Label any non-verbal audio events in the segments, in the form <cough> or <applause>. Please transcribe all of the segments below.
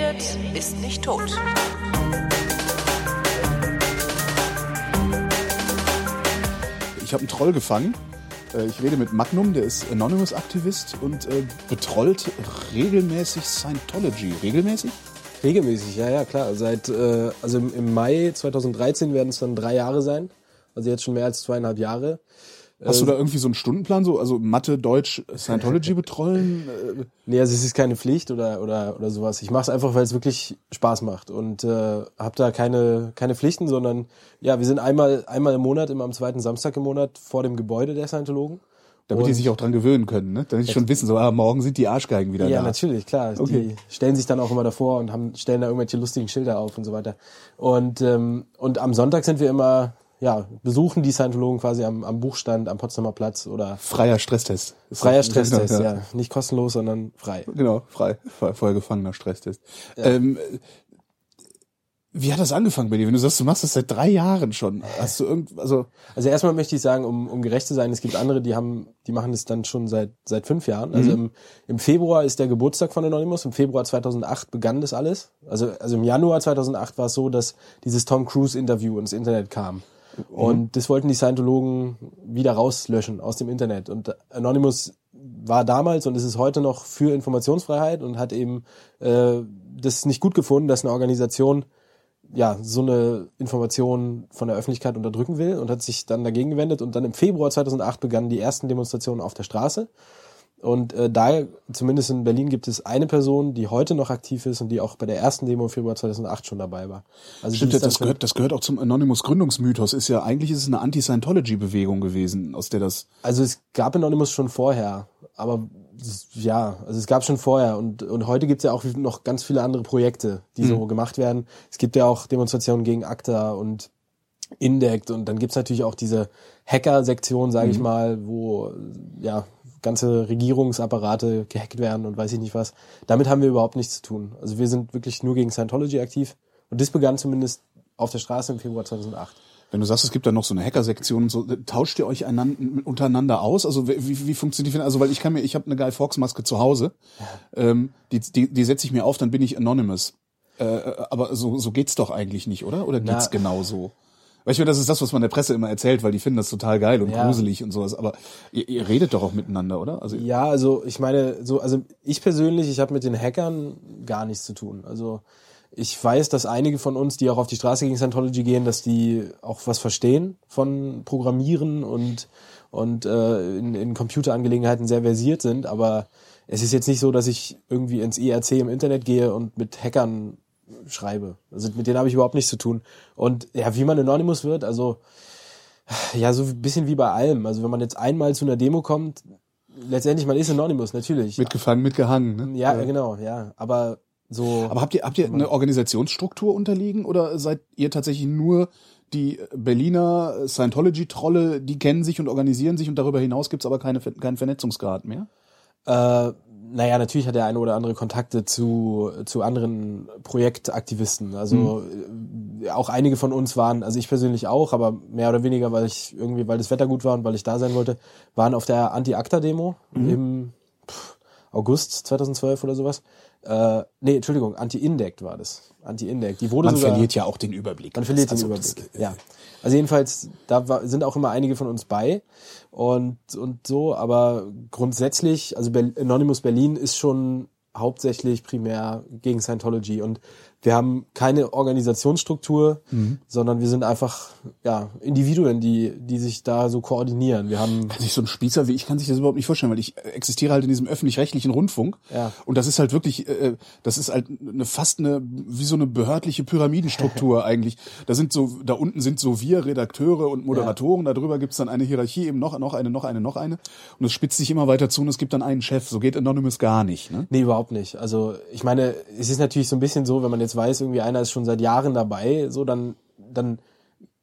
Redet, ist nicht tot. Ich habe einen Troll gefangen. Äh, Ich rede mit Magnum, der ist Anonymous-Aktivist und äh, betrollt regelmäßig Scientology. Regelmäßig? Regelmäßig, ja, ja, klar. Seit, äh, also im, im Mai 2013 werden es dann drei Jahre sein. Also jetzt schon mehr als zweieinhalb Jahre. Hast du da irgendwie so einen Stundenplan, so also Mathe, Deutsch, Scientology <laughs> betrollen? Äh, Nee, also es ist keine Pflicht oder oder oder sowas. Ich mache es einfach, weil es wirklich Spaß macht und äh, habe da keine keine Pflichten, sondern ja, wir sind einmal einmal im Monat, immer am zweiten Samstag im Monat vor dem Gebäude der Scientologen. damit die Und- sich auch dran gewöhnen können, ne? Damit die schon wissen, so, ah, morgen sind die Arschgeigen wieder Ja, da. natürlich, klar. Okay. Die stellen sich dann auch immer davor und haben, stellen da irgendwelche lustigen Schilder auf und so weiter. Und, ähm, und am Sonntag sind wir immer, ja, besuchen die Scientologen quasi am, am Buchstand, am Potsdamer Platz oder Freier Stresstest. Freier Stresstest, genau, ja. Nicht kostenlos, sondern frei. Genau, frei, vorher gefangener Stresstest. Ähm, äh, wie hat das angefangen bei dir? Wenn du sagst, du machst das seit drei Jahren schon, hast du irgend, also Also erstmal möchte ich sagen, um, um gerecht zu sein, es gibt andere, die haben, die machen das dann schon seit seit fünf Jahren. Also im, im Februar ist der Geburtstag von Anonymous. Im Februar 2008 begann das alles. Also also im Januar 2008 war es so, dass dieses Tom Cruise Interview ins Internet kam. Und das wollten die Scientologen wieder rauslöschen aus dem Internet. Und Anonymous war damals und ist es heute noch für Informationsfreiheit und hat eben äh, das nicht gut gefunden, dass eine Organisation ja, so eine Information von der Öffentlichkeit unterdrücken will und hat sich dann dagegen gewendet. Und dann im Februar 2008 begannen die ersten Demonstrationen auf der Straße. Und äh, da, zumindest in Berlin, gibt es eine Person, die heute noch aktiv ist und die auch bei der ersten Demo im Februar 2008 schon dabei war. Also stimmt, das, gehört, das gehört auch zum Anonymous Gründungsmythos. Ist ja eigentlich ist es eine Anti-Scientology-Bewegung gewesen, aus der das. Also es gab Anonymous schon vorher, aber ja, also es gab schon vorher und, und heute gibt es ja auch noch ganz viele andere Projekte, die so gemacht werden. Es gibt ja auch Demonstrationen gegen ACTA und Indect und dann gibt's natürlich auch diese Hacker-Sektion, sage ich mal, wo ja ganze Regierungsapparate gehackt werden und weiß ich nicht was. Damit haben wir überhaupt nichts zu tun. Also wir sind wirklich nur gegen Scientology aktiv und das begann zumindest auf der Straße im Februar 2008. Wenn du sagst, es gibt da noch so eine Hacker-Sektion und so, tauscht ihr euch einander, untereinander aus? Also wie, wie, funktioniert die? Also weil ich kann mir, ich habe eine Guy Fawkes Maske zu Hause, ähm, die, die, die setze ich mir auf, dann bin ich anonymous. Äh, äh, aber so, so geht's doch eigentlich nicht, oder? Oder geht's Na. genau so? Weil ich meine, das ist das, was man der Presse immer erzählt, weil die finden das total geil und Ja. gruselig und sowas. Aber ihr, ihr redet doch auch miteinander, oder? Also Ja, also ich meine, so, also ich persönlich, ich habe mit den Hackern gar nichts zu tun. Also ich weiß, dass einige von uns, die auch auf die Straße gegen Scientology gehen, dass die auch was verstehen von Programmieren und und äh, in, in Computerangelegenheiten sehr versiert sind, aber es ist jetzt nicht so, dass ich irgendwie ins IRC im Internet gehe und mit Hackern schreibe. Also mit denen habe ich überhaupt nichts zu tun. Und ja, wie man Anonymous wird, also ja, so ein bisschen wie bei allem. Also wenn man jetzt einmal zu einer Demo kommt, letztendlich, man ist Anonymous, natürlich. mitgefangen, mitgehangen, ne? ja, genau, ja. Aber so. Aber habt ihr, habt ihr eine Organisationsstruktur unterliegen oder seid ihr tatsächlich nur die Berliner Scientology-Trolle, die kennen sich und organisieren sich und darüber hinaus gibt's aber keine, keinen Vernetzungsgrad mehr? Äh, naja, natürlich hat der eine oder andere Kontakte zu, zu anderen Projektaktivisten. Also äh, auch einige von uns waren, also ich persönlich auch, aber mehr oder weniger, weil ich irgendwie, weil das Wetter gut war und weil ich da sein wollte, waren auf der Anti-ACTA-Demo im pff, August 2012 oder sowas. Äh, nee, Entschuldigung, Anti-Indect war das. Anti-Indect. Die wurde Man sogar, verliert ja auch den Überblick. Man verliert Also den das- Überblick. ja. Also jedenfalls, da war, sind auch immer einige von uns bei und, und so, aber grundsätzlich, also Anonymous Berlin ist schon hauptsächlich primär gegen Scientology. Und wir haben keine Organisationsstruktur, sondern wir sind einfach ja Individuen, die die sich da so koordinieren. Wir haben Kann sich so ein Spießer wie ich kann sich das überhaupt nicht vorstellen, weil ich äh, existiere halt in diesem öffentlich-rechtlichen Rundfunk. Ja. Und das ist halt wirklich, äh, das ist halt eine fast eine, wie so eine behördliche Pyramidenstruktur <laughs> eigentlich. Da sind so, da unten sind so wir, Redakteure und Moderatoren, da drüber gibt's dann eine Hierarchie, eben noch, noch eine, noch eine, noch eine. Und es spitzt sich immer weiter zu und es gibt dann einen Chef. So geht Anonymous gar nicht, ne? Nee, überhaupt nicht. Also ich meine, es ist natürlich so ein bisschen so, wenn man jetzt weiß, irgendwie einer ist schon seit Jahren dabei, so dann, dann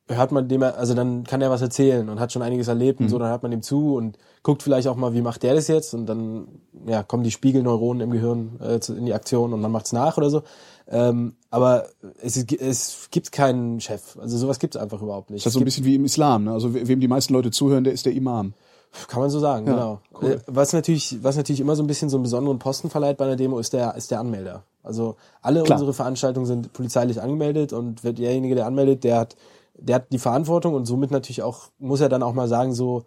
hört man dem, also dann kann er was erzählen und hat schon einiges erlebt und so, dann hört man dem zu und guckt vielleicht auch mal, wie macht der das jetzt und dann ja, kommen die Spiegelneuronen im Gehirn äh, in die Aktion und man macht's nach oder so. Ähm, aber es, es gibt keinen Chef. Also sowas gibt's einfach überhaupt nicht. Das ist so ein Es gibt- bisschen wie im Islam, ne? Also we- wem die meisten Leute zuhören, der ist der Imam. Kann man so sagen, Ja, genau. cool. Äh, Was natürlich, was natürlich immer so ein bisschen so einen besonderen Posten verleiht bei einer Demo, ist der, ist der Anmelder. Also alle Klar. unsere Veranstaltungen sind polizeilich angemeldet und wird derjenige, der anmeldet, der hat, der hat die Verantwortung und somit natürlich auch, muss er dann auch mal sagen, so,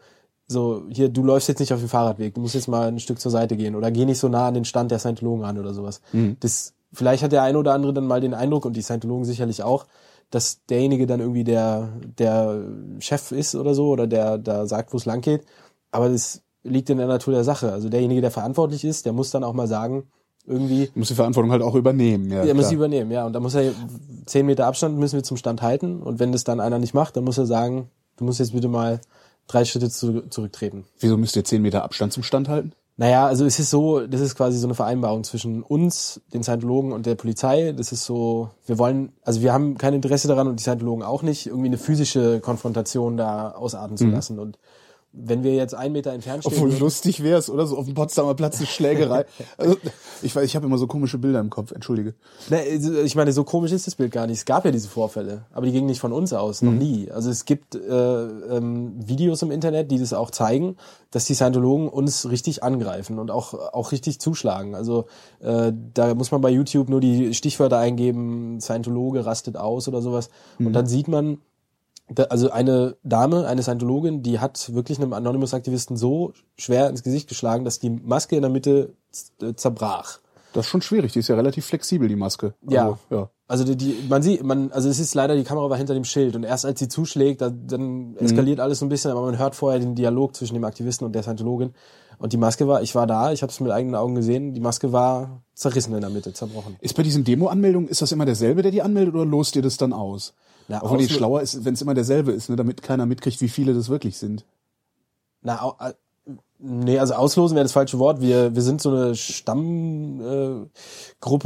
so, hier, du läufst jetzt nicht auf dem Fahrradweg, du musst jetzt mal ein Stück zur Seite gehen oder geh nicht so nah an den Stand der Scientologen ran oder sowas. Das, vielleicht hat der eine oder andere dann mal den Eindruck und die Scientologen sicherlich auch, dass derjenige dann irgendwie der, der Chef ist oder so oder der da sagt, wo es lang geht. Aber das liegt in der Natur der Sache. Also derjenige, der verantwortlich ist, der muss dann auch mal sagen, irgendwie, Du musst die Verantwortung halt auch übernehmen. Ja, er muss sie übernehmen, ja. Und da muss er zehn Meter Abstand müssen wir zum Stand halten. Und wenn das dann einer nicht macht, dann muss er sagen, du musst jetzt bitte mal drei Schritte zu, zurücktreten. Wieso müsst ihr zehn Meter Abstand zum Stand halten? Naja, also es ist so, das ist quasi so eine Vereinbarung zwischen uns, den Scientologen und der Polizei. Das ist so, wir wollen, also wir haben kein Interesse daran und die Scientologen auch nicht, irgendwie eine physische Konfrontation da ausarten zu lassen. Und wenn wir jetzt einen Meter entfernt stehen, Mhm. Obwohl lustig wär's, oder? So auf dem Potsdamer Platz eine Schlägerei. <laughs> Also, ich weiß, ich habe immer so komische Bilder im Kopf, entschuldige. Ne, ich meine, so komisch ist das Bild gar nicht. Es gab ja diese Vorfälle, aber die gingen nicht von uns aus, noch nie. Also es gibt äh, ähm, Videos im Internet, die das auch zeigen, dass die Scientologen uns richtig angreifen und auch auch richtig zuschlagen. Also äh, da muss man bei YouTube nur die Stichwörter eingeben, Scientologe rastet aus oder sowas, und dann sieht man, also eine Dame, eine Scientologin, die hat wirklich einem Anonymous-Aktivisten so schwer ins Gesicht geschlagen, dass die Maske in der Mitte äh, zerbrach. Das ist schon schwierig, die ist ja relativ flexibel, die Maske. Ja. Also, ja. Also die, die man sieht, man, also es ist leider, die Kamera war hinter dem Schild und erst als sie zuschlägt, da, dann eskaliert alles so ein bisschen, aber man hört vorher den Dialog zwischen dem Aktivisten und der Scientologin. Und die Maske war, ich war da, ich habe es mit eigenen Augen gesehen, die Maske war zerrissen in der Mitte, zerbrochen. Ist bei diesen Demo-Anmeldungen, ist das immer derselbe, der die anmeldet, oder lost ihr das dann aus? Na, Auch wenn die schlauer ist, wenn es immer derselbe ist, ne, damit keiner mitkriegt, wie viele das wirklich sind. Na, äh, nee, also auslosen wäre das falsche Wort. Wir, wir sind so eine Stammgruppe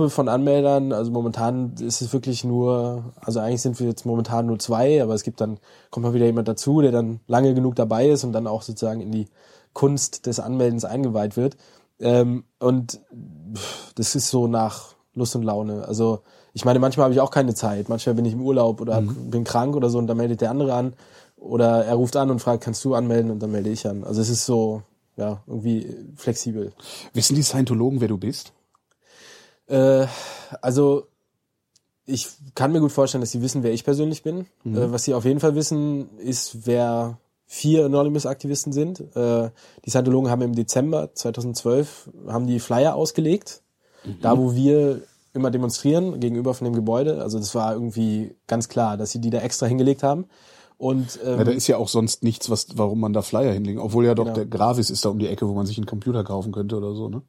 äh, von Anmeldern. Also momentan ist es wirklich nur, also eigentlich sind wir jetzt momentan nur zwei, aber es gibt dann, kommt mal wieder jemand dazu, der dann lange genug dabei ist und dann auch sozusagen in die Kunst des Anmeldens eingeweiht wird. Ähm, und das ist so nach Lust und Laune. Also ich meine, manchmal habe ich auch keine Zeit. Manchmal bin ich im Urlaub oder bin krank oder so und dann meldet der andere an. Oder er ruft an und fragt, kannst du anmelden und dann melde ich an. Also es ist so, ja, irgendwie flexibel. Wissen die Scientologen, wer du bist? Äh, also ich kann mir gut vorstellen, dass sie wissen, wer ich persönlich bin. Äh, was sie auf jeden Fall wissen, ist, wer vier Anonymous-Aktivisten sind. Äh, die Scientologen haben im Dezember 2012 haben die Flyer ausgelegt, da wo wir immer demonstrieren gegenüber von dem Gebäude. Also das war irgendwie ganz klar, dass sie die da extra hingelegt haben. Und ähm, Ja, da ist ja auch sonst nichts, was, warum man da Flyer hinlegen. Obwohl ja doch Genau. der Gravis ist da um die Ecke, wo man sich einen Computer kaufen könnte oder so, ne?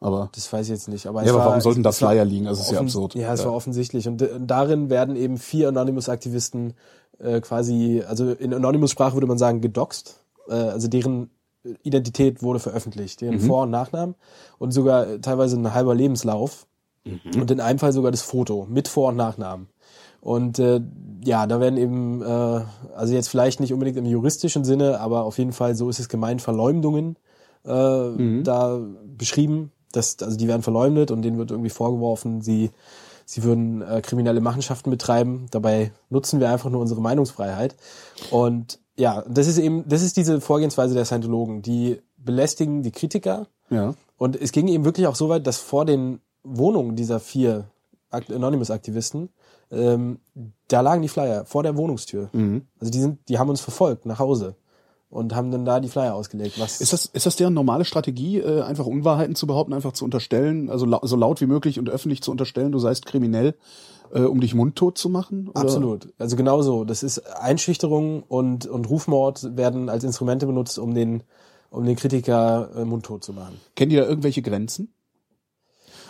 Aber Das weiß ich jetzt nicht. Aber Ja, aber war, warum sollten da Flyer liegen? Das ist ja absurd. Ja, es Ja. war offensichtlich. Und äh, darin werden eben vier Anonymous-Aktivisten äh, quasi, also in Anonymous-Sprache würde man sagen, gedoxt. Äh, also deren Identität wurde veröffentlicht, deren Mhm. Vor- und Nachnamen und sogar teilweise ein halber Lebenslauf Mhm. und in einem Fall sogar das Foto mit Vor- und Nachnamen. Und äh, ja, da werden eben, äh, also jetzt vielleicht nicht unbedingt im juristischen Sinne, aber auf jeden Fall, so ist es gemeint, Verleumdungen äh, Mhm. da beschrieben. Das, also die werden verleumdet und denen wird irgendwie vorgeworfen, sie, sie würden äh, kriminelle Machenschaften betreiben. Dabei nutzen wir einfach nur unsere Meinungsfreiheit. Und ja, das ist eben, das ist diese Vorgehensweise der Scientologen. Die belästigen die Kritiker, ja. und es ging eben wirklich auch so weit, dass vor den Wohnungen dieser vier Akt- Anonymous-Aktivisten, ähm, da lagen die Flyer vor der Wohnungstür. Mhm. Also die sind, die haben uns verfolgt nach Hause und haben dann da die Flyer ausgelegt. Was Ist das, ist das deren normale Strategie, äh, einfach Unwahrheiten zu behaupten, einfach zu unterstellen, also lau so laut wie möglich und öffentlich zu unterstellen, du seist kriminell, äh, um dich mundtot zu machen? Oder? Absolut. Also genau so. Das ist Einschüchterung und, und Rufmord werden als Instrumente benutzt, um den, um den Kritiker äh, mundtot zu machen. Kennen die da irgendwelche Grenzen?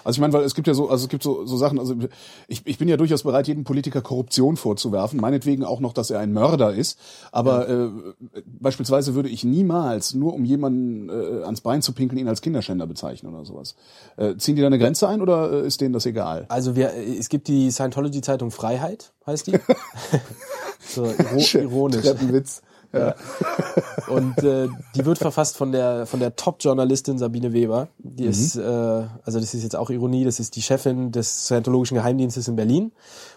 Also ich meine, weil es gibt ja so, also es gibt so, so Sachen, also ich, ich bin ja durchaus bereit, jedem Politiker Korruption vorzuwerfen, meinetwegen auch noch, dass er ein Mörder ist, aber äh, beispielsweise würde ich niemals, nur um jemanden äh, ans Bein zu pinkeln, ihn als Kinderschänder bezeichnen oder sowas. Äh, ziehen die da eine Grenze ein oder äh, ist denen das egal? Also wir, es gibt die Scientology-Zeitung Freiheit, heißt die. <laughs> <laughs> so iro ironisch. Treppenwitz. Ja. Und äh, die wird verfasst von der von der Top-Journalistin Sabine Weber. Mhm. Die ist, äh, also das ist jetzt auch Ironie, das ist die Chefin des Scientologischen Geheimdienstes in Berlin.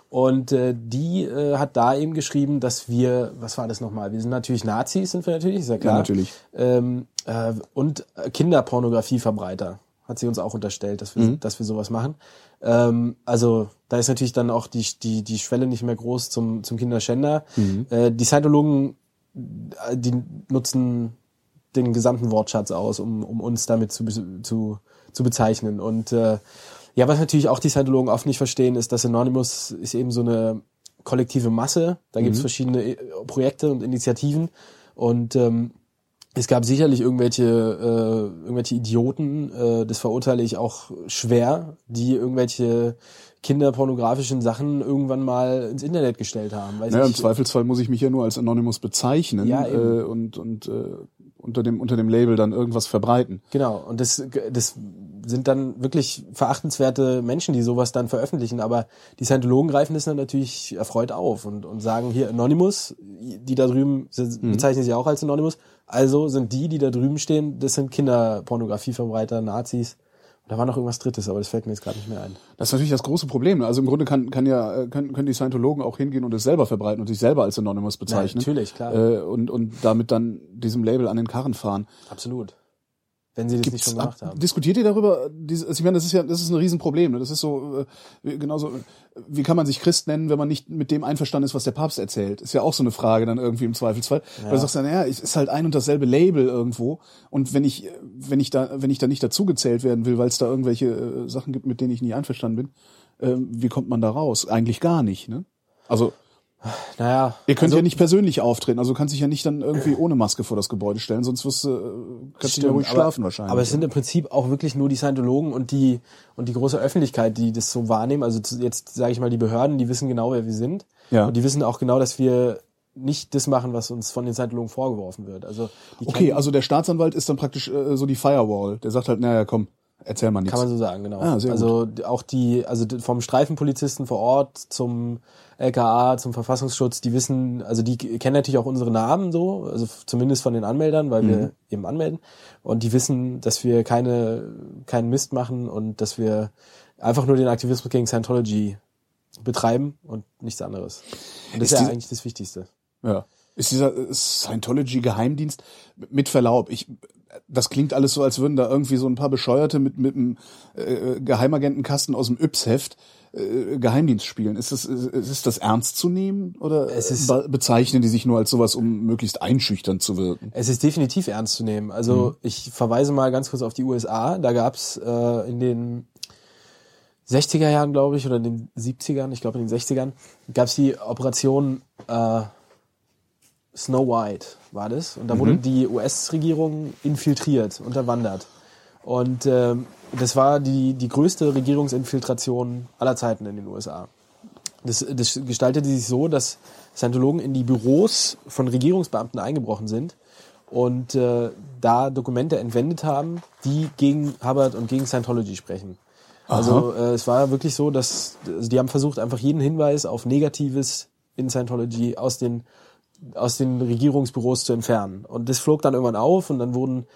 Und äh, die äh, hat da eben geschrieben, dass wir, was war das nochmal? Wir sind natürlich Nazis, sind wir natürlich, ist ja klar. Ja, natürlich. Ähm, äh, und Kinderpornografieverbreiter hat sie uns auch unterstellt, dass wir, Mhm. dass wir sowas machen. Ähm, also da ist natürlich dann auch die, die, die Schwelle nicht mehr groß zum, zum Kinderschänder. Mhm. Äh, die Scientologen, die nutzen den gesamten Wortschatz aus, um, um uns damit zu, zu, zu bezeichnen. Und äh, ja, was natürlich auch die Scientologen oft nicht verstehen, ist, dass Anonymous ist eben so eine kollektive Masse. Da gibt's verschiedene äh, Projekte und Initiativen. Und ähm, es gab sicherlich irgendwelche, äh, irgendwelche Idioten, äh, das verurteile ich auch schwer, die irgendwelche kinderpornografischen Sachen irgendwann mal ins Internet gestellt haben. Weiß Naja, im ich, Zweifelsfall muss ich mich ja nur als Anonymous bezeichnen Ja, äh, und, und äh, unter, dem, unter dem Label dann irgendwas verbreiten. Genau, und das, das sind dann wirklich verachtenswerte Menschen, die sowas dann veröffentlichen. Aber die Scientologen greifen das dann natürlich erfreut auf und, und sagen hier Anonymous, die da drüben sie bezeichnen sich auch als Anonymous. Also sind die, die da drüben stehen, das sind Kinderpornografieverbreiter, Nazis. Da war noch irgendwas Drittes, aber das fällt mir jetzt gerade nicht mehr ein. Das ist natürlich das große Problem. ne? Also im Grunde kann, kann ja, äh, können, können die Scientologen auch hingehen und es selber verbreiten und sich selber als Anonymous bezeichnen. natürlich, klar. Äh, und, und damit dann diesem Label an den Karren fahren. Absolut. Wenn sie das nicht schon gemacht ab- haben. Diskutiert ihr darüber? Also ich meine, das ist ja, das ist ein Riesenproblem. Ne? Das ist so, äh, wie- genauso, wie kann man sich Christ nennen, wenn man nicht mit dem einverstanden ist, was der Papst erzählt? Ist ja auch so eine Frage dann irgendwie im Zweifelsfall. Weil du sagst dann, ja, es ist halt ein und dasselbe Label irgendwo. Und wenn ich, wenn ich da, wenn ich da nicht dazugezählt werden will, weil es da irgendwelche äh, Sachen gibt, mit denen ich nicht einverstanden bin, ähm, wie kommt man da raus? Eigentlich gar nicht, ne? Also, Naja, ihr könnt also- ja nicht persönlich auftreten, also du kannst dich ja nicht dann irgendwie ohne Maske vor das Gebäude stellen, sonst wirst du, äh, kannst du ja ruhig aber- schlafen wahrscheinlich. Aber es sind im Prinzip auch wirklich nur die Scientologen und die und die große Öffentlichkeit, die das so wahrnehmen. Also jetzt sage ich mal die Behörden, die wissen genau, wer wir sind. Ja. Und die wissen auch genau, dass wir nicht das machen, was uns von den Scientologen vorgeworfen wird. Also Okay, also der Staatsanwalt ist dann praktisch äh, so die Firewall. Der sagt halt, naja, komm, erzähl mal nichts. Kann man so sagen, genau. Ah, sehr also d- auch die, also vom Streifenpolizisten vor Ort zum LKA, zum Verfassungsschutz, die wissen, also die kennen natürlich auch unsere Namen so, also zumindest von den Anmeldern, weil Mhm. wir eben anmelden. Und die wissen, dass wir keine, keinen Mist machen und dass wir einfach nur den Aktivismus gegen Scientology betreiben und nichts anderes. Und das Ist ist, ja eigentlich das Wichtigste. Ja. Ist dieser Scientology-Geheimdienst mit Verlaub, ich, das klingt alles so, als würden da irgendwie so ein paar Bescheuerte mit, mit einem äh, Geheimagentenkasten aus dem Yps-Heft äh, Geheimdienst spielen. Ist das, ist, das ernst zu nehmen oder Es bezeichnen die sich nur als sowas, um möglichst einschüchternd zu wirken? Es ist definitiv ernst zu nehmen. Also ich verweise mal ganz kurz auf die USA. Da gab's äh, in den 60er Jahren, glaube ich, oder in den 70ern, ich glaube in den 60ern, gab's die Operation äh, Snow White, war das. Und da wurde die US-Regierung infiltriert, unterwandert. Und ähm, das war die, die größte Regierungsinfiltration aller Zeiten in den USA. Das, das gestaltete sich so, dass Scientologen in die Büros von Regierungsbeamten eingebrochen sind und äh, da Dokumente entwendet haben, die gegen Hubbard und gegen Scientology sprechen. Also äh, es war wirklich so, dass also die haben versucht, einfach jeden Hinweis auf Negatives in Scientology aus den aus den Regierungsbüros zu entfernen. Und das flog dann irgendwann auf und dann wurden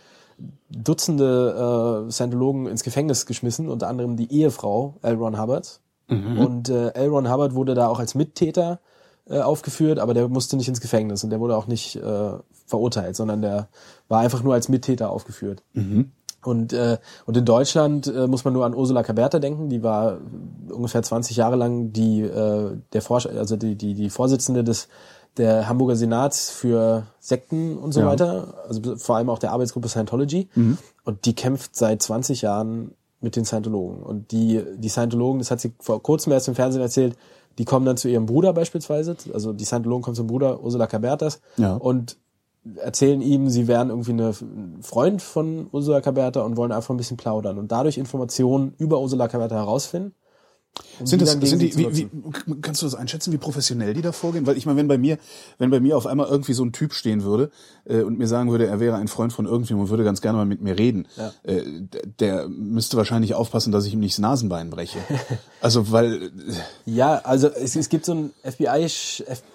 Dutzende äh, Scientologen ins Gefängnis geschmissen, unter anderem die Ehefrau L. Ron Hubbard. Und äh, L. Ron Hubbard wurde da auch als Mittäter äh, aufgeführt, aber der musste nicht ins Gefängnis und der wurde auch nicht äh, verurteilt, sondern der war einfach nur als Mittäter aufgeführt. Und, äh, und in Deutschland äh, muss man nur an Ursula Caberta denken, die war ungefähr 20 Jahre lang die, äh, der Vorsch also die, die, die Vorsitzende des der Hamburger Senats für Sekten und so Ja. weiter, also vor allem auch der Arbeitsgruppe Scientology. Und die kämpft seit 20 Jahren mit den Scientologen. Und die, die Scientologen, das hat sie vor kurzem erst im Fernsehen erzählt, die kommen dann zu ihrem Bruder beispielsweise, also die Scientologen kommen zum Bruder Ursula Cabertas Ja. und erzählen ihm, sie wären irgendwie eine, ein Freund von Ursula Caberta und wollen einfach ein bisschen plaudern und dadurch Informationen über Ursula Caberta herausfinden. Sind das, sind die, wie, wie, kannst du das einschätzen, wie professionell die da vorgehen? Weil ich meine, wenn bei mir, wenn bei mir auf einmal irgendwie so ein Typ stehen würde äh, und mir sagen würde, er wäre ein Freund von irgendjemandem und würde ganz gerne mal mit mir reden, Ja. äh, der müsste wahrscheinlich aufpassen, dass ich ihm nicht das Nasenbein breche. <laughs> also weil, äh, Ja, also es, es gibt so einen FBI,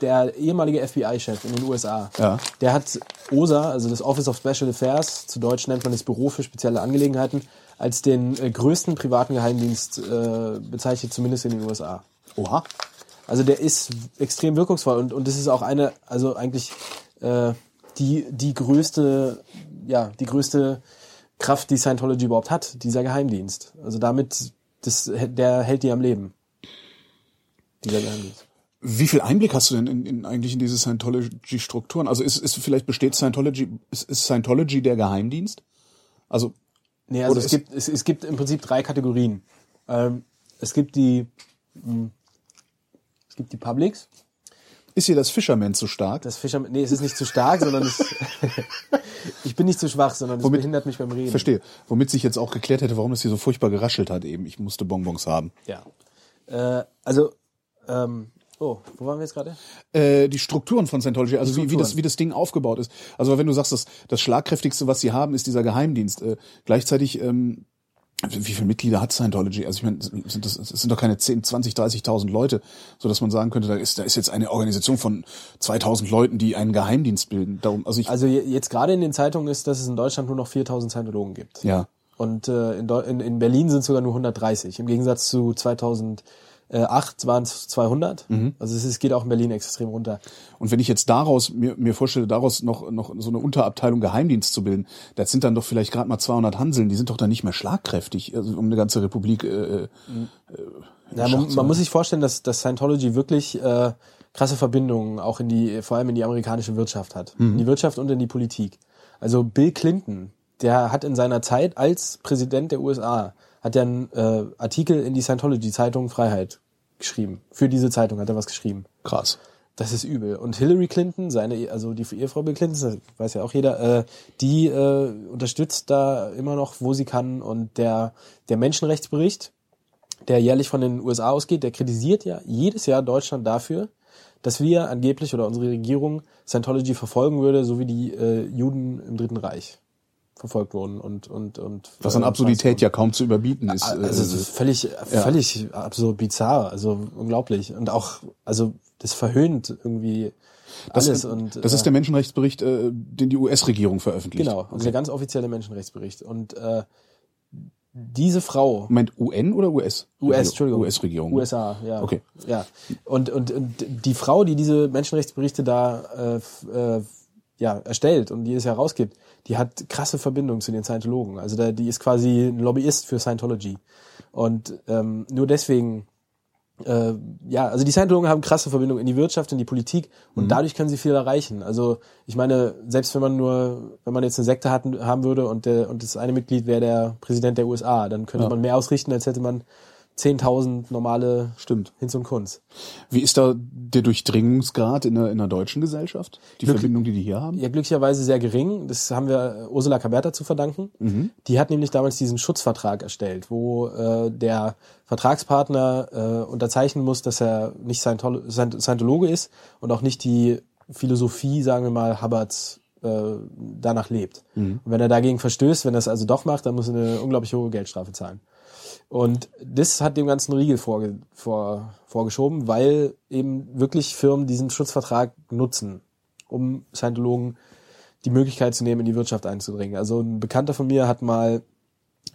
der ehemalige FBI-Chef in den USA. Ja. Der hat OSA, also das Office of Special Affairs, zu Deutsch nennt man das Büro für spezielle Angelegenheiten, als den äh, größten privaten Geheimdienst äh, bezeichnet, zumindest in den USA. oha, Also der ist extrem wirkungsvoll und und das ist auch eine, also eigentlich äh, die die größte, ja die größte Kraft, die Scientology überhaupt hat, dieser Geheimdienst. Also damit, das, der hält die am Leben. Dieser Geheimdienst. Wie viel Einblick hast du denn in, in eigentlich in diese Scientology-Strukturen? Also ist, ist vielleicht besteht Scientology, ist, ist Scientology der Geheimdienst? Also Nee, also Oder es gibt, es, es gibt im Prinzip drei Kategorien. Ähm, es gibt die, mh, es gibt die Publics, ist hier das Fisherman zu stark? das Fischer, nee, es ist nicht zu stark, sondern es, <laughs> ich bin nicht zu schwach, sondern es Womit- behindert mich beim Reden. Verstehe. Womit sich jetzt auch geklärt hätte, warum das hier so furchtbar geraschelt hat eben. Ich musste Bonbons haben. Ja. Äh, also, ähm, oh, wo waren wir jetzt gerade? Äh, die Strukturen von Scientology, also wie, wie, das, wie das Ding aufgebaut ist. Also wenn du sagst, das, das Schlagkräftigste, was sie haben, ist dieser Geheimdienst. Äh, gleichzeitig, ähm, wie viele Mitglieder hat Scientology? Also ich meine, sind das, das sind doch keine 10, 20, 30.000 Leute, so dass man sagen könnte, da ist, da ist jetzt eine Organisation von 2.000 Leuten, die einen Geheimdienst bilden. Darum, also ich, Also je- jetzt gerade in den Zeitungen ist, dass es in Deutschland nur noch 4000 Scientologen gibt. ja. Und äh, in, in, in Berlin sind es sogar nur 130. Im Gegensatz zu 2008 waren es 200. Also es, ist, geht auch in Berlin extrem runter. Und wenn ich jetzt daraus mir, mir vorstelle, daraus noch noch so eine Unterabteilung Geheimdienst zu bilden, das sind dann doch vielleicht gerade mal 200 Hanseln, die sind doch dann nicht mehr schlagkräftig, also um eine ganze Republik. Äh, äh, Ja, man, man muss sich vorstellen, dass, dass Scientology wirklich äh, krasse Verbindungen auch in die, vor allem in die amerikanische Wirtschaft hat. In die Wirtschaft und in die Politik. Also Bill Clinton, der hat in seiner Zeit als Präsident der USA, hat er einen äh, Artikel in die Scientology-Zeitung Freiheit geschrieben. Für diese Zeitung hat er was geschrieben. krass. Das ist übel. Und Hillary Clinton, seine, also die Ehefrau Bill Clinton, weiß ja auch jeder, äh, die äh, unterstützt da immer noch, wo sie kann. Und der, der Menschenrechtsbericht, der jährlich von den USA ausgeht, der kritisiert ja jedes Jahr Deutschland dafür, dass wir angeblich oder unsere Regierung Scientology verfolgen würde, so wie die äh, Juden im Dritten Reich verfolgt wurden und und und Was an äh, Absurdität ja kaum zu überbieten ist. also äh, es ist völlig, völlig absurd bizarr, also unglaublich. Und auch, also das verhöhnt irgendwie das, alles. und, das äh, ist der Menschenrechtsbericht, äh, den die US-Regierung veröffentlicht. Genau, also der ganz offizielle Menschenrechtsbericht. Und äh, diese Frau, Moment, UN oder US? US, Entschuldigung, US-Regierung. USA, ja. Okay. Ja. Und, und, und die Frau, die diese Menschenrechtsberichte da äh, äh, ja, erstellt und die es herausgibt, die hat krasse Verbindungen zu den Scientologen. Also da, die ist quasi ein Lobbyist für Scientology. Und ähm, nur deswegen, äh, ja, also die Scientologen haben krasse Verbindungen in die Wirtschaft, in die Politik und dadurch können sie viel erreichen. Also ich meine, selbst wenn man nur, wenn man jetzt eine Sekte hatten, haben würde und der und das eine Mitglied wäre der Präsident der USA, dann könnte Ja. man mehr ausrichten, als hätte man 10.000 normale Stimmt. Hinz und Kunz. Wie ist da der Durchdringungsgrad in der, in der deutschen Gesellschaft? Die Verbindung, die die hier haben? Ja, glücklicherweise sehr gering. Das haben wir Ursula Caberta zu verdanken. Die hat nämlich damals diesen Schutzvertrag erstellt, wo äh, der Vertragspartner äh, unterzeichnen muss, dass er nicht Scientolo- Scient- Scientologe ist und auch nicht die Philosophie, sagen wir mal, Hubbards äh, danach lebt. Und wenn er dagegen verstößt, wenn er es also doch macht, dann muss er eine unglaublich hohe Geldstrafe zahlen. Und das hat dem ganzen Riegel vorge vor, vorgeschoben, weil eben wirklich Firmen diesen Schutzvertrag nutzen, um Scientologen die Möglichkeit zu nehmen, in die Wirtschaft einzudringen. Also ein Bekannter von mir hat mal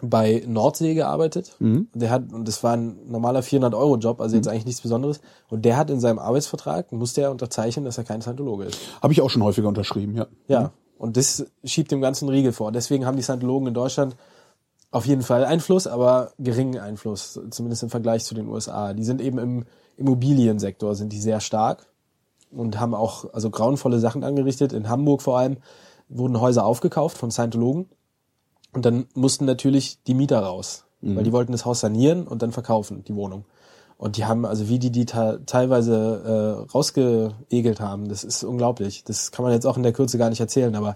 bei Nordsee gearbeitet. Der hat, und das war ein normaler 400-Euro-Job, also jetzt eigentlich nichts Besonderes. Und der hat in seinem Arbeitsvertrag, musste er unterzeichnen, dass er kein Scientologe ist. Habe ich auch schon häufiger unterschrieben, ja. Ja. Und das schiebt dem ganzen Riegel vor. Deswegen haben die Scientologen in Deutschland auf jeden Fall Einfluss, aber geringen Einfluss, zumindest im Vergleich zu den USA. Die sind eben im Immobiliensektor, sind die sehr stark und haben auch also grauenvolle Sachen angerichtet. In Hamburg vor allem wurden Häuser aufgekauft von Scientologen und dann mussten natürlich die Mieter raus, weil die wollten das Haus sanieren und dann verkaufen, die Wohnung. Und die haben, also wie die die teilweise äh, rausgeegelt haben, das ist unglaublich. Das kann man jetzt auch in der Kürze gar nicht erzählen, aber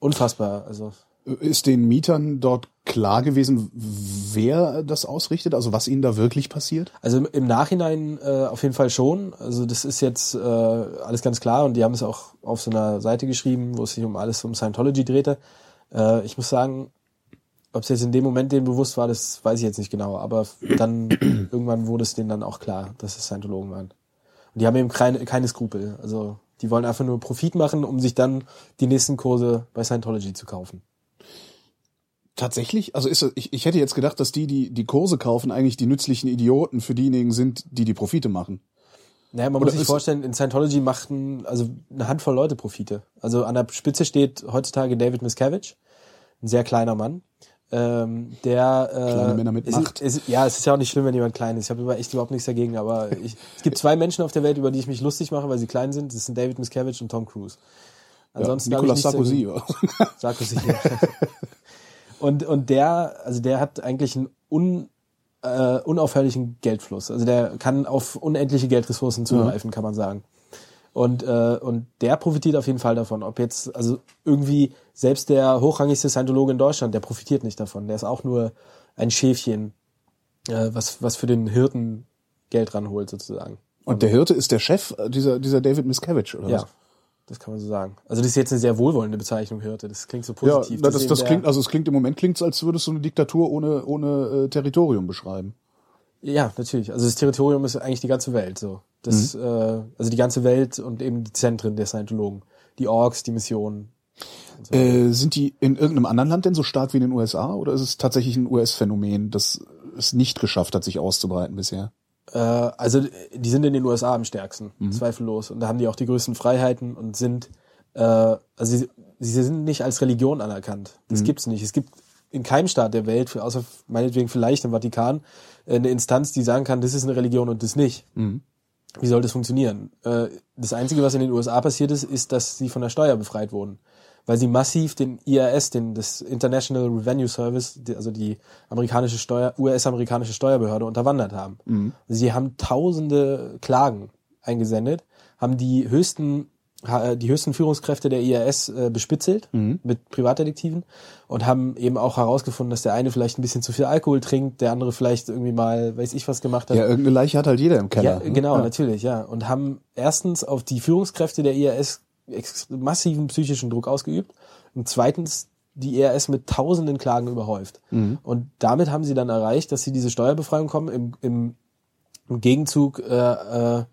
unfassbar. Also Ist den Mietern dort klar gewesen, wer das ausrichtet, also was ihnen da wirklich passiert? Also im- im Nachhinein äh, auf jeden Fall schon. Also das ist jetzt äh, alles ganz klar und die haben es auch auf so einer Seite geschrieben, wo es sich um alles um Scientology drehte. Äh, ich muss sagen, ob es jetzt in dem Moment denen bewusst war, das weiß ich jetzt nicht genau. Aber dann <clears throat> irgendwann wurde es denen dann auch klar, dass es Scientologen waren. Und die haben eben keine, keine Skrupel. Also die wollen einfach nur Profit machen, um sich dann die nächsten Kurse bei Scientology zu kaufen. Tatsächlich? Also ist ich, ich hätte jetzt gedacht, dass die, die die Kurse kaufen, eigentlich die nützlichen Idioten für diejenigen sind, die die Profite machen. Naja, man Oder muss sich ist- vorstellen, in Scientology machten also eine Handvoll Leute Profite. Also an der Spitze steht heutzutage David Miscavige, ein sehr kleiner Mann. Ähm, der äh, Kleine Männer mit es Macht. Ist, ja, es ist ja auch nicht schlimm, wenn jemand klein ist. Ich habe über echt überhaupt nichts dagegen, aber ich, es gibt zwei Menschen auf der Welt, über die ich mich lustig mache, weil sie klein sind. Das sind David Miscavige und Tom Cruise. Ansonsten ja, Nicolas nichts Sarkozy. <laughs> dagegen. <laughs> Und, und der, also der hat eigentlich einen un, äh, unaufhörlichen Geldfluss. Also der kann auf unendliche Geldressourcen zugreifen, kann man sagen. Und, äh, und der profitiert auf jeden Fall davon. Ob jetzt, also irgendwie selbst der hochrangigste Scientologe in Deutschland, der profitiert nicht davon. Der ist auch nur ein Schäfchen, äh, was, was für den Hirten Geld ranholt, sozusagen. Und der Hirte ist der Chef dieser, dieser David Miscavige, oder Ja, was? Das kann man so sagen. Also das ist jetzt eine sehr wohlwollende Bezeichnung, Hirte. Das klingt so Ja, positiv. na, das, das eben klingt, also es klingt im Moment klingt's, als würdest du eine Diktatur ohne, ohne äh, Territorium beschreiben. Ja, natürlich. Also das Territorium ist eigentlich die ganze Welt so. Das, Mhm. äh, also die ganze Welt und eben die Zentren der Scientologen. Die Orks, die Missionen. Äh, sind die in irgendeinem anderen Land denn so stark wie in den USA oder ist es tatsächlich ein US-Phänomen, das es nicht geschafft hat, sich auszubreiten bisher? Äh, also die sind in den USA am stärksten, Mhm. zweifellos. Und da haben die auch die größten Freiheiten und sind, äh, also sie, sie sind nicht als Religion anerkannt. Das Mhm. gibt's nicht. Es gibt in keinem Staat der Welt, außer meinetwegen vielleicht im Vatikan, eine Instanz, die sagen kann, das ist eine Religion und das nicht. Mhm. Wie soll das funktionieren? Äh, Das Einzige, was in den USA passiert ist, ist, dass sie von der Steuer befreit wurden. Weil sie massiv den IRS, den, das International Revenue Service, die, also die amerikanische Steuer, US-amerikanische Steuerbehörde unterwandert haben. Sie haben tausende Klagen eingesendet, haben die höchsten, ha- die höchsten Führungskräfte der IRS äh, bespitzelt mit Privatdetektiven und haben eben auch herausgefunden, dass der eine vielleicht ein bisschen zu viel Alkohol trinkt, der andere vielleicht irgendwie mal, weiß ich was gemacht hat. Ja, irgendeine Leiche hat halt jeder im Keller. Ja, ne? genau, Ja. natürlich, ja. Und haben erstens auf die Führungskräfte der IRS massiven psychischen Druck ausgeübt und zweitens die IRS mit tausenden Klagen überhäuft. Mhm. Und damit haben sie dann erreicht, dass sie diese Steuerbefreiung kommen. Im, im, im Gegenzug äh, äh,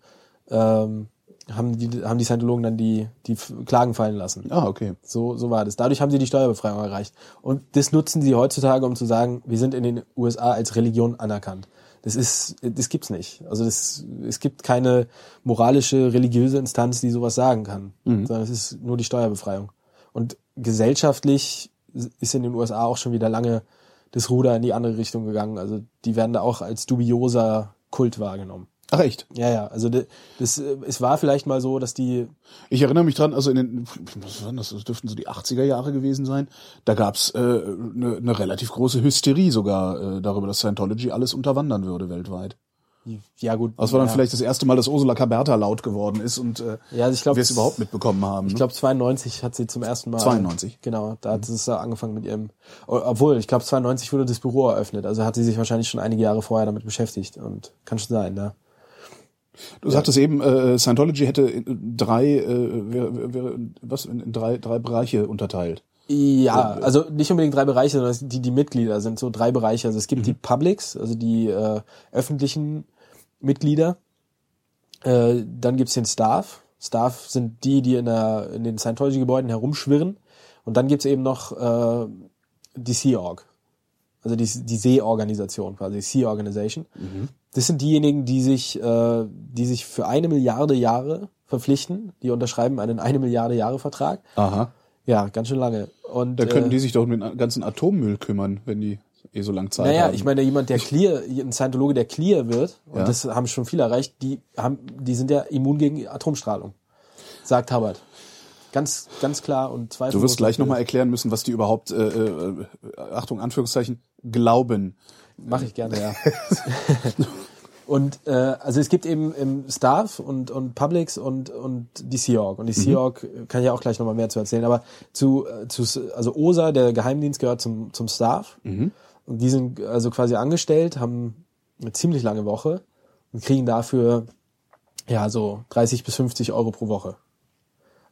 ähm, haben die haben die Scientologen dann die die Klagen fallen lassen. Ah, okay. So, so war das. Dadurch haben sie die Steuerbefreiung erreicht. Und das nutzen sie heutzutage, um zu sagen, wir sind in den USA als Religion anerkannt. Das ist, das gibt's nicht. Also das, es gibt keine moralische, religiöse Instanz, die sowas sagen kann, sondern es ist nur die Steuerbefreiung. Und gesellschaftlich ist in den USA auch schon wieder lange das Ruder in die andere Richtung gegangen. Also die werden da auch als dubioser Kult wahrgenommen. Ach echt? Ja, ja. Also das, das, äh, es war vielleicht mal so, dass die Ich erinnere mich dran, also in den, was waren das, das dürften so die 80er Jahre gewesen sein, da gab's äh, eine ne relativ große Hysterie sogar äh, darüber, dass Scientology alles unterwandern würde weltweit. ja gut. Das war dann ja. vielleicht das erste Mal, dass Ursula Caberta laut geworden ist und äh, Ja, also ich glaub, wir es überhaupt mitbekommen haben. Ich ne? glaube 92 hat sie zum ersten Mal. 92? Genau, da hat es ja angefangen mit ihrem. Obwohl, ich glaube 92 wurde das Büro eröffnet. Also hat sie sich wahrscheinlich schon einige Jahre vorher damit beschäftigt und kann schon sein, ne? Du sagtest eben, äh, Scientology hätte in drei, äh, wäre, wäre, was in, in drei, drei Bereiche unterteilt. Ja, also nicht unbedingt drei Bereiche, sondern die die Mitglieder sind so drei Bereiche. Also es gibt die Publics, also die äh, öffentlichen Mitglieder. Äh, dann gibt's den Staff. Staff sind die, die in, der, in den Scientology-Gebäuden herumschwirren. Und dann gibt's eben noch äh, die Sea Org. Also die, die Seeorganisation quasi, Sea Organization. Das sind diejenigen, die sich, äh, die sich für eine Milliarde Jahre verpflichten. Die unterschreiben einen eine Milliarde Jahre Vertrag. Aha. Ja, ganz schön lange. Und Da könnten äh, die sich doch um den ganzen Atommüll kümmern, wenn die eh so lang Zeit naja, haben. ich meine, jemand, der clear, ein Scientologe, der clear wird, und Ja. das haben schon viele erreicht, die haben, die sind ja immun gegen Atomstrahlung. Sagt Hubbard. Ganz, ganz klar und zweifellos. Du wirst gleich nochmal erklären müssen, was die überhaupt, äh, äh, Achtung, Anführungszeichen, glauben. Mache ich gerne, ja. <laughs> und äh, also es gibt eben im Staff und, und Publics und, und die Sea Org. Und die Sea Org äh, kann ich ja auch gleich nochmal mehr zu erzählen. Aber zu, äh, zu also OSA, der Geheimdienst, gehört zum, zum Staff. Und die sind also quasi angestellt, haben eine ziemlich lange Woche und kriegen dafür ja so 30 bis 50 Euro pro Woche.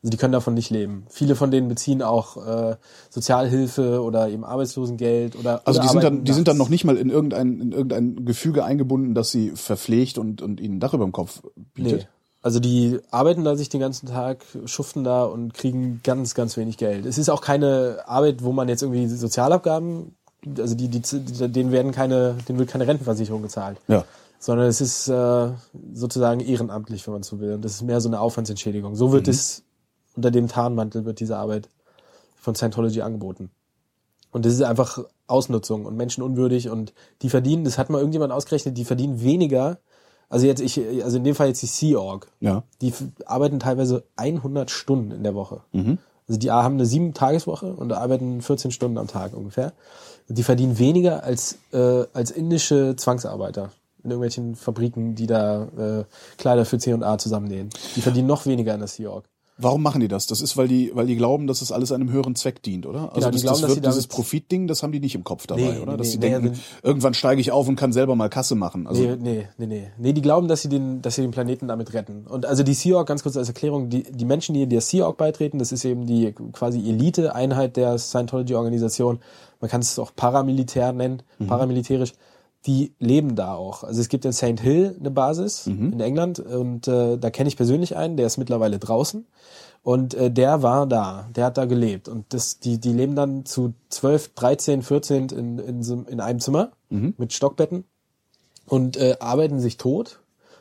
Also die können davon nicht leben. Viele von denen beziehen auch äh, Sozialhilfe oder eben Arbeitslosengeld oder Also oder die sind dann, die sind dann noch nicht mal in irgendein, in irgendein Gefüge eingebunden, das sie verpflegt und, und ihnen ein Dach über dem Kopf bietet. Nee. Also die arbeiten da sich den ganzen Tag, schuften da und kriegen ganz, ganz wenig Geld. Es ist auch keine Arbeit, wo man jetzt irgendwie Sozialabgaben, also die, die, die denen werden keine, denen wird keine Rentenversicherung gezahlt. Ja. sondern es ist äh, sozusagen ehrenamtlich, wenn man so will. Und das ist mehr so eine Aufwandsentschädigung. So wird es unter dem Tarnmantel wird diese Arbeit von Scientology angeboten. Und das ist einfach Ausnutzung und menschenunwürdig und die verdienen, das hat mal irgendjemand ausgerechnet, die verdienen weniger, also jetzt ich, also in dem Fall jetzt die Sea Org, Ja. die arbeiten teilweise 100 Stunden in der Woche. Also die haben eine sieben Tageswoche und arbeiten 14 Stunden am Tag ungefähr. Und die verdienen weniger als äh, als indische Zwangsarbeiter in irgendwelchen Fabriken, die da äh, Kleider für C&A zusammennähen. Die verdienen noch weniger in der Sea Org. Warum machen die das? Das ist, weil die, weil die glauben, dass das alles einem höheren Zweck dient, oder? Also Genau, die das, glauben, das dass wird dieses Profitding, das haben die nicht im Kopf dabei, Nee, oder? Dass nee, sie nee, denken, also- irgendwann steige ich auf und kann selber mal Kasse machen. Also Nee, nee, nee, nee. Nee, die glauben, dass sie den, dass sie den Planeten damit retten. Und also die Sea Org, ganz kurz als Erklärung, die, die Menschen, die der Sea Org beitreten, das ist eben die quasi Elite-Einheit der Scientology-Organisation. Man kann es auch Paramilitär nennen, paramilitärisch. Die leben da auch. Also es gibt in St. Hill eine Basis in England und äh, da kenne ich persönlich einen, der ist mittlerweile draußen. Und äh, der war da, der hat da gelebt. Und das, die, die leben dann zu 12, 13, 14 in, in, in einem Zimmer mit Stockbetten und äh, arbeiten sich tot,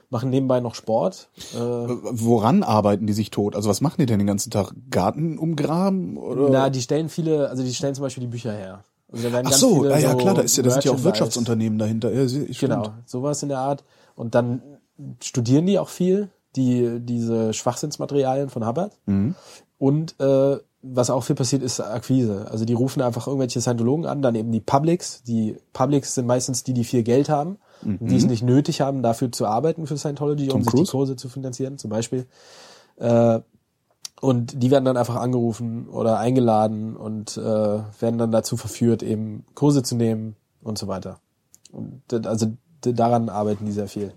machen nebenbei noch Sport. Äh, woran arbeiten die sich tot? Also was machen die denn den ganzen Tag? Garten umgraben? Oder? na, die stellen viele, also die stellen zum Beispiel die Bücher her. Also Ach so, ah, ja so klar, da ist ja, da sind ja auch Wirtschaftsunternehmen dahinter. Ja, stimmt. Genau, sowas in der Art. Und dann studieren die auch viel, die diese Schwachsinnsmaterialien von Hubbard. Mhm. Und äh, was auch viel passiert, ist Akquise. Also die rufen einfach irgendwelche Scientologen an, dann eben die Publics. Die Publics sind meistens die, die viel Geld haben, und die es nicht nötig haben, dafür zu arbeiten für Scientology, Mhm. Tom um sich Cruise? die Kurse zu finanzieren, zum Beispiel. Äh, und die werden dann einfach angerufen oder eingeladen und äh, werden dann dazu verführt, eben Kurse zu nehmen und so weiter. Und also daran arbeiten die sehr viel.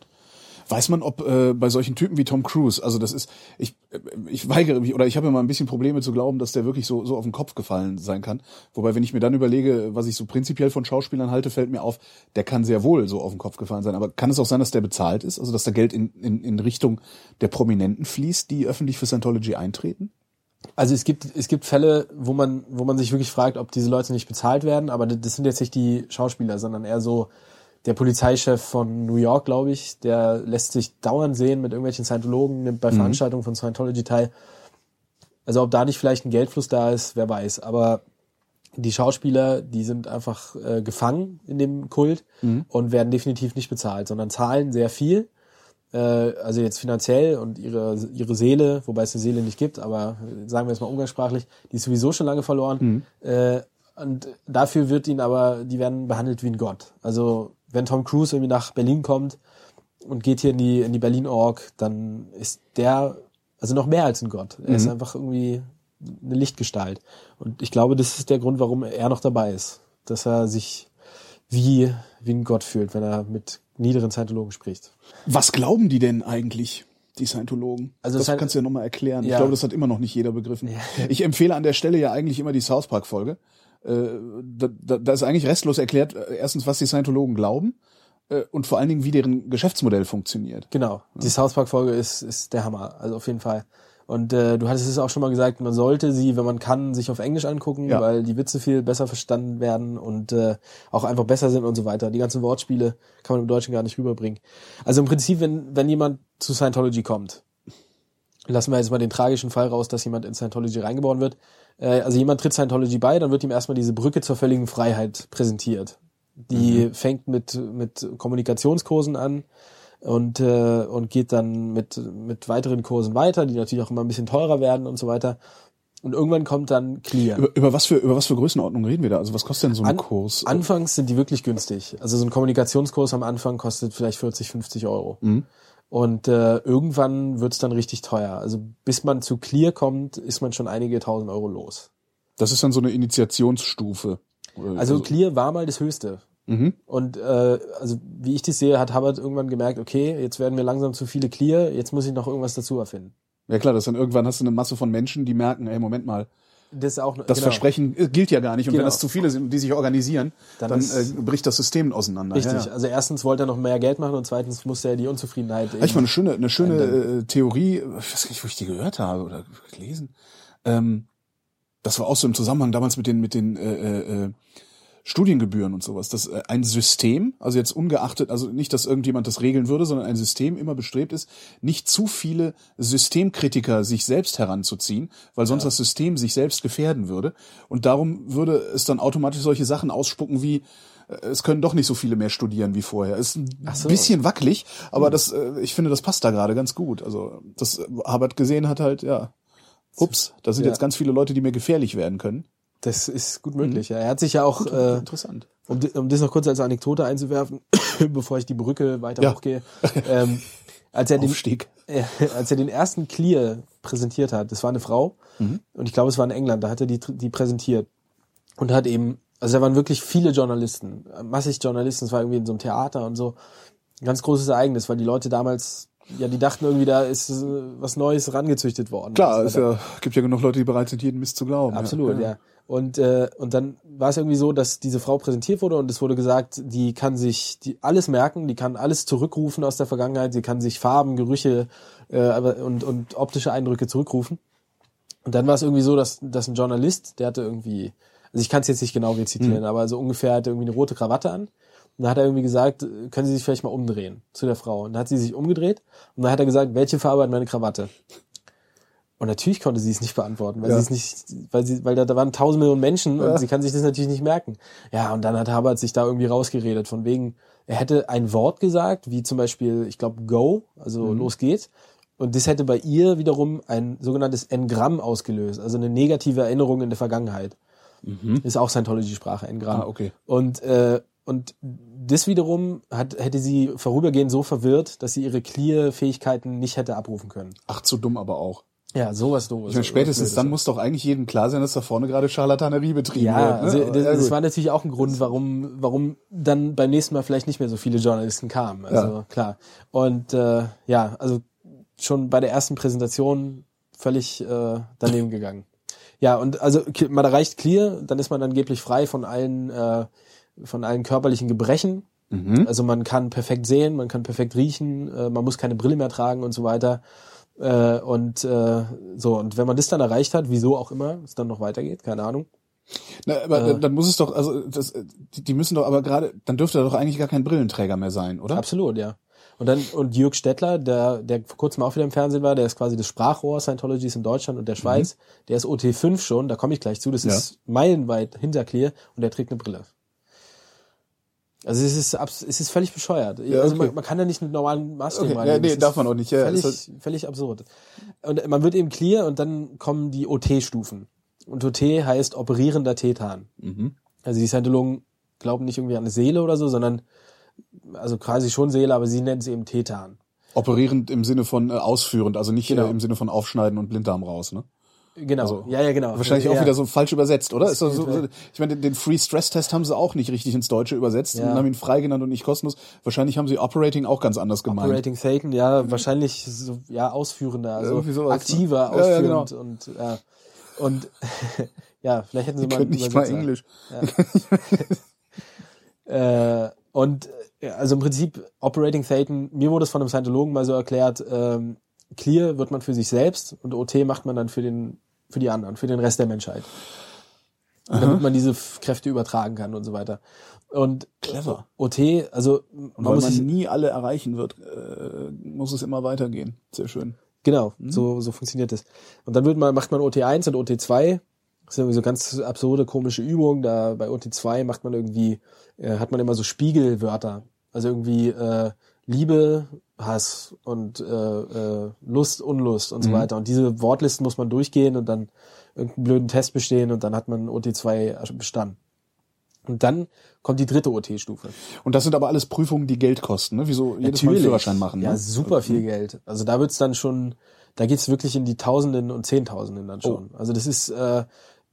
Weiß man, ob äh, bei solchen Typen wie Tom Cruise, also das ist, ich, äh, ich weigere mich oder ich habe immer ein bisschen Probleme zu glauben, dass der wirklich so, so auf den Kopf gefallen sein kann. Wobei, wenn ich mir dann überlege, was ich so prinzipiell von Schauspielern halte, fällt mir auf, der kann sehr wohl so auf den Kopf gefallen sein. Aber kann es auch sein, dass der bezahlt ist? Also dass da Geld in, in, in Richtung der Prominenten fließt, die öffentlich für Scientology eintreten? Also es gibt es gibt Fälle, wo man wo man sich wirklich fragt, ob diese Leute nicht bezahlt werden, aber das sind jetzt nicht die Schauspieler, sondern eher so der Polizeichef von New York, glaube ich, der lässt sich dauernd sehen mit irgendwelchen Scientologen, nimmt bei Veranstaltungen von Scientology teil. Also ob da nicht vielleicht ein Geldfluss da ist, wer weiß. Aber die Schauspieler, die sind einfach äh, gefangen in dem Kult und werden definitiv nicht bezahlt, sondern zahlen sehr viel. Äh, also jetzt finanziell und ihre, ihre Seele, wobei es eine Seele nicht gibt, aber sagen wir es mal umgangssprachlich, die ist sowieso schon lange verloren. Äh, und dafür wird ihnen aber, die werden behandelt wie ein Gott. Also wenn Tom Cruise irgendwie nach Berlin kommt und geht hier in die, in die Berlin-Org, dann ist der, also noch mehr als ein Gott. Er ist einfach irgendwie eine Lichtgestalt. Und ich glaube, das ist der Grund, warum er noch dabei ist. Dass er sich wie, wie ein Gott fühlt, wenn er mit niederen Scientologen spricht. Was glauben die denn eigentlich? Die Scientologen. Also das kannst du ja nochmal erklären. Ich Ja. glaube, das hat immer noch nicht jeder begriffen. Ich empfehle an der Stelle ja eigentlich immer die South Park Folge. Äh, da, da, da ist eigentlich restlos erklärt, äh, erstens, was die Scientologen glauben äh, und vor allen Dingen, wie deren Geschäftsmodell funktioniert. Genau. Die South Park Folge ist, ist der Hammer. Also auf jeden Fall. Und äh, du hattest es auch schon mal gesagt, man sollte sie, wenn man kann, sich auf Englisch angucken, Ja. weil die Witze viel besser verstanden werden und äh, auch einfach besser sind und so weiter. Die ganzen Wortspiele kann man im Deutschen gar nicht rüberbringen. Also im Prinzip, wenn, wenn jemand zu Scientology kommt, lassen wir jetzt mal den tragischen Fall raus, dass jemand in Scientology reingeboren wird. Äh, also jemand tritt Scientology bei, dann wird ihm erstmal diese Brücke zur völligen Freiheit präsentiert. Die fängt mit, mit Kommunikationskursen an und, äh, und geht dann mit, mit weiteren Kursen weiter, die natürlich auch immer ein bisschen teurer werden und so weiter. Und irgendwann kommt dann Clear. Über, über was für über was für Größenordnung reden wir da? Also was kostet denn so ein An- Kurs? Anfangs sind die wirklich günstig. Also so ein Kommunikationskurs am Anfang kostet vielleicht 40, 50 Euro. Mhm. Und äh, irgendwann wird's dann richtig teuer. Also bis man zu Clear kommt, ist man schon einige tausend Euro los. Das ist dann so eine Initiationsstufe. Also so. Clear war mal das Höchste. Mhm. Und äh, also wie ich das sehe, hat Hubbard irgendwann gemerkt, okay, jetzt werden mir langsam zu viele Clear, jetzt muss ich noch irgendwas dazu erfinden. Ja klar, das dann irgendwann hast du eine Masse von Menschen, die merken, ey, Moment mal, Das auch das genau. Versprechen äh, gilt ja gar nicht. Und wenn Genau. das zu viele sind, die sich organisieren, Dann dann, äh, bricht das System auseinander. Richtig. Ja, ja. Also erstens wollte er noch mehr Geld machen und zweitens musste er die Unzufriedenheit. Ich mal eine schöne, eine schöne Ändern. äh, Theorie, ich weiß nicht, wo ich die gehört habe oder gelesen. Ähm, das war auch so im Zusammenhang damals mit den, mit den äh, äh, Studiengebühren und sowas, dass äh, ein System, also jetzt ungeachtet, also nicht, dass irgendjemand das regeln würde, sondern ein System immer bestrebt ist, nicht zu viele Systemkritiker sich selbst heranzuziehen, weil sonst das System sich selbst gefährden würde. Und darum würde es dann automatisch solche Sachen ausspucken wie, äh, es können doch nicht so viele mehr studieren wie vorher. Ist ein so. bisschen wackelig, aber das, äh, ich finde, das passt da gerade ganz gut. Also, das Harvard gesehen hat halt, ja, ups, da sind Ja. jetzt ganz viele Leute, die mir gefährlich werden können. Das ist gut möglich. Ja. Er hat sich ja auch, äh, Interessant. um, um das noch kurz als Anekdote einzuwerfen, <coughs> bevor ich die Brücke weiter Ja. hochgehe, ähm, als er den, äh, <laughs> als er den ersten Clear präsentiert hat, das war eine Frau und ich glaube, es war in England, da hat er die, die präsentiert und hat eben, also da waren wirklich viele Journalisten, massig Journalisten, es war irgendwie in so einem Theater und so, ein ganz großes Ereignis, weil die Leute damals, ja, die dachten irgendwie, da ist äh, was Neues rangezüchtet worden. Klar, es ja, gibt ja genug Leute, die bereit sind, jeden Mist zu glauben. Absolut, ja. Und, äh, und dann war es irgendwie so, dass diese Frau präsentiert wurde und es wurde gesagt, die kann sich die alles merken, die kann alles zurückrufen aus der Vergangenheit, sie kann sich Farben, Gerüche äh, und, und optische Eindrücke zurückrufen. Und dann war es irgendwie so, dass, dass ein Journalist, der hatte irgendwie, also ich kann es jetzt nicht genau rezitieren, aber so ungefähr hatte irgendwie eine rote Krawatte an. Und dann hat er irgendwie gesagt, können Sie sich vielleicht mal umdrehen zu der Frau. Und dann hat sie sich umgedreht und dann hat er gesagt, welche Farbe hat meine Krawatte? Und natürlich konnte sie es nicht beantworten, weil Ja. sie es nicht, weil sie, weil da, da waren tausend Millionen Menschen und sie kann sich das natürlich nicht merken. Ja, und dann hat Habert sich da irgendwie rausgeredet, von wegen, er hätte ein Wort gesagt, wie zum Beispiel, ich glaube, go, also los geht's. Und das hätte bei ihr wiederum ein sogenanntes Engramm ausgelöst, also eine negative Erinnerung in der Vergangenheit. Ist auch Scientology-Sprache, Engramm. Ah, okay. Und, äh, und das wiederum hat, hätte sie vorübergehend so verwirrt, dass sie ihre Clear-Fähigkeiten nicht hätte abrufen können. Ach, zu dumm aber auch. Ja, sowas doofes. Ich meine, spätestens dann muss doch eigentlich jedem klar sein, dass da vorne gerade Scharlatanerie betrieben Ja, wird. Ne? also das, ja, das war natürlich auch ein Grund, warum, warum dann beim nächsten Mal vielleicht nicht mehr so viele Journalisten kamen. Also Ja. klar. Und äh, ja, also schon bei der ersten Präsentation völlig äh, daneben gegangen. Ja, und also man erreicht Clear, dann ist man angeblich frei von allen äh, von allen körperlichen Gebrechen. Mhm. Also man kann perfekt sehen, man kann perfekt riechen, äh, man muss keine Brille mehr tragen und so weiter. Äh, und äh, so, und wenn man das dann erreicht hat, wieso auch immer es dann noch weitergeht, keine Ahnung. Na, aber Äh. dann- muss es doch, also das, die, die müssen doch aber gerade, dann dürfte er doch eigentlich gar kein Brillenträger mehr sein, oder? Absolut, ja. Und dann, und Jörg Stettler, der, der vor kurzem auch wieder im Fernsehen war, der ist quasi das Sprachrohr Scientologies in Deutschland und der Schweiz, der ist OT5 schon, da komme ich gleich zu, das Mhm. Ja. ist meilenweit hinter Clear und der trägt eine Brille. Also es ist, es ist völlig bescheuert. also okay. man, man kann ja nicht mit normalen Maßstäben Okay, ja, nee, darf man auch nicht, ja, Völlig, ist völlig absurd. Und man wird eben Clear und dann kommen die OT-Stufen. Und OT heißt operierender Tetan. Mhm. Also die Scientologen glauben nicht irgendwie an eine Seele oder so, sondern also quasi schon Seele, aber sie nennen es eben Tetan. Operierend im Sinne von äh, ausführend, also nicht Genau. äh, im Sinne von aufschneiden und Blinddarm raus, ne? Genau. Also, ja, ja, genau. Wahrscheinlich ja. auch wieder so falsch übersetzt, oder? So, Ja. ich meine, den- Free Stress Test haben sie auch nicht richtig ins Deutsche übersetzt Ja. und haben ihn frei genannt und nicht kostenlos. Wahrscheinlich haben sie Operating auch ganz anders gemeint. Operating Satan, ja, wahrscheinlich so, ja, ausführender, also sowas, aktiver, ne? Ja, ja, ausführend genau. und ja. Und <laughs> ja, vielleicht hätten sie Die mal einen nicht mal. Englisch. <laughs> Äh, und also im Prinzip Operating Satan, mir wurde es von einem Scientologen mal so erklärt, ähm, Clear wird man für sich selbst und OT macht man dann für den für die anderen, für den Rest der Menschheit. Und damit man diese Kräfte übertragen kann und so weiter. Und Clever. OT, also man weil muss man nie alle erreichen wird, äh, muss es immer weitergehen. Sehr schön. Genau, Mhm. so, so funktioniert das. Und dann wird man, macht man OT1 und OT2. Das sind irgendwie so ganz absurde, komische Übungen. Da bei OT2 macht man irgendwie, äh, hat man immer so Spiegelwörter. Also irgendwie äh, Liebe, Hass und äh, äh, Lust, Unlust und so weiter. Und diese Wortlisten muss man durchgehen und dann irgendeinen blöden Test bestehen und dann hat man OT2 bestanden. Und dann kommt die dritte OT-Stufe. Und das sind aber alles Prüfungen, die Geld kosten, ne? Wieso jedes Mal einen Führerschein machen. Ja, ne? super viel Geld. Also da wird's dann schon, da geht's wirklich in die Tausenden und Zehntausenden dann schon. Oh. Also das ist äh,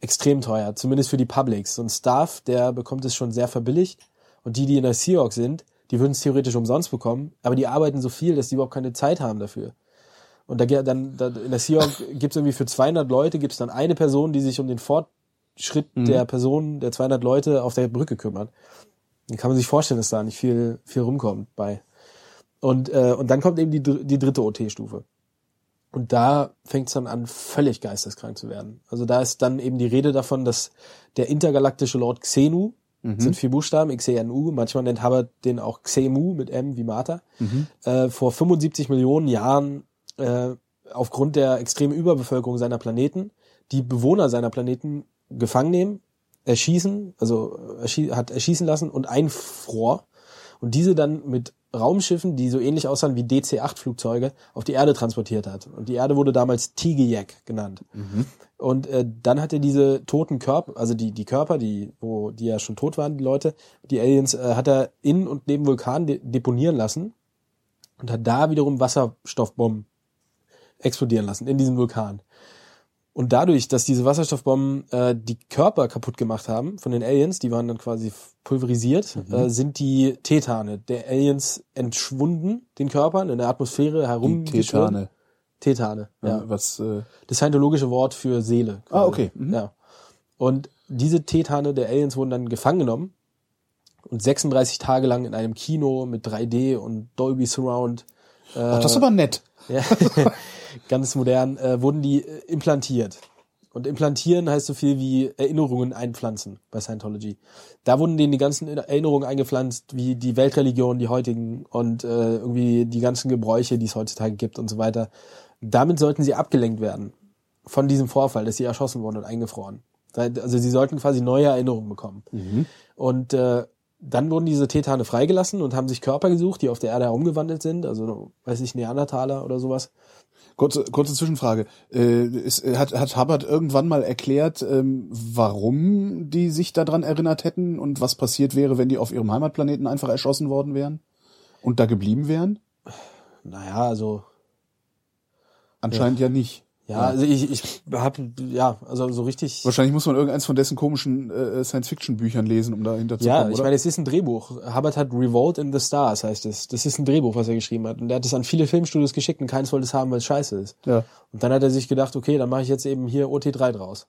extrem teuer, zumindest für die Publics. So ein Staff, der bekommt es schon sehr verbilligt. Und die, die in der Seahawk sind, die würden es theoretisch umsonst bekommen, aber die arbeiten so viel, dass die überhaupt keine Zeit haben dafür. Und da dann, da, in der Seahawk gibt's irgendwie für 200 Leute gibt's dann eine Person, die sich um den Fortschritt der Person, der 200 Leute auf der Brücke kümmert. Dann kann man sich vorstellen, dass da nicht viel, viel rumkommt bei. Und, äh, und dann kommt eben die, die dritte OT-Stufe. Und da fängt es dann an, völlig geisteskrank zu werden. Also da ist dann eben die Rede davon, dass der intergalaktische Lord Xenu, Das sind vier Buchstaben, X-E-N-U. Manchmal nennt Hubbard den auch Xemu mit M wie Martha. Äh, vor 75 Millionen Jahren äh, aufgrund der extremen Überbevölkerung seiner Planeten die Bewohner seiner Planeten gefangen nehmen, erschießen, also erschie hat erschießen lassen und einfror und diese dann mit Raumschiffen, die so ähnlich aussahen wie DC-8-Flugzeuge, auf die Erde transportiert hat. Und die Erde wurde damals Tigejek genannt. Und äh, dann hat er diese toten Körper, also die, die Körper, die, wo die ja schon tot waren, die Leute, die Aliens, äh, hat er in und neben Vulkanen de deponieren lassen und hat da wiederum Wasserstoffbomben explodieren lassen in diesem Vulkan. Und dadurch, dass diese Wasserstoffbomben äh, die Körper kaputt gemacht haben von den Aliens, die waren dann quasi pulverisiert, äh, sind die Thetane der Aliens entschwunden, den Körpern, in der Atmosphäre Die herumgeschwirrt. Tetane. Ja. Was, äh, Das scientologische Wort für Seele. Ah, okay. Mhm. Ja. Und diese Tethane der Aliens wurden dann gefangen genommen und 36 Tage lang in einem Kino mit 3D und Dolby Surround, ach, das ist aber nett. ja, <laughs> ganz modern, äh, wurden die äh, implantiert. Und implantieren heißt so viel wie Erinnerungen einpflanzen bei Scientology. Da wurden denen die ganzen Erinnerungen eingepflanzt, wie die Weltreligion, die heutigen und äh, irgendwie die ganzen Gebräuche, die es heutzutage gibt und so weiter. Damit sollten sie abgelenkt werden von diesem Vorfall, dass sie erschossen wurden und eingefroren. Also sie sollten quasi neue Erinnerungen bekommen. Und äh, dann wurden diese Thetane freigelassen und haben sich Körper gesucht, die auf der Erde herumgewandelt sind, also weiß ich, Neandertaler oder sowas. Kurze, kurze Zwischenfrage. Äh, ist, hat, hat Hubbard irgendwann mal erklärt, ähm, warum die sich daran erinnert hätten und was passiert wäre, wenn die auf ihrem Heimatplaneten einfach erschossen worden wären und da geblieben wären? Naja, also Anscheinend ja, nicht. ja, also ich, ich habe ja, also so richtig. Wahrscheinlich muss man irgendeins von dessen komischen äh, Science-Fiction-Büchern lesen, um dahinter zu Ja, kommen, ich oder? meine, es ist ein Drehbuch. Hubbard hat Revolt in the Stars, heißt es. Das ist ein Drehbuch, was er geschrieben hat. Und er hat es an viele Filmstudios geschickt und keins wollte es haben, weil es scheiße ist. ja. Und dann hat er sich gedacht, okay, dann mache ich jetzt eben hier OT3 draus.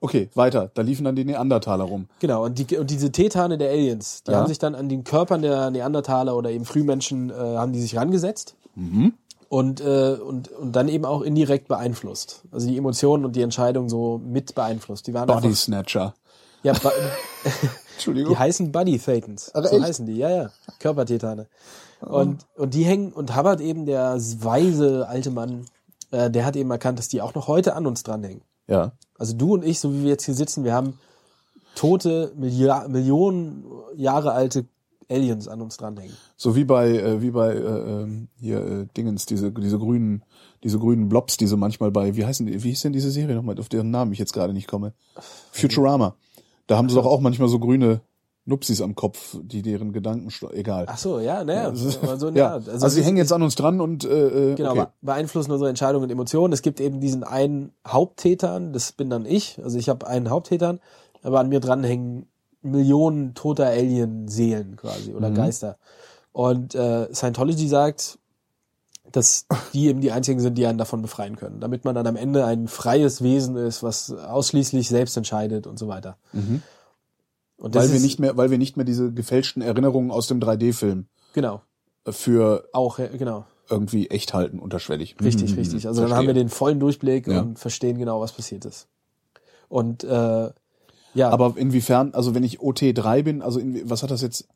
Okay, weiter. Da liefen dann die Neandertaler rum. Genau, und, die, und diese Tethane der Aliens, die Ja. haben sich dann an den Körpern der Neandertaler oder eben Frühmenschen, äh, haben die sich rangesetzt Mhm. Und, äh, und, und dann eben auch indirekt beeinflusst. Also die Emotionen und die Entscheidung so mit beeinflusst. Die waren Body einfach, Snatcher. ja, <laughs> Entschuldigung. die heißen Buddy Thetans. So echt? heißen die, ja, ja. Körpertetane. Und, und die hängen, und Hubbard eben, der weise alte Mann, äh, der hat eben erkannt, dass die auch noch heute an uns dranhängen. ja. Also du und ich, so wie wir jetzt hier sitzen, wir haben tote, Millia Millionen Jahre alte Aliens an uns dranhängen. So wie bei äh, wie bei äh, ähm, hier äh, Dingens diese diese grünen diese grünen Blobs, diese manchmal bei wie heißen die, wie hieß denn diese Serie nochmal, auf deren Namen ich jetzt gerade nicht komme. Futurama. Da haben sie doch auch manchmal so grüne Nupsis am Kopf, die deren Gedanken egal. Ach so, ja, naja. so, <laughs> ja, ja, also, sie hängen jetzt an uns dran und äh, äh, Genau, okay. be- beeinflussen unsere Entscheidungen und Emotionen. Es gibt eben diesen einen Haupttätern, das bin dann ich. Also ich habe einen Haupttätern, aber an mir dran hängen Millionen toter Alien-Seelen quasi oder Geister. Und äh, Scientology sagt, dass die eben die einzigen sind, die einen davon befreien können, damit man dann am Ende ein freies Wesen ist, was ausschließlich selbst entscheidet und so weiter. Und das weil wir nicht mehr weil wir nicht mehr diese gefälschten Erinnerungen aus dem 3D-Film genau für auch ja, genau irgendwie echt halten unterschwellig. Richtig, Mhm, richtig. Also dann verstehe. haben wir den vollen Durchblick Ja. und verstehen genau, was passiert ist. Und äh, ja, Aber inwiefern, also wenn ich OT3 bin, also in, was hat das jetzt?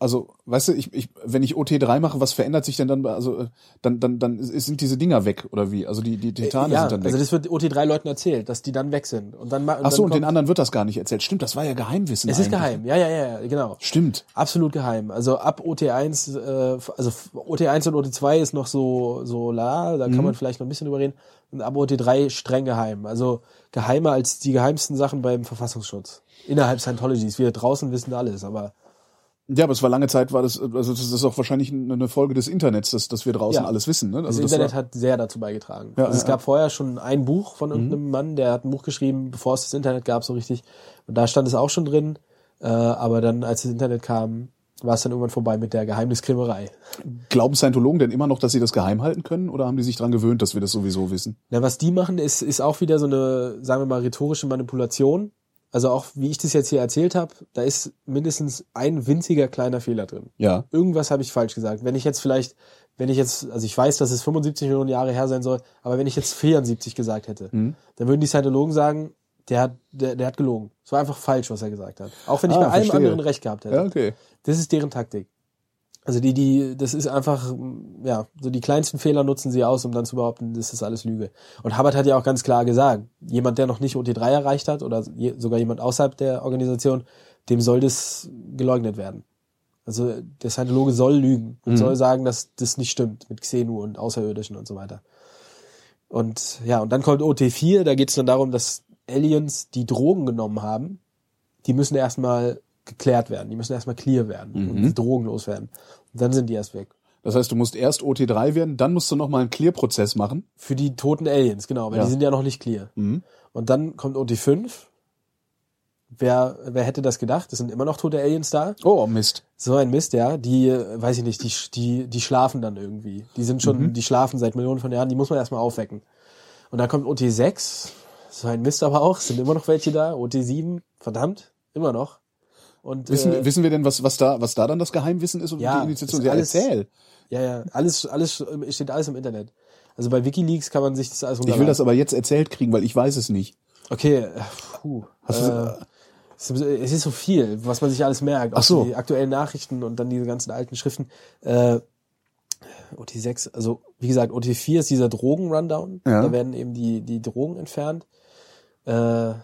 Also, weißt du, ich, ich, wenn ich OT3 mache, was verändert sich denn dann? bei- Also, dann, dann, dann sind diese Dinger weg oder wie? Also die, die Titane ja, sind dann weg. also das wird OT3 Leuten erzählt, dass die dann weg sind. Und dann, ma- Ach so, und den anderen wird das gar nicht erzählt. Stimmt, das war ja Geheimwissen. Es ist geheim, ja, ja, ja, ja, genau. Stimmt. Absolut geheim. Also ab OT1, äh, also OT1 und OT2 ist noch so, so la, da Mhm. kann man vielleicht noch ein bisschen drüber reden. Und ab OT3 streng geheim. Also geheimer als die geheimsten Sachen beim Verfassungsschutz. Innerhalb Scientologys. Wir draußen wissen alles, aber Ja, aber es war lange Zeit, war das, also das ist auch wahrscheinlich eine Folge des Internets, dass, dass wir draußen Ja. alles wissen. Ne? Das Also das Internet war, hat sehr dazu beigetragen. Ja, also es ja, Mhm. gab vorher schon ein Buch von irgendeinem Mann, der hat ein Buch geschrieben, bevor es das Internet gab, so richtig. Und da stand es auch schon drin. Äh, aber dann, als das Internet kam, war es dann irgendwann vorbei mit der Geheimniskrämerei. Glauben Scientologen denn immer noch, dass sie das geheim halten können oder haben die sich dran gewöhnt, dass wir das sowieso wissen? Na, was die machen, ist, ist auch wieder so eine, sagen wir mal, rhetorische Manipulation. Also auch, wie ich das jetzt hier erzählt habe, da ist mindestens ein winziger kleiner Fehler drin. Ja. Irgendwas habe ich falsch gesagt. Wenn ich jetzt vielleicht, wenn ich jetzt, also ich weiß, dass es 75 Millionen Jahre her sein soll, aber wenn ich jetzt 74 gesagt hätte, Mhm. dann würden die Scientologen sagen, der hat, der, der hat gelogen. Es war einfach falsch, was er gesagt hat. Auch wenn ich Ah, bei allem verstehe. anderen recht gehabt hätte. Ja, okay. Das ist deren Taktik. Also die, die, das ist einfach, ja, so die kleinsten Fehler nutzen sie aus, um dann zu behaupten, das ist alles Lüge. Und Hubbard hat ja auch ganz klar gesagt, jemand, der noch nicht OT3 erreicht hat oder je, sogar jemand außerhalb der Organisation, dem soll das geleugnet werden. Also der Scientologe soll lügen und soll sagen, dass das nicht stimmt mit Xenu und Außerirdischen und so weiter. Und ja, und dann kommt OT4, da geht es dann darum, dass Aliens, die Drogen genommen haben, die müssen erstmal geklärt werden, die müssen erstmal clear werden und die Drogen loswerden. Und dann sind die erst weg. Das heißt, du musst erst OT3 werden, dann musst du nochmal einen Clear-Prozess machen. Für die toten Aliens, genau, weil Ja. die sind ja noch nicht clear. Mhm. Und dann kommt OT5. Wer, wer hätte das gedacht? Es sind immer noch tote Aliens da. Oh, Mist. So ein Mist, ja. Die, äh, weiß ich nicht, die, die, die schlafen dann irgendwie. Die sind schon, Mhm. die schlafen seit Millionen von Jahren, die muss man erstmal aufwecken. Und dann kommt OT6, so ein Mist aber auch, es sind immer noch welche da. OT7, verdammt, immer noch. Und, Wissen, äh, wissen wir denn, was, was da, was da dann das Geheimwissen ist und Ja, die Initiation? ist Ja, alles- erzähl. ja, ja, alles, alles, äh, steht alles im Internet. Also bei Wikileaks kann man sich das alles Ich will runterladen. das aber jetzt erzählt kriegen, weil ich weiß es nicht. Okay, äh, puh. Hast äh, du- es ist- es ist so viel, was man sich alles merkt. Ach so. Die aktuellen Nachrichten und dann diese ganzen alten Schriften. Äh, OT6, also wie gesagt, OT4 ist dieser Drogen-Rundown. Ja. Da werden eben die, die Drogen entfernt. Äh,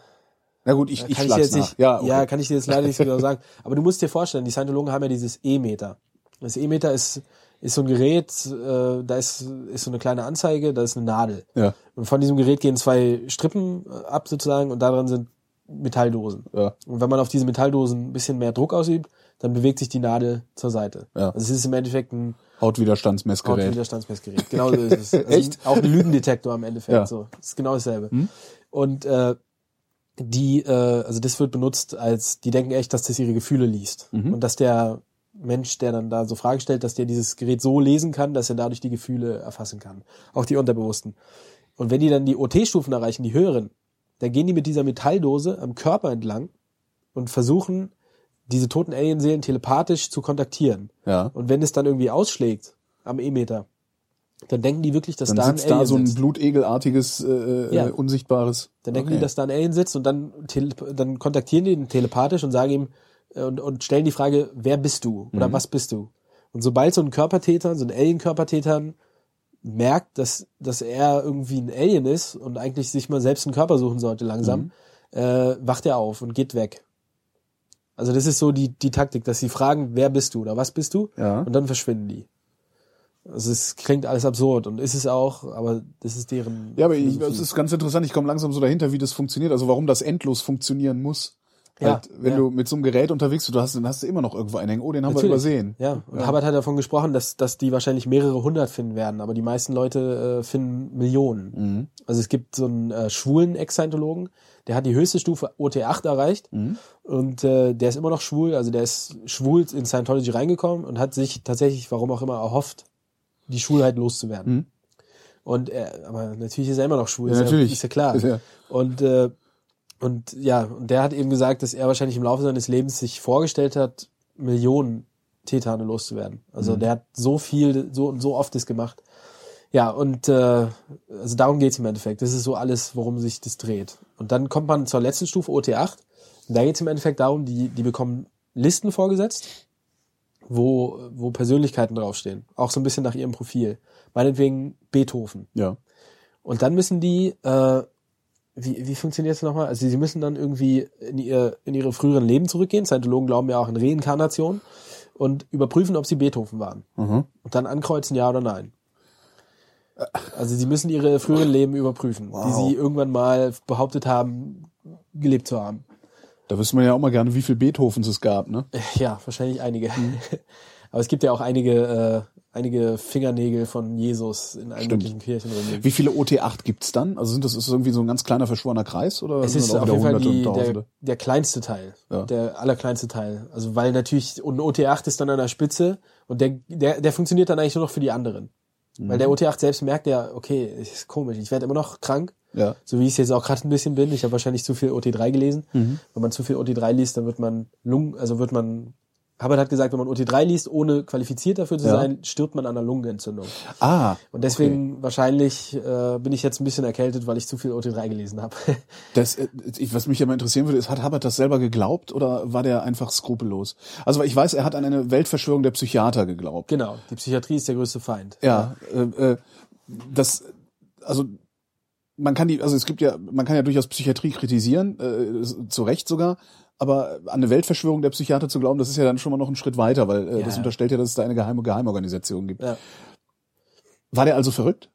Na gut, ich, ich kann ich jetzt nach. nicht, ja, okay. ja, kann ich dir jetzt leider nicht so genau sagen. <laughs> Aber du musst dir vorstellen, die Scientologen haben ja dieses E-Meter. Das E-Meter ist, ist so ein Gerät, äh, da ist, ist so eine kleine Anzeige, da ist eine Nadel. ja, Und von diesem Gerät gehen zwei Strippen äh, ab sozusagen und daran sind Metalldosen. ja. Und wenn man auf diese Metalldosen ein bisschen mehr Druck ausübt, dann bewegt sich die Nadel zur Seite. Ja. Also es ist im Endeffekt ein Hautwiderstandsmessgerät. Hautwiderstandsmessgerät. Genau so ist es. <laughs> Also Echt? Auch ein Lügendetektor am Endeffekt. Ja. Hm? So. Das ist genau dasselbe. Und äh, die, äh, also das wird benutzt als, die denken echt, dass das ihre Gefühle liest. Mhm. Und dass der Mensch, der dann da so Fragen stellt, dass der dieses Gerät so lesen kann, dass er dadurch die Gefühle erfassen kann. Auch die Unterbewussten. Und wenn die dann die OT-Stufen erreichen, die höheren, dann gehen die mit dieser Metalldose am Körper entlang und versuchen, diese toten Alienseelen telepathisch zu kontaktieren. Ja. Und wenn es dann irgendwie ausschlägt am E-Meter, dann denken die wirklich, dass Dann da ein sitzt da Alien so ein sitzt. blutegelartiges, äh, Ja. äh, unsichtbares. Dann denken die, dass da ein Alien sitzt und dann, tele- dann kontaktieren die ihn telepathisch und sagen ihm äh, und, und stellen die Frage, wer bist du Mhm. oder was bist du? Und sobald so ein Körpertäter, so ein Alien-Körpertäter merkt, dass, dass er irgendwie ein Alien ist und eigentlich sich mal selbst einen Körper suchen sollte langsam, Mhm. äh, wacht er auf und geht weg. Also das ist so die, die Taktik, dass sie fragen, wer bist du oder was bist du? Ja. Und dann verschwinden die. Also es klingt alles absurd und ist es auch, aber das ist deren. Ja, aber ich, das ist ganz interessant. Ich komme langsam so dahinter, wie das funktioniert. Also warum das endlos funktionieren muss. Ja, halt, wenn ja. du mit so einem Gerät unterwegs bist, du hast, dann hast du immer noch irgendwo einen hängen. Oh, den haben wir Natürlich. übersehen. Ja, und Hubbard hat davon gesprochen, dass, dass die wahrscheinlich mehrere hundert finden werden, aber die meisten Leute äh, finden Millionen. Mhm. Also es gibt so einen äh, schwulen Ex-Scientologen, der hat die höchste Stufe OT8 erreicht Mhm. und äh, der ist immer noch schwul, also der ist schwul in Scientology reingekommen und hat sich tatsächlich, warum auch immer, erhofft, die Schwulheit loszuwerden. Mhm. Und er, aber natürlich ist er immer noch schwul, Ja, ist, natürlich. Ja, ist ja klar. Ist <laughs> ja- Und äh, und ja, und der hat eben gesagt, dass er wahrscheinlich im Laufe seines Lebens sich vorgestellt hat, Millionen Tetane loszuwerden. Also der hat so viel, so und so oft das gemacht. Ja, und äh, also darum geht's im Endeffekt. Das ist so alles, worum sich das dreht. Und dann kommt man zur letzten Stufe OT8. Und da geht's im Endeffekt darum, die, die bekommen Listen vorgesetzt, wo, wo Persönlichkeiten draufstehen. Auch so ein bisschen nach ihrem Profil. Meinetwegen Beethoven. Ja. Und dann müssen die, äh, wie, wie funktioniert das nochmal? Also sie müssen dann irgendwie in, ihr, in ihre früheren Leben zurückgehen. Scientologen glauben ja auch in Reinkarnation und überprüfen, ob sie Beethoven waren. Mhm. Und dann ankreuzen, ja oder nein. Also sie müssen ihre früheren Leben überprüfen, Wow. die sie irgendwann mal behauptet haben, gelebt zu haben. Da wüsste man ja auch mal gerne, wie viel Beethovens es gab, ne? Ja, wahrscheinlich einige. <laughs> Aber es gibt ja auch einige, äh, einige Fingernägel von Jesus in allen möglichen Kirchen. rumliegen. Wie viele OT8 gibt's dann? Also sind das ist das irgendwie so ein ganz kleiner verschworener Kreis oder Es ist auf jeden Fall die, der, der kleinste Teil, Ja. der allerkleinste Teil. Also weil natürlich, und ein OT8 ist dann an der Spitze und der, der, der funktioniert dann eigentlich nur noch für die anderen. Weil Mhm. der OT8 selbst merkt ja, okay, ist komisch, ich werde immer noch krank, Ja. so wie ich es jetzt auch gerade ein bisschen bin. Ich habe wahrscheinlich zu viel OT3 gelesen. Mhm. Wenn man zu viel OT3 liest, dann wird man Lungen, also wird man Hubbard hat gesagt, wenn man OT3 liest, ohne qualifiziert dafür zu Ja. sein, stirbt man an einer Lungenentzündung. Ah, Und deswegen wahrscheinlich äh, bin ich jetzt ein bisschen erkältet, weil ich zu viel OT3 gelesen habe. <laughs> Das, äh, ich, was mich ja mal interessieren würde, ist, hat Hubbard das selber geglaubt oder war der einfach skrupellos? Also ich weiß, er hat an eine Weltverschwörung der Psychiater geglaubt. genau, die Psychiatrie ist der größte Feind. Ja, äh, äh, das, also man kann die, also es gibt ja, man kann ja durchaus Psychiatrie kritisieren, äh, zu Recht sogar, aber an eine Weltverschwörung der Psychiater zu glauben, das ist ja dann schon mal noch ein Schritt weiter, weil äh, Ja, das unterstellt ja, dass es da eine geheime Geheimorganisation gibt. Ja. War der also verrückt?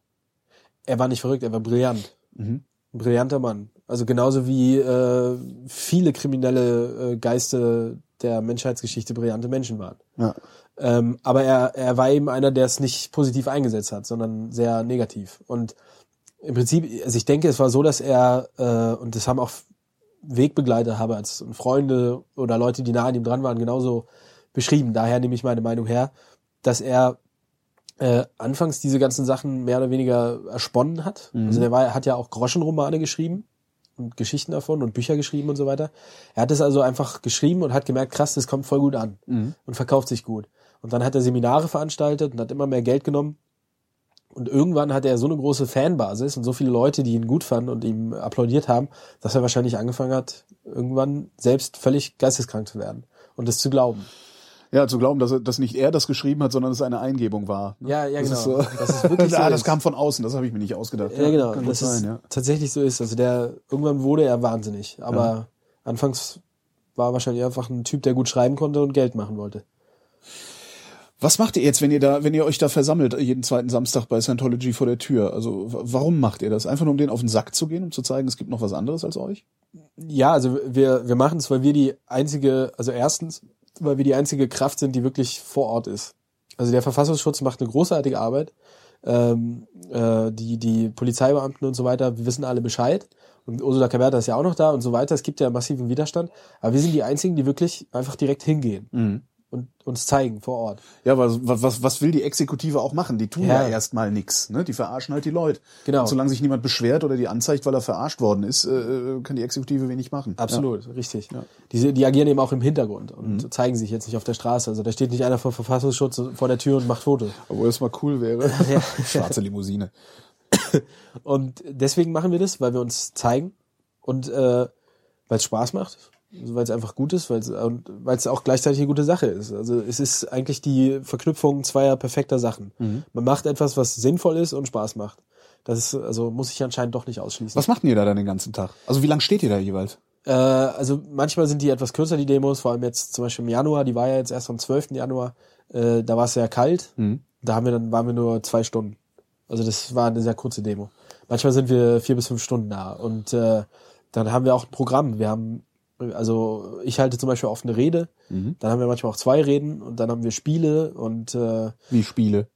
Er war nicht verrückt, er war brillant. Mhm. Ein brillanter Mann. Also genauso wie äh, viele kriminelle äh, Geiste der Menschheitsgeschichte brillante Menschen waren. Ja. Ähm, aber er, er war eben einer, der es nicht positiv eingesetzt hat, sondern sehr negativ. Und im Prinzip, also ich denke, es war so, dass er, äh, und das haben auch Wegbegleiter Haberts und Freunde oder Leute, die nah an ihm dran waren, genauso beschrieben. Daher nehme ich meine Meinung her, dass er äh, anfangs diese ganzen Sachen mehr oder weniger ersponnen hat. Also der war, er hat ja auch Groschenromane geschrieben und Geschichten davon und Bücher geschrieben und so weiter. Er hat es also einfach geschrieben und hat gemerkt, krass, das kommt voll gut an und verkauft sich gut. Und dann hat er Seminare veranstaltet und hat immer mehr Geld genommen. Und irgendwann hatte er so eine große Fanbasis und so viele Leute, die ihn gut fanden und ihm applaudiert haben, dass er wahrscheinlich angefangen hat, irgendwann selbst völlig geisteskrank zu werden und es zu glauben. Ja, zu glauben, dass, er, dass nicht er das geschrieben hat, sondern es eine Eingebung war. Ja, ja, Das genau. ist so. Das ist wirklich <laughs> so ah, das ist. kam von außen, das habe ich mir nicht ausgedacht. Ja, genau. Kann Das sein, ist ja. tatsächlich so ist. Also der irgendwann wurde er wahnsinnig, aber anfangs war er wahrscheinlich einfach ein Typ, der gut schreiben konnte und Geld machen wollte. Was macht ihr jetzt, wenn ihr da, wenn ihr euch da versammelt, jeden zweiten Samstag bei Scientology vor der Tür? Also, warum macht ihr das? Einfach nur, um denen auf den Sack zu gehen, um zu zeigen, es gibt noch was anderes als euch? Ja, also wir wir machen es, weil wir die einzige, also erstens, weil wir die einzige Kraft sind, die wirklich vor Ort ist. Also der Verfassungsschutz macht eine großartige Arbeit. Ähm, äh, die die Polizeibeamten und so weiter, wir wissen alle Bescheid. Und Ursula Caberta ist ja auch noch da und so weiter. Es gibt ja massiven Widerstand. Aber wir sind die einzigen, die wirklich einfach direkt hingehen und uns zeigen vor Ort. Ja, was, was, was will die Exekutive auch machen? Die tun ja, Ja. erstmal nix. Ne? Die verarschen halt die Leute. Genau. Und solange sich niemand beschwert oder die anzeigt, weil er verarscht worden ist, äh, kann die Exekutive wenig machen. Absolut, richtig. Die, die agieren eben auch im Hintergrund und Mhm. zeigen sich jetzt nicht auf der Straße. Also da steht nicht einer vom Verfassungsschutz vor der Tür und macht Fotos. Ja. Obwohl das mal cool wäre. <laughs> Schwarze Limousine. Und deswegen machen wir das, weil wir uns zeigen und äh, weil es Spaß macht, weil es einfach gut ist, weil es und weil es auch gleichzeitig eine gute Sache ist. Also es ist eigentlich die Verknüpfung zweier perfekter Sachen. Man macht etwas, was sinnvoll ist und Spaß macht. Das ist also muss ich anscheinend doch nicht ausschließen. Was macht ihr da dann den ganzen Tag? Also wie lange steht ihr da jeweils? Äh, also manchmal sind die etwas kürzer, die Demos, vor allem jetzt zum Beispiel im Januar, die war ja jetzt erst am 12. Januar, äh, da war es sehr kalt. Da haben wir dann, waren wir nur zwei Stunden. Also das war eine sehr kurze Demo. Manchmal sind wir vier bis fünf Stunden da. Und äh, dann haben wir auch ein Programm. Wir haben, also ich halte zum Beispiel oft eine Rede, dann haben wir manchmal auch zwei Reden und dann haben wir Spiele und äh, Wie Spiele?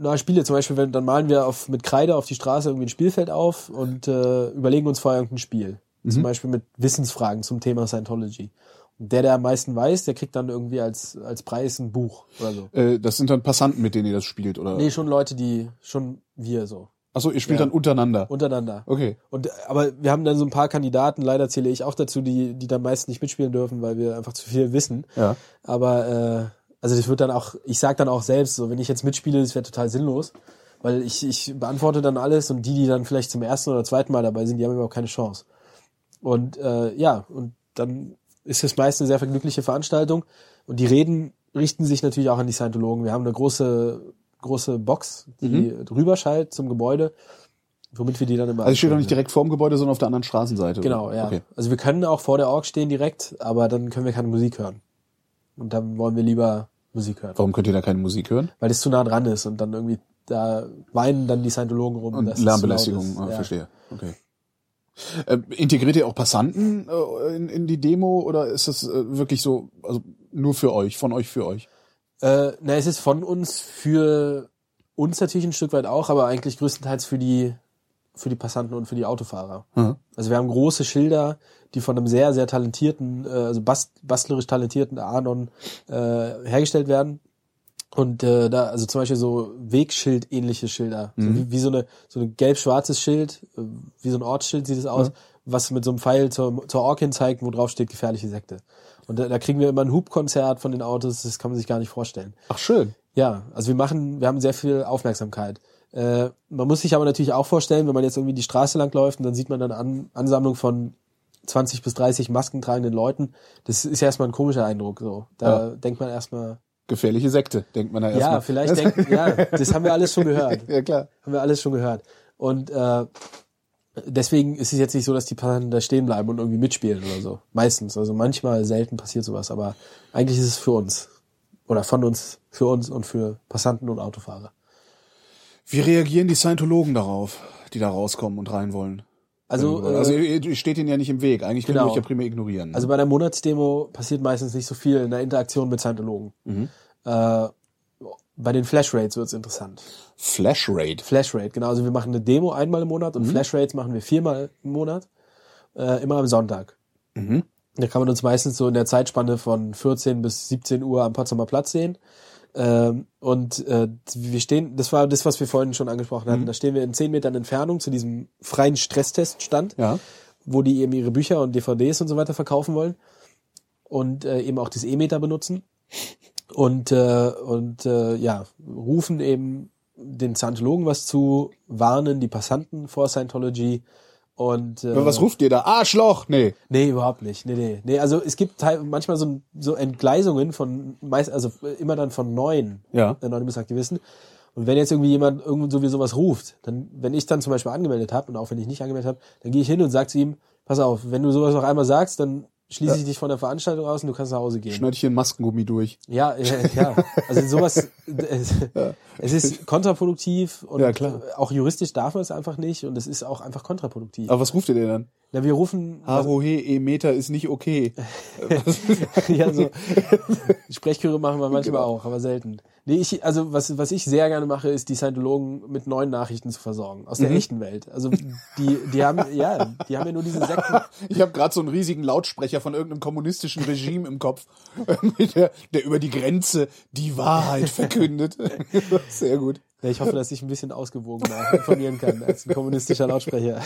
na, Spiele zum Beispiel, wenn, dann malen wir auf, mit Kreide auf die Straße irgendwie ein Spielfeld auf und äh, überlegen uns vorher irgendein Spiel. Zum Beispiel mit Wissensfragen zum Thema Scientology. Und der, der am meisten weiß, der kriegt dann irgendwie als, als Preis ein Buch oder so. Äh, das sind dann Passanten, mit denen ihr das spielt, oder? Nee, schon Leute, die, schon wir so, Achso, ihr spielt Ja. dann untereinander. untereinander. Okay. Und, aber wir haben dann so ein paar Kandidaten, leider zähle ich auch dazu, die, die dann meist nicht mitspielen dürfen, weil wir einfach zu viel wissen. Ja. Aber, äh, also das wird dann auch, ich sag dann auch selbst, so, wenn ich jetzt mitspiele, das wäre total sinnlos. Weil ich, ich beantworte dann alles und die, die dann vielleicht zum ersten oder zweiten Mal dabei sind, die haben überhaupt keine Chance. Und äh, ja, und dann ist es meist eine sehr vergnügliche Veranstaltung. Und die Reden richten sich natürlich auch an die Scientologen. Wir haben eine große, große Box, die drüber schallt zum Gebäude, womit wir die dann immer. Also ich stehe doch nicht direkt vorm Gebäude, sondern auf der anderen Straßenseite. Genau, ja. Okay. Also wir können auch vor der Org stehen direkt, aber dann können wir keine Musik hören. Und dann wollen wir lieber Musik hören. Warum könnt ihr da keine Musik hören? Weil das zu nah dran ist und dann irgendwie, da weinen dann die Scientologen rum. Und Lärmbelästigung, laut ah. Ja. verstehe. Okay. Äh, integriert ihr auch Passanten äh, in, in die Demo oder ist das äh, wirklich so, also nur für euch, von euch für euch? Äh, na, es ist von uns für uns natürlich ein Stück weit auch, aber eigentlich größtenteils für die für die Passanten und für die Autofahrer. Mhm. Also wir haben große Schilder, die von einem sehr, sehr talentierten, äh, also bast bastlerisch talentierten Anon äh, hergestellt werden. Und äh, da, also zum Beispiel so Wegschild-ähnliche Schilder. So wie, wie so eine so ein gelb-schwarzes Schild, äh, wie so ein Ortsschild sieht es aus, was mit so einem Pfeil zur, zur Ork hin zeigt, wo drauf steht gefährliche Sekte. Und da, da kriegen wir immer ein Hubkonzert von den Autos, das kann man sich gar nicht vorstellen. Ach schön. Ja, also wir machen, wir haben sehr viel Aufmerksamkeit. Äh, man muss sich aber natürlich auch vorstellen, wenn man jetzt irgendwie die Straße lang läuft und dann sieht man dann An Ansammlung von 20 bis 30 maskentragenden Leuten. Das ist ja erstmal ein komischer Eindruck. So, da Ja. denkt man erstmal, Gefährliche Sekte, denkt man da erstmal. ja, vielleicht denken, ja, das haben wir alles schon gehört. <laughs> Ja, klar. Haben wir alles schon gehört. Und äh, deswegen ist es jetzt nicht so, dass die Passanten da stehen bleiben und irgendwie mitspielen oder so. Meistens. Also manchmal selten passiert sowas, aber eigentlich ist es für uns. Oder von uns, für uns und für Passanten und Autofahrer. Wie reagieren die Scientologen darauf, die da rauskommen und rein wollen? Also, also äh, ihr, ihr steht ihnen ja nicht im Weg. Eigentlich könnt ihr Genau. euch ja primär ignorieren. also bei der Monatsdemo passiert meistens nicht so viel in der Interaktion mit Scientologen. Äh, bei den Flash-Rates wird's interessant. Flash Raid. Flashrate, genau. Also wir machen eine Demo einmal im Monat und Flashrates machen wir viermal im Monat, äh, immer am Sonntag. Da kann man uns meistens so in der Zeitspanne von 14 bis 17 Uhr am Potsdamer Platz sehen. Ähm, und äh, wir stehen, das war das, was wir vorhin schon angesprochen hatten, da stehen wir in 10 Metern Entfernung zu diesem freien Stressteststand, Ja. wo die eben ihre Bücher und DVDs und so weiter verkaufen wollen und äh, eben auch das E-Meter benutzen und äh, und äh, ja rufen eben den Scientologen was zu, warnen die Passanten vor Scientology und äh, Was ruft ihr da? Arschloch! Nee. Nee, überhaupt nicht. Nee, nee. Nee, also es gibt manchmal so, so Entgleisungen von meist, also immer dann von neuen Ja. Anonymous-Aktivisten. Und wenn jetzt irgendwie jemand irgendwo so wie sowas ruft, dann, wenn ich dann zum Beispiel angemeldet habe und auch wenn ich nicht angemeldet habe, dann gehe ich hin und sage zu ihm, pass auf, wenn du sowas noch einmal sagst, dann schließe ich dich von der Veranstaltung aus und du kannst nach Hause gehen. Schneid ich hier ein Maskengummi durch. Ja, ja, ja. <laughs> Also sowas, es, es ist kontraproduktiv und Ja, klar. auch juristisch darf man es einfach nicht und es ist auch einfach kontraproduktiv. Aber was ruft ihr denn dann? Na, wir rufen, Harohe E-Meter ist nicht okay. <laughs> ja, so Sprechchöre machen wir manchmal auch, aber selten. Nee, ich, also was, was ich sehr gerne mache, ist die Scientologen mit neuen Nachrichten zu versorgen aus der echten Welt. Also die, die haben, <laughs> ja, die haben ja nur diese Sekten. Ich habe gerade so einen riesigen Lautsprecher von irgendeinem kommunistischen Regime im Kopf, <laughs> der, der über die Grenze die Wahrheit verkündet. <laughs> Sehr gut. Ja, ich hoffe, dass ich ein bisschen ausgewogener informieren kann als ein kommunistischer Lautsprecher.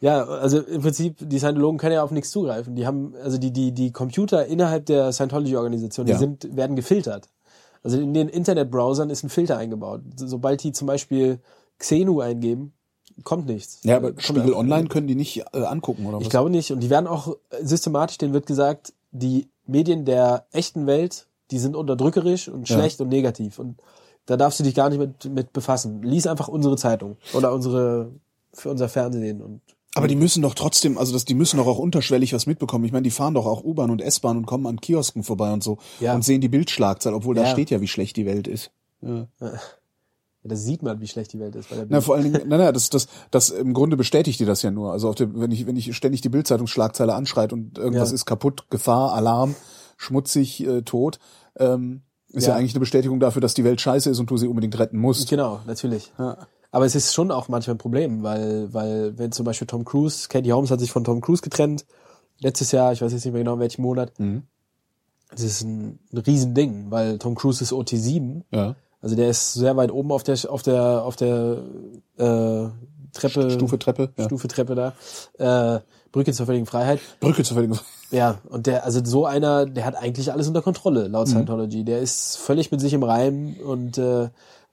Ja, also im Prinzip, die Scientologen können ja auf nichts zugreifen. Die haben, also die, die, die Computer innerhalb der Scientology-Organisation, die Ja. sind, werden gefiltert. Also in den Internetbrowsern ist ein Filter eingebaut. So- Sobald die zum Beispiel Xenu eingeben, kommt nichts. Ja, aber Kommt Spiegel Online können die nicht äh, angucken, oder was? Ich glaube nicht. Und die werden auch äh, systematisch, denen wird gesagt, die Medien der echten Welt, die sind unterdrückerisch und Ja. schlecht und negativ. Und da darfst du dich gar nicht mit, mit befassen. Lies einfach unsere Zeitung oder unsere, für unser Fernsehen und Aber die müssen doch trotzdem, also das, die müssen doch auch unterschwellig was mitbekommen. Ich meine, die fahren doch auch U-Bahn und S-Bahn und kommen an Kiosken vorbei und so Ja. und sehen die Bildschlagzahl, obwohl da Ja. steht ja, wie schlecht die Welt ist. Ja. ja, das sieht man, wie schlecht die Welt ist. Bei der Na, Bild. vor allen Dingen, na, na, das, das, das im Grunde bestätigt dir das ja nur. Also auf der, wenn ich, wenn ich ständig die Bildzeitungsschlagzeile anschreit und irgendwas Ja. ist kaputt, Gefahr, Alarm, schmutzig, äh, tot, ähm, ist ja. Ja. eigentlich eine Bestätigung dafür, dass die Welt scheiße ist und du sie unbedingt retten musst. Genau, natürlich. Aber es ist schon auch manchmal ein Problem, weil, weil wenn zum Beispiel Tom Cruise, Katie Holmes hat sich von Tom Cruise getrennt, letztes Jahr, ich weiß jetzt nicht mehr genau in welchem Monat. Mhm. Das ist ein, ein Riesending, weil Tom Cruise ist OT7. Ja. Also der ist sehr weit oben auf der auf der auf der äh, Treppe Stufe Treppe. Ja. Stufe Treppe da. Äh, Brücke zur völligen Freiheit. Brücke zur Verteidigung. Ja, und der, also so einer, der hat eigentlich alles unter Kontrolle, laut Mhm. Scientology. Der ist völlig mit sich im Reim und äh,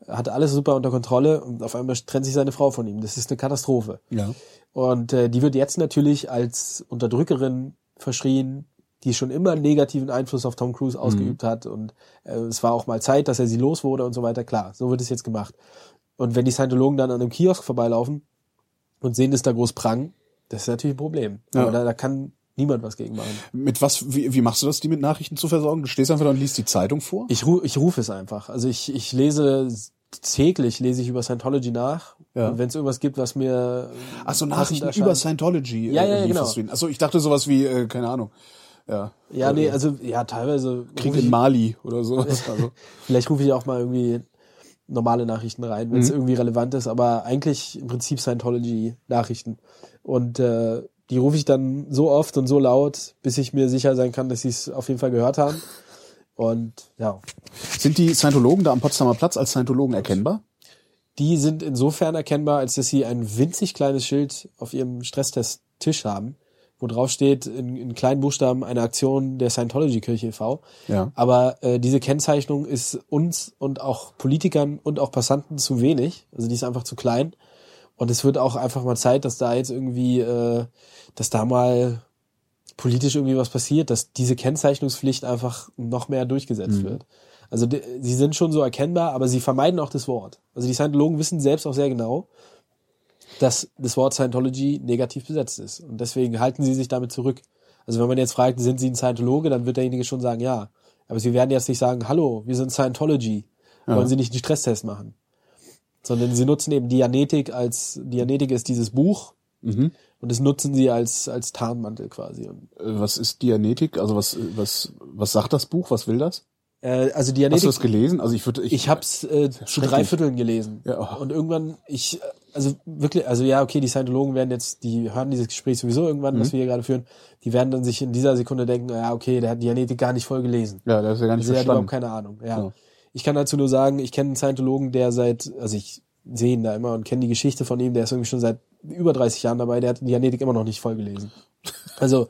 hat alles super unter Kontrolle und auf einmal trennt sich seine Frau von ihm. Das ist eine Katastrophe. Ja. Und äh, die wird jetzt natürlich als Unterdrückerin verschrien, die schon immer einen negativen Einfluss auf Tom Cruise ausgeübt hat. Und äh, es war auch mal Zeit, dass er sie los wurde und so weiter. Klar, so wird es jetzt gemacht. Und wenn die Scientologen dann an einem Kiosk vorbeilaufen und sehen, dass da groß prang, das ist natürlich ein Problem. Ja. Aber da, da kann niemand was gegen machen. Mit was, wie, wie machst du das, die mit Nachrichten zu versorgen? Du stehst einfach da und liest die Zeitung vor? Ich, ru ich rufe es einfach. Also ich, ich lese täglich lese ich über Scientology nach. Ja. Und wenn es irgendwas gibt, was mir Ach so, passend Nachrichten erscheint- über Scientology. Ja, ja, ja, lieferst genau. du ihnen. Ach so, ich dachte sowas wie, äh, keine Ahnung. Ja. Ja, nee, also ja, teilweise Krieg in Mali oder sowas. <laughs> Also, vielleicht rufe ich auch mal irgendwie normale Nachrichten rein, Mhm. wenn es irgendwie relevant ist, aber eigentlich im Prinzip Scientology Nachrichten. Und äh, die rufe ich dann so oft und so laut, bis ich mir sicher sein kann, dass sie es auf jeden Fall gehört haben. Und ja, sind die Scientologen da am Potsdamer Platz als Scientologen erkennbar? die sind insofern erkennbar, als dass sie ein winzig kleines Schild auf ihrem Stresstest-Tisch haben, wo drauf steht in, in kleinen Buchstaben eine Aktion der Scientology-Kirche e.V. Ja. Aber äh, diese Kennzeichnung ist uns und auch Politikern und auch Passanten zu wenig. Also die ist einfach zu klein. Und es wird auch einfach mal Zeit, dass da jetzt irgendwie, äh, dass da mal politisch irgendwie was passiert, dass diese Kennzeichnungspflicht einfach noch mehr durchgesetzt wird. Also die, sie sind schon so erkennbar, aber sie vermeiden auch das Wort. Also die Scientologen wissen selbst auch sehr genau, dass das Wort Scientology negativ besetzt ist. Und deswegen halten sie sich damit zurück. Also wenn man jetzt fragt, sind sie ein Scientologe, dann wird derjenige schon sagen, ja. Aber sie werden jetzt nicht sagen, hallo, wir sind Scientology. Wollen sie nicht einen Stresstest machen? Sondern sie nutzen eben Dianetik als, Dianetik ist dieses Buch. Und das nutzen sie als, als Tarnmantel quasi. Äh, Was ist Dianetik? Also was, was, was sagt das Buch? Was will das? äh, also Hast du Dianetik, das gelesen? Also ich würde, ich, ich hab's äh, zu drei Vierteln gelesen. Ja, oh. Und irgendwann, ich, äh, also wirklich, also ja, okay, die Scientologen werden jetzt, die hören dieses Gespräch sowieso irgendwann, Mhm. was wir hier gerade führen, die werden dann sich in dieser Sekunde denken, ja, okay, der hat Dianetik gar nicht voll gelesen. ja, das ist ja gar nicht Also der hat überhaupt verstanden. keine Ahnung. Ja. Ja. Ich kann dazu nur sagen, ich kenne einen Scientologen, der seit, also ich sehe ihn da immer und kenne die Geschichte von ihm, der ist irgendwie schon seit über 30 Jahren dabei, der hat Dianetik immer noch nicht voll gelesen. <laughs> Also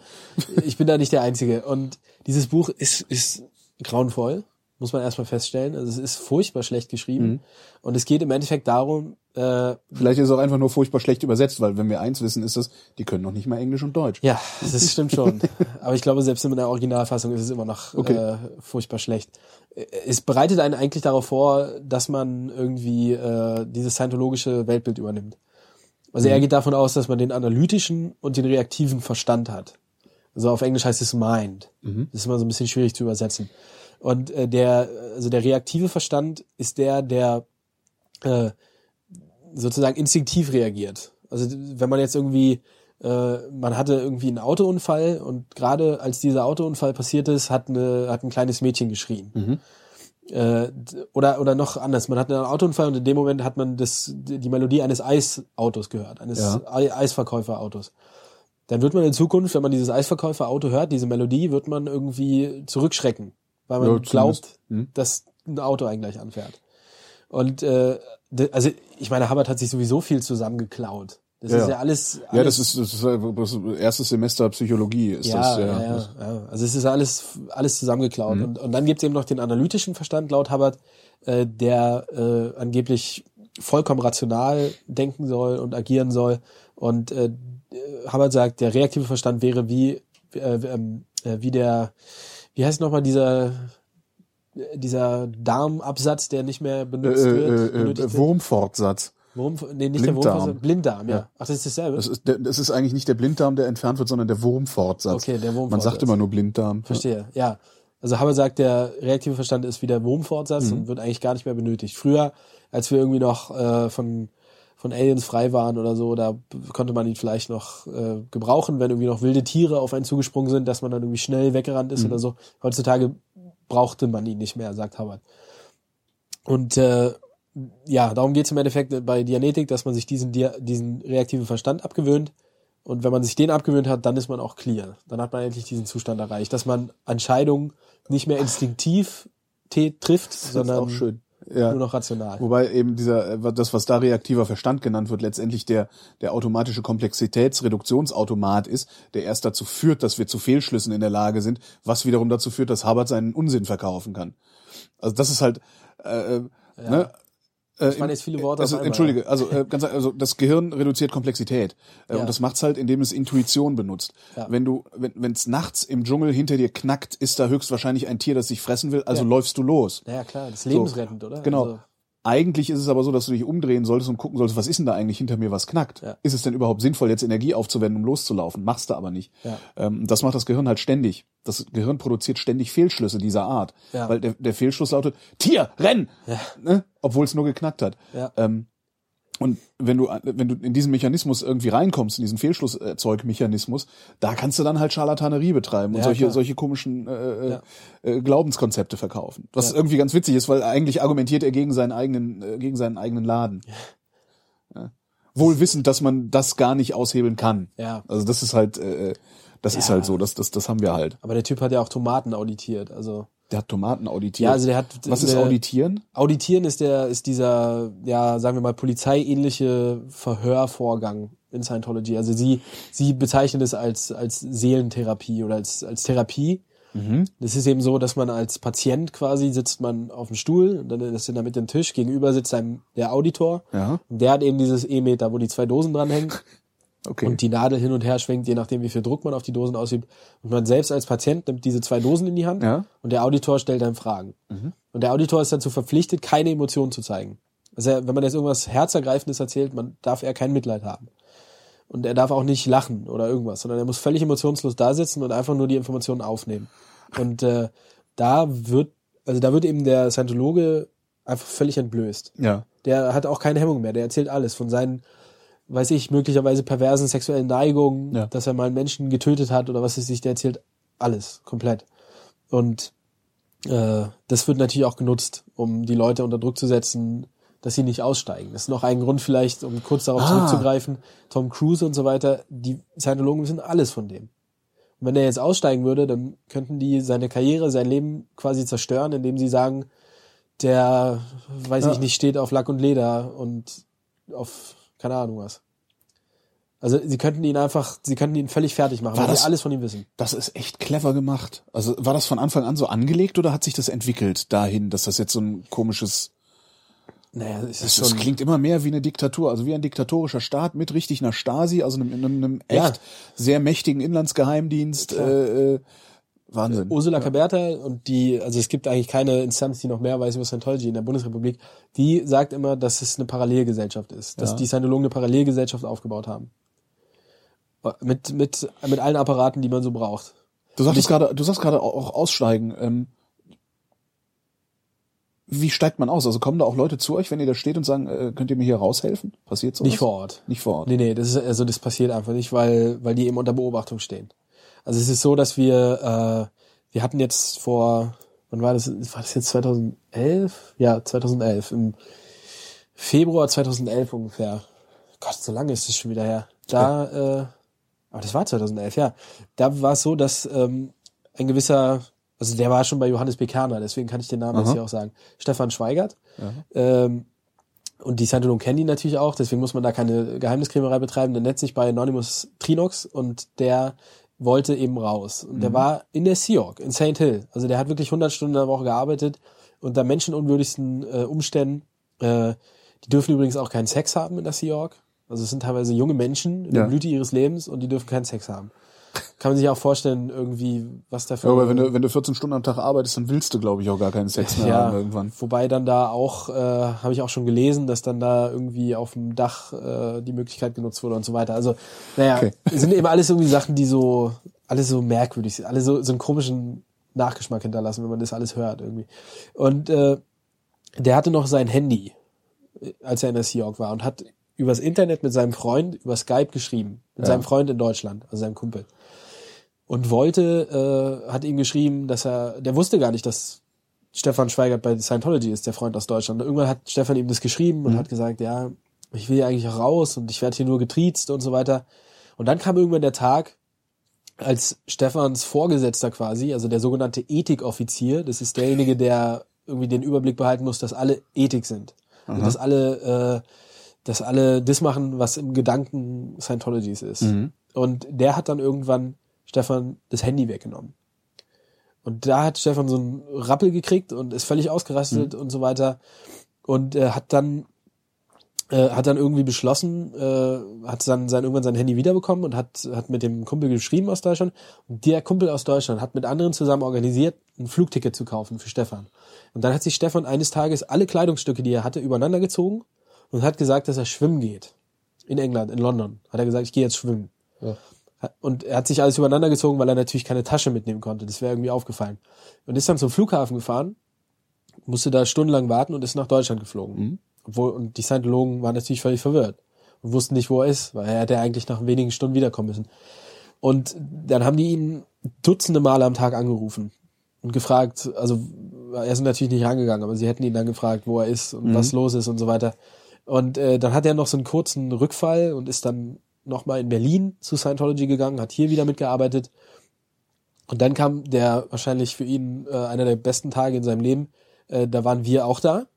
ich bin da nicht der Einzige. Und dieses Buch ist, ist grauenvoll, muss man erstmal feststellen. Also es ist furchtbar schlecht geschrieben. Mhm. Und es geht im Endeffekt darum, äh, Vielleicht ist es auch einfach nur furchtbar schlecht übersetzt, weil wenn wir eins wissen, ist das, die können noch nicht mal Englisch und Deutsch. Ja, das stimmt schon. <laughs> Aber ich glaube, selbst in der Originalfassung ist es immer noch Okay. äh, furchtbar schlecht. Es bereitet einen eigentlich darauf vor, dass man irgendwie äh, dieses scientologische Weltbild übernimmt. Also er geht davon aus, dass man den analytischen und den reaktiven Verstand hat. Also auf Englisch heißt es Mind. Das ist immer so ein bisschen schwierig zu übersetzen. Und äh, der, also der reaktive Verstand ist der, der äh, sozusagen instinktiv reagiert. Also wenn man jetzt irgendwie, äh, man hatte irgendwie einen Autounfall und gerade als dieser Autounfall passiert ist, hat, eine, hat ein kleines Mädchen geschrien. Äh, d- oder, oder noch anders, man hat einen Autounfall und in dem Moment hat man das, die Melodie eines Eisautos gehört, eines Ja. Ei- Eisverkäuferautos. Dann wird man in Zukunft, wenn man dieses Eisverkäuferauto hört, diese Melodie, wird man irgendwie zurückschrecken, weil man Ja, glaubt. Hm. dass ein Auto einen gleich anfährt. Und äh, also ich meine, Hubbard hat sich sowieso viel zusammengeklaut. Das Ja, ist ja. alles, alles Ja, das ist, das ist das erstes Semester Psychologie ist ja, das. ja, Ja, ja. Also es ist alles, alles zusammengeklaut. Mhm. Und, und dann gibt es eben noch den analytischen Verstand laut Hubbard, äh, der äh, angeblich vollkommen rational denken soll und agieren soll. Und äh, Hubbard sagt, der reaktive Verstand wäre wie, äh, ähm, äh, wie der, wie heißt nochmal dieser, dieser Darmabsatz, der nicht mehr Äh, benutzt wird. äh, benötigt äh. Wurmfortsatz. Wurm, nee, nicht der Blinddarm. Wurmfortsatz, Blinddarm, ja. Ja. Ach, das ist dasselbe. Das ist, der, das ist eigentlich nicht der Blinddarm, der entfernt wird, sondern der Wurmfortsatz. Okay, der Man Wurmfortsatz. sagt immer nur Blinddarm. Verstehe, ja. Also Haber sagt, der reaktive Verstand ist wie der Wurmfortsatz und wird eigentlich gar nicht mehr benötigt. Früher, als wir irgendwie noch äh, von, von Aliens frei waren oder so, da konnte man ihn vielleicht noch äh, gebrauchen, wenn irgendwie noch wilde Tiere auf einen zugesprungen sind, dass man dann irgendwie schnell weggerannt ist oder so. Heutzutage brauchte man ihn nicht mehr, sagt Hubbard. Und äh, ja, darum geht es im Endeffekt bei Dianetik, dass man sich diesen, diesen reaktiven Verstand abgewöhnt. Und wenn man sich den abgewöhnt hat, dann ist man auch clear. Dann hat man endlich diesen Zustand erreicht, dass man Entscheidungen nicht mehr instinktiv trifft, Das ist sondern auch schön. Ja. nur noch rational. Wobei eben dieser, äh, das, was da reaktiver Verstand genannt wird, letztendlich der, der automatische Komplexitätsreduktionsautomat ist, der erst dazu führt, dass wir zu Fehlschlüssen in der Lage sind, was wiederum dazu führt, dass Hubbard seinen Unsinn verkaufen kann. Also das ist halt, äh, ne? Äh, Ich meine jetzt viele Worte Also, entschuldige, also äh, ganz also das Gehirn reduziert Komplexität äh, Ja. und das macht's halt, indem es Intuition benutzt. Ja. Wenn du, wenn wenn's nachts im Dschungel hinter dir knackt, ist da höchstwahrscheinlich ein Tier, das dich fressen will, also Ja. läufst du los. Ja, klar, das ist lebensrettend, oder? Genau. Also, Eigentlich ist es aber so, dass du dich umdrehen solltest und gucken solltest, was ist denn da eigentlich hinter mir, was knackt? Ja. Ist es denn überhaupt sinnvoll, jetzt Energie aufzuwenden, um loszulaufen? Machst du aber nicht. Ja. Ähm, das macht das Gehirn halt ständig. Das Gehirn produziert ständig Fehlschlüsse dieser Art. Ja. Weil der, der Fehlschluss lautet, Tier, renn! Ne? Obwohl es nur geknackt hat. Ähm, und wenn du, wenn du in diesen Mechanismus irgendwie reinkommst, in diesen Fehlschlusserzeugmechanismus, da kannst du dann halt Scharlatanerie betreiben und Ja, solche, klar. solche komischen äh, Ja. äh, Glaubenskonzepte verkaufen. Was Ja. irgendwie ganz witzig ist, weil eigentlich argumentiert er gegen seinen eigenen, äh, gegen seinen eigenen Laden. Wohl wissend, dass man das gar nicht aushebeln kann. Ja. Also das ist halt, äh, das ist halt so, das, das, das haben wir halt. aber der Typ hat ja auch Tomaten auditiert, also Der hat Tomaten auditiert. Ja, also der hat Was ist eine- auditieren? Auditieren ist der, ist dieser, ja, sagen wir mal, polizeiähnliche Verhörvorgang. in Scientology. Also sie, sie bezeichnen es als, als Seelentherapie oder als, als Therapie. Das ist eben so, dass man als Patient quasi sitzt man auf dem Stuhl dann ist in der Mitte ein Tisch, gegenüber sitzt einem der Auditor. Ja. Und der hat eben dieses E-Meter, wo die zwei Dosen dranhängen <laughs> Okay. und die Nadel hin und her schwenkt, je nachdem, wie viel Druck man auf die Dosen ausübt. Und man selbst als Patient nimmt diese zwei Dosen in die Hand Ja. und der Auditor stellt dann Fragen. Und der Auditor ist dazu verpflichtet, keine Emotionen zu zeigen. Also wenn man jetzt irgendwas Herzergreifendes erzählt, man darf er kein Mitleid haben. Und er darf auch nicht lachen oder irgendwas, sondern er muss völlig emotionslos da sitzen und einfach nur die Informationen aufnehmen. Und äh, da wird, also da wird eben der Scientologe einfach völlig entblößt ja. der hat auch keine Hemmung mehr. Der erzählt alles von seinen, weiß ich, möglicherweise perversen sexuellen Neigungen, Ja. dass er mal einen Menschen getötet hat oder was weiß ich, der erzählt alles komplett. Und äh, das wird natürlich auch genutzt, um die Leute unter Druck zu setzen, dass sie nicht aussteigen. Das ist noch ein Grund vielleicht, um kurz darauf Ah. zurückzugreifen, Tom Cruise und so weiter, die Scientologen wissen alles von dem. Und wenn er jetzt aussteigen würde, dann könnten die seine Karriere, sein Leben quasi zerstören, indem sie sagen, der, weiß Ja. ich nicht, steht auf Lack und Leder und auf keine Ahnung was. Also sie könnten ihn einfach, sie könnten ihn völlig fertig machen, War weil das- sie alles von ihm wissen. Das ist echt clever gemacht. Also war das von Anfang an so angelegt oder hat sich das entwickelt dahin, dass das jetzt so ein komisches Naja, es Das, das schon, klingt immer mehr wie eine Diktatur, also wie ein diktatorischer Staat mit richtig einer Stasi, also einem, einem, einem Ja. echt sehr mächtigen Inlandsgeheimdienst. Äh, äh, Wahnsinn. Ursula Caberta und die, also es gibt eigentlich keine Instanz, die noch mehr weiß über Scientology in der Bundesrepublik, die sagt immer, dass es eine Parallelgesellschaft ist, dass Ja. die Scientologen eine Parallelgesellschaft aufgebaut haben. Mit, mit, mit allen Apparaten, die man so braucht. Du sagtest gerade, du sagst gerade auch aussteigen. Ähm, wie steigt man aus? Also kommen da auch Leute zu euch, wenn ihr da steht und sagen, äh, könnt ihr mir hier raushelfen? Passiert sowas? Nicht vor Ort. Nicht vor Ort. Nee, nee, das ist, also das passiert einfach nicht, weil, weil die eben unter Beobachtung stehen. Also es ist so, dass wir, äh, wir hatten jetzt vor, wann war das, war das jetzt 2011? Ja, 2011, im Februar 2011 ungefähr. Gott, so lange ist das schon wieder her. Da, äh, aber das war 2011, ja. Da war es so, dass ähm, ein gewisser, also der war schon bei Johannes Bekerner, deswegen kann ich den Namen jetzt Aha. hier auch sagen, Stefan Schweigert. Ähm, und die Scientologen kennen ihn natürlich auch, deswegen muss man da keine Geheimniskrämerei betreiben. Der nennt sich bei Anonymous Trinox und der wollte eben raus. Und der war in der Sea Org, in St. Hill. Also der hat wirklich 100 Stunden in der Woche gearbeitet unter menschenunwürdigsten äh, Umständen. Äh, die dürfen übrigens auch keinen Sex haben in der Sea Org. Also es sind teilweise junge Menschen in Ja. der Blüte ihres Lebens und die dürfen keinen Sex haben. Kann man sich auch vorstellen, irgendwie, was da für Ja, aber wenn du, wenn du 14 Stunden am Tag arbeitest, dann willst du, glaube ich, auch gar keinen Sex mehr haben irgendwann. Wobei dann da auch, äh, habe ich auch schon gelesen, dass dann da irgendwie auf dem Dach äh, die Möglichkeit genutzt wurde und so weiter. Also, naja, Okay. es sind eben alles irgendwie Sachen, die so, alles so merkwürdig sind, alle so, so einen komischen Nachgeschmack hinterlassen, wenn man das alles hört irgendwie. Und äh, der hatte noch sein Handy, äh, als er in der Sea Org war und hat übers Internet mit seinem Freund über Skype geschrieben. Mit Ja. seinem Freund in Deutschland, also seinem Kumpel. Und wollte, äh, hat ihm geschrieben, dass er, der wusste gar nicht, dass Stefan Schweigert bei Scientology ist, der Freund aus Deutschland. Und irgendwann hat Stefan ihm das geschrieben und hat gesagt, ja, ich will ja eigentlich auch raus und ich werde hier nur getriezt und so weiter. Und dann kam irgendwann der Tag, als Stefans Vorgesetzter quasi, also der sogenannte Ethikoffizier, das ist derjenige, der irgendwie den Überblick behalten muss, dass alle Ethik sind. Und dass alle, äh, dass alle das machen, was im Gedanken Scientologys ist. Und der hat dann irgendwann Stefan das Handy weggenommen. Und da hat Stefan so einen Rappel gekriegt und ist völlig ausgerastet und so weiter. Und äh, hat dann äh, hat dann irgendwie beschlossen, äh, hat dann sein, irgendwann sein Handy wiederbekommen und hat, hat mit dem Kumpel geschrieben aus Deutschland. Und der Kumpel aus Deutschland hat mit anderen zusammen organisiert, ein Flugticket zu kaufen für Stefan. Und dann hat sich Stefan eines Tages alle Kleidungsstücke, die er hatte, übereinander gezogen und hat gesagt, dass er schwimmen geht. In England, in London. Hat er gesagt, ich gehe jetzt schwimmen. Und er hat sich alles übereinander gezogen, weil er natürlich keine Tasche mitnehmen konnte. Das wäre irgendwie aufgefallen. Und ist dann zum Flughafen gefahren, musste da stundenlang warten und ist nach Deutschland geflogen. Obwohl, und die Scientologen waren natürlich völlig verwirrt und wussten nicht, wo er ist, weil er hätte eigentlich nach wenigen Stunden wiederkommen müssen. Und dann haben die ihn dutzende Male am Tag angerufen und gefragt, also er ist natürlich nicht rangegangen, aber sie hätten ihn dann gefragt, wo er ist und was los ist und so weiter. Und äh, dann hat er noch so einen kurzen Rückfall und ist dann nochmal in Berlin zu Scientology gegangen, hat hier wieder mitgearbeitet. Und dann kam der wahrscheinlich für ihn äh, einer der besten Tage in seinem Leben. Äh, da waren wir auch da.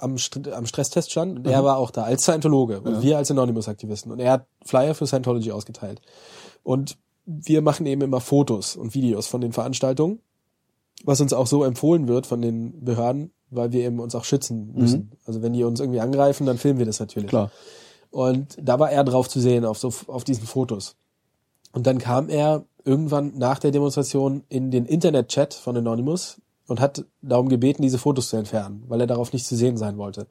am, St am Stresstest stand und er war auch da als Scientologe und wir als Anonymous-Aktivisten und er hat Flyer für Scientology ausgeteilt. Und wir machen eben immer Fotos und Videos von den Veranstaltungen, was uns auch so empfohlen wird von den Behörden, weil wir eben uns auch schützen müssen. Also wenn die uns irgendwie angreifen, dann filmen wir das natürlich. Klar. Und da war er drauf zu sehen auf so auf diesen Fotos. Und dann kam er irgendwann nach der Demonstration in den Internet-Chat von Anonymous und hat darum gebeten, diese Fotos zu entfernen, weil er darauf nicht zu sehen sein wollte.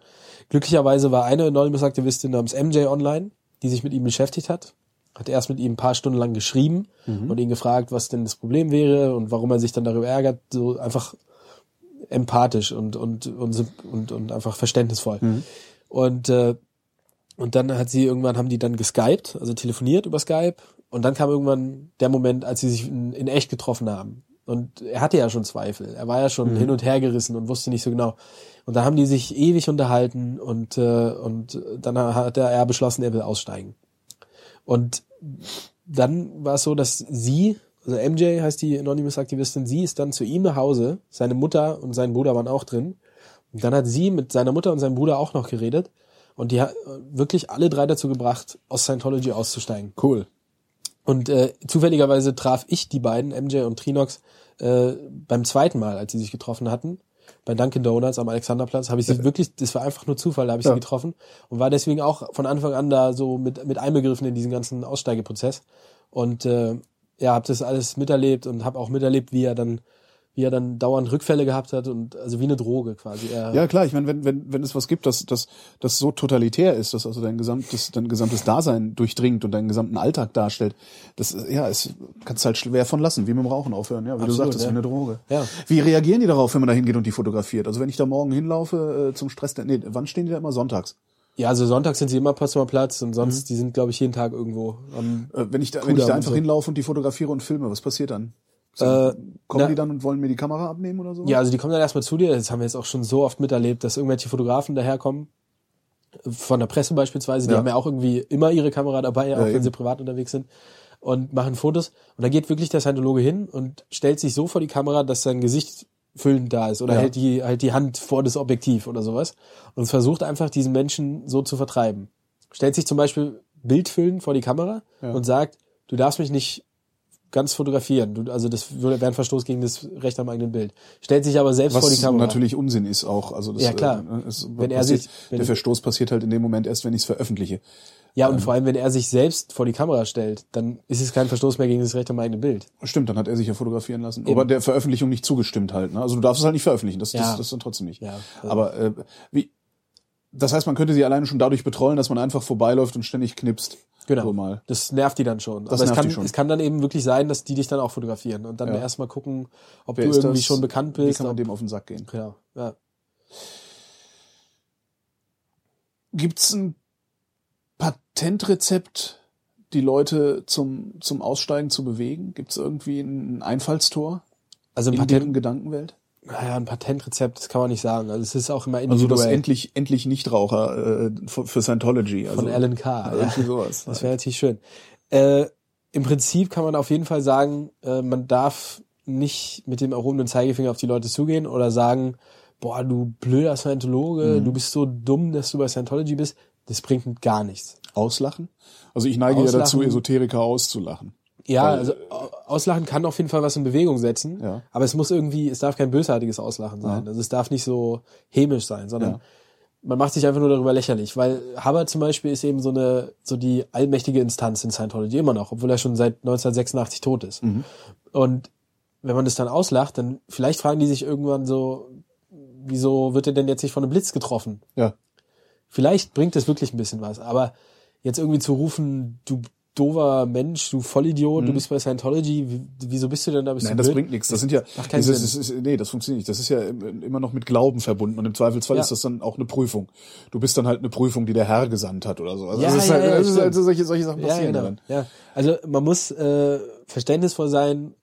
Glücklicherweise war eine Anonymous-Aktivistin namens MJ online, die sich mit ihm beschäftigt hat, hat erst mit ihm ein paar Stunden lang geschrieben und ihn gefragt, was denn das Problem wäre und warum er sich dann darüber ärgert, so einfach empathisch und und und und, und einfach verständnisvoll. Und äh, und dann hat sie irgendwann haben die dann geskypt, also telefoniert über Skype und dann kam irgendwann der Moment, als sie sich in, in echt getroffen haben. Und er hatte ja schon Zweifel. Er war ja schon hin und her gerissen und wusste nicht so genau. Und da haben die sich ewig unterhalten und äh, und dann hat er beschlossen, er will aussteigen. Und dann war es so, dass sie, also MJ heißt die Anonymous-Aktivistin, sie ist dann zu ihm nach Hause, seine Mutter und sein Bruder waren auch drin. Und dann hat sie mit seiner Mutter und seinem Bruder auch noch geredet. Und die hat wirklich alle drei dazu gebracht, aus Scientology auszusteigen. Cool. Und äh, zufälligerweise traf ich die beiden, MJ und Trinox, äh, beim zweiten Mal, als sie sich getroffen hatten. Bei Dunkin' Donuts am Alexanderplatz habe ich sie wirklich, das war einfach nur Zufall, da habe ich Ja. sie getroffen und war deswegen auch von Anfang an da so mit, mit einbegriffen in diesen ganzen Aussteigeprozess. Und äh, ja, habe das alles miterlebt und habe auch miterlebt, wie er dann wie er dann dauernd Rückfälle gehabt hat und also wie eine Droge quasi. Er, Ja, klar, ich meine, wenn, wenn, wenn es was gibt, das, das, das so totalitär ist, dass also dein gesamtes, dein gesamtes Dasein durchdringt und deinen gesamten Alltag darstellt, das, ja, es kannst halt schwer von lassen, wie mit dem Rauchen aufhören, ja, wie du Absolut, sagtest, ja. wie eine Droge. Ja. Wie reagieren die darauf, wenn man da hingeht und die fotografiert? Also wenn ich da morgen hinlaufe äh, zum Stress, nee, wann stehen die da immer? Sonntags. ja, also sonntags sind sie immer Potsdamer Platz und sonst, die sind, glaube ich, jeden Tag irgendwo am Äh, wenn ich da, wenn ich da einfach so. hinlaufe und die fotografiere und filme, was passiert dann? Äh, Kommen na- die dann und wollen mir die Kamera abnehmen oder so? Ja, also die kommen dann erstmal zu dir. Das haben wir jetzt auch schon so oft miterlebt, dass irgendwelche Fotografen daherkommen. Von der Presse beispielsweise. Die Ja. haben ja auch irgendwie immer ihre Kamera dabei, auch wenn eben. sie privat unterwegs sind. Und machen Fotos. Und da geht wirklich der Scientologe hin und stellt sich so vor die Kamera, dass sein Gesicht füllend da ist. Oder Ja. hält die, halt die Hand vor das Objektiv oder sowas. Und versucht einfach diesen Menschen so zu vertreiben. Stellt sich zum Beispiel bildfüllend vor die Kamera und sagt, du darfst mich nicht ganz fotografieren. Du, also das würde, wäre ein Verstoß gegen das Recht am eigenen Bild. Stellt sich aber selbst vor die Was Kamera. natürlich Unsinn ist auch. Also das, Ja, klar. Äh, es Wenn er sich- wenn- der Verstoß passiert halt in dem Moment erst, wenn ich es veröffentliche. Ja, und vor allem, wenn er sich selbst vor die Kamera stellt, dann ist es kein Verstoß mehr gegen das Recht am eigenen Bild. Stimmt, dann hat er sich ja fotografieren lassen. Aber der Veröffentlichung nicht zugestimmt halt. Ne? Also du darfst es halt nicht veröffentlichen. Das, Ja. das, das dann trotzdem nicht. Ja. Aber äh, wie? Das heißt, man könnte sie alleine schon dadurch betrollen, dass man einfach vorbeiläuft und ständig knipst. Genau. So mal. Das nervt die dann schon. Das Aber es nervt kann, die schon. es kann dann eben wirklich sein, dass die dich dann auch fotografieren und dann Ja. erstmal gucken, ob Wer du irgendwie das? schon bekannt Wie bist. kann man ob, dem auf den Sack gehen? ja, ja. Gibt's ein Patentrezept, die Leute zum, zum Aussteigen zu bewegen? Gibt's irgendwie ein Einfallstor Also ein in deren Patent, Gedankenwelt? Naja, ein Patentrezept, das kann man nicht sagen. Also es ist auch immer Also individuell. das endlich, endlich Nichtraucher äh, für, für Scientology. Also, von Alan Carr. Ja, irgendwie sowas. Das wäre natürlich schön. Äh, Im Prinzip kann man auf jeden Fall sagen, äh, man darf nicht mit dem erhobenen Zeigefinger auf die Leute zugehen oder sagen, boah, du blöder Scientologe, Mhm. du bist so dumm, dass du bei Scientology bist. Das bringt gar nichts. Auslachen? Also ich neige ja Auslachen. dazu, Esoteriker auszulachen. Ja, Weil- also au- Auslachen kann auf jeden Fall was in Bewegung setzen, Ja. aber es muss irgendwie, es darf kein bösartiges Auslachen sein. Also es darf nicht so hämisch sein, sondern Ja. man macht sich einfach nur darüber lächerlich, weil Hubbard zum Beispiel ist eben so eine, so die allmächtige Instanz in Scientology immer noch, obwohl er schon seit 1986 tot ist. Mhm. Und wenn man das dann auslacht, dann vielleicht fragen die sich irgendwann so, wieso wird er denn jetzt nicht von einem Blitz getroffen? Ja. Vielleicht bringt es wirklich ein bisschen was, aber jetzt irgendwie zu rufen, du dover Mensch, du Vollidiot, du bist bei Scientology, wie- wieso bist du denn da? Bist Mhm. Nein, das blöd? bringt nichts. Das sind ja, das ist, nee, das funktioniert nicht. Das ist ja im- immer noch mit Glauben verbunden und im Zweifelsfall Ja. ist das dann auch eine Prüfung. Du bist dann halt eine Prüfung, die der Herr gesandt hat oder so. Also Ja, ist ja, halt, ja, das ist stimmt. halt so solche, solche Sachen Ja, passieren genau. dann. Ja, also man muss äh, verständnisvoll sein,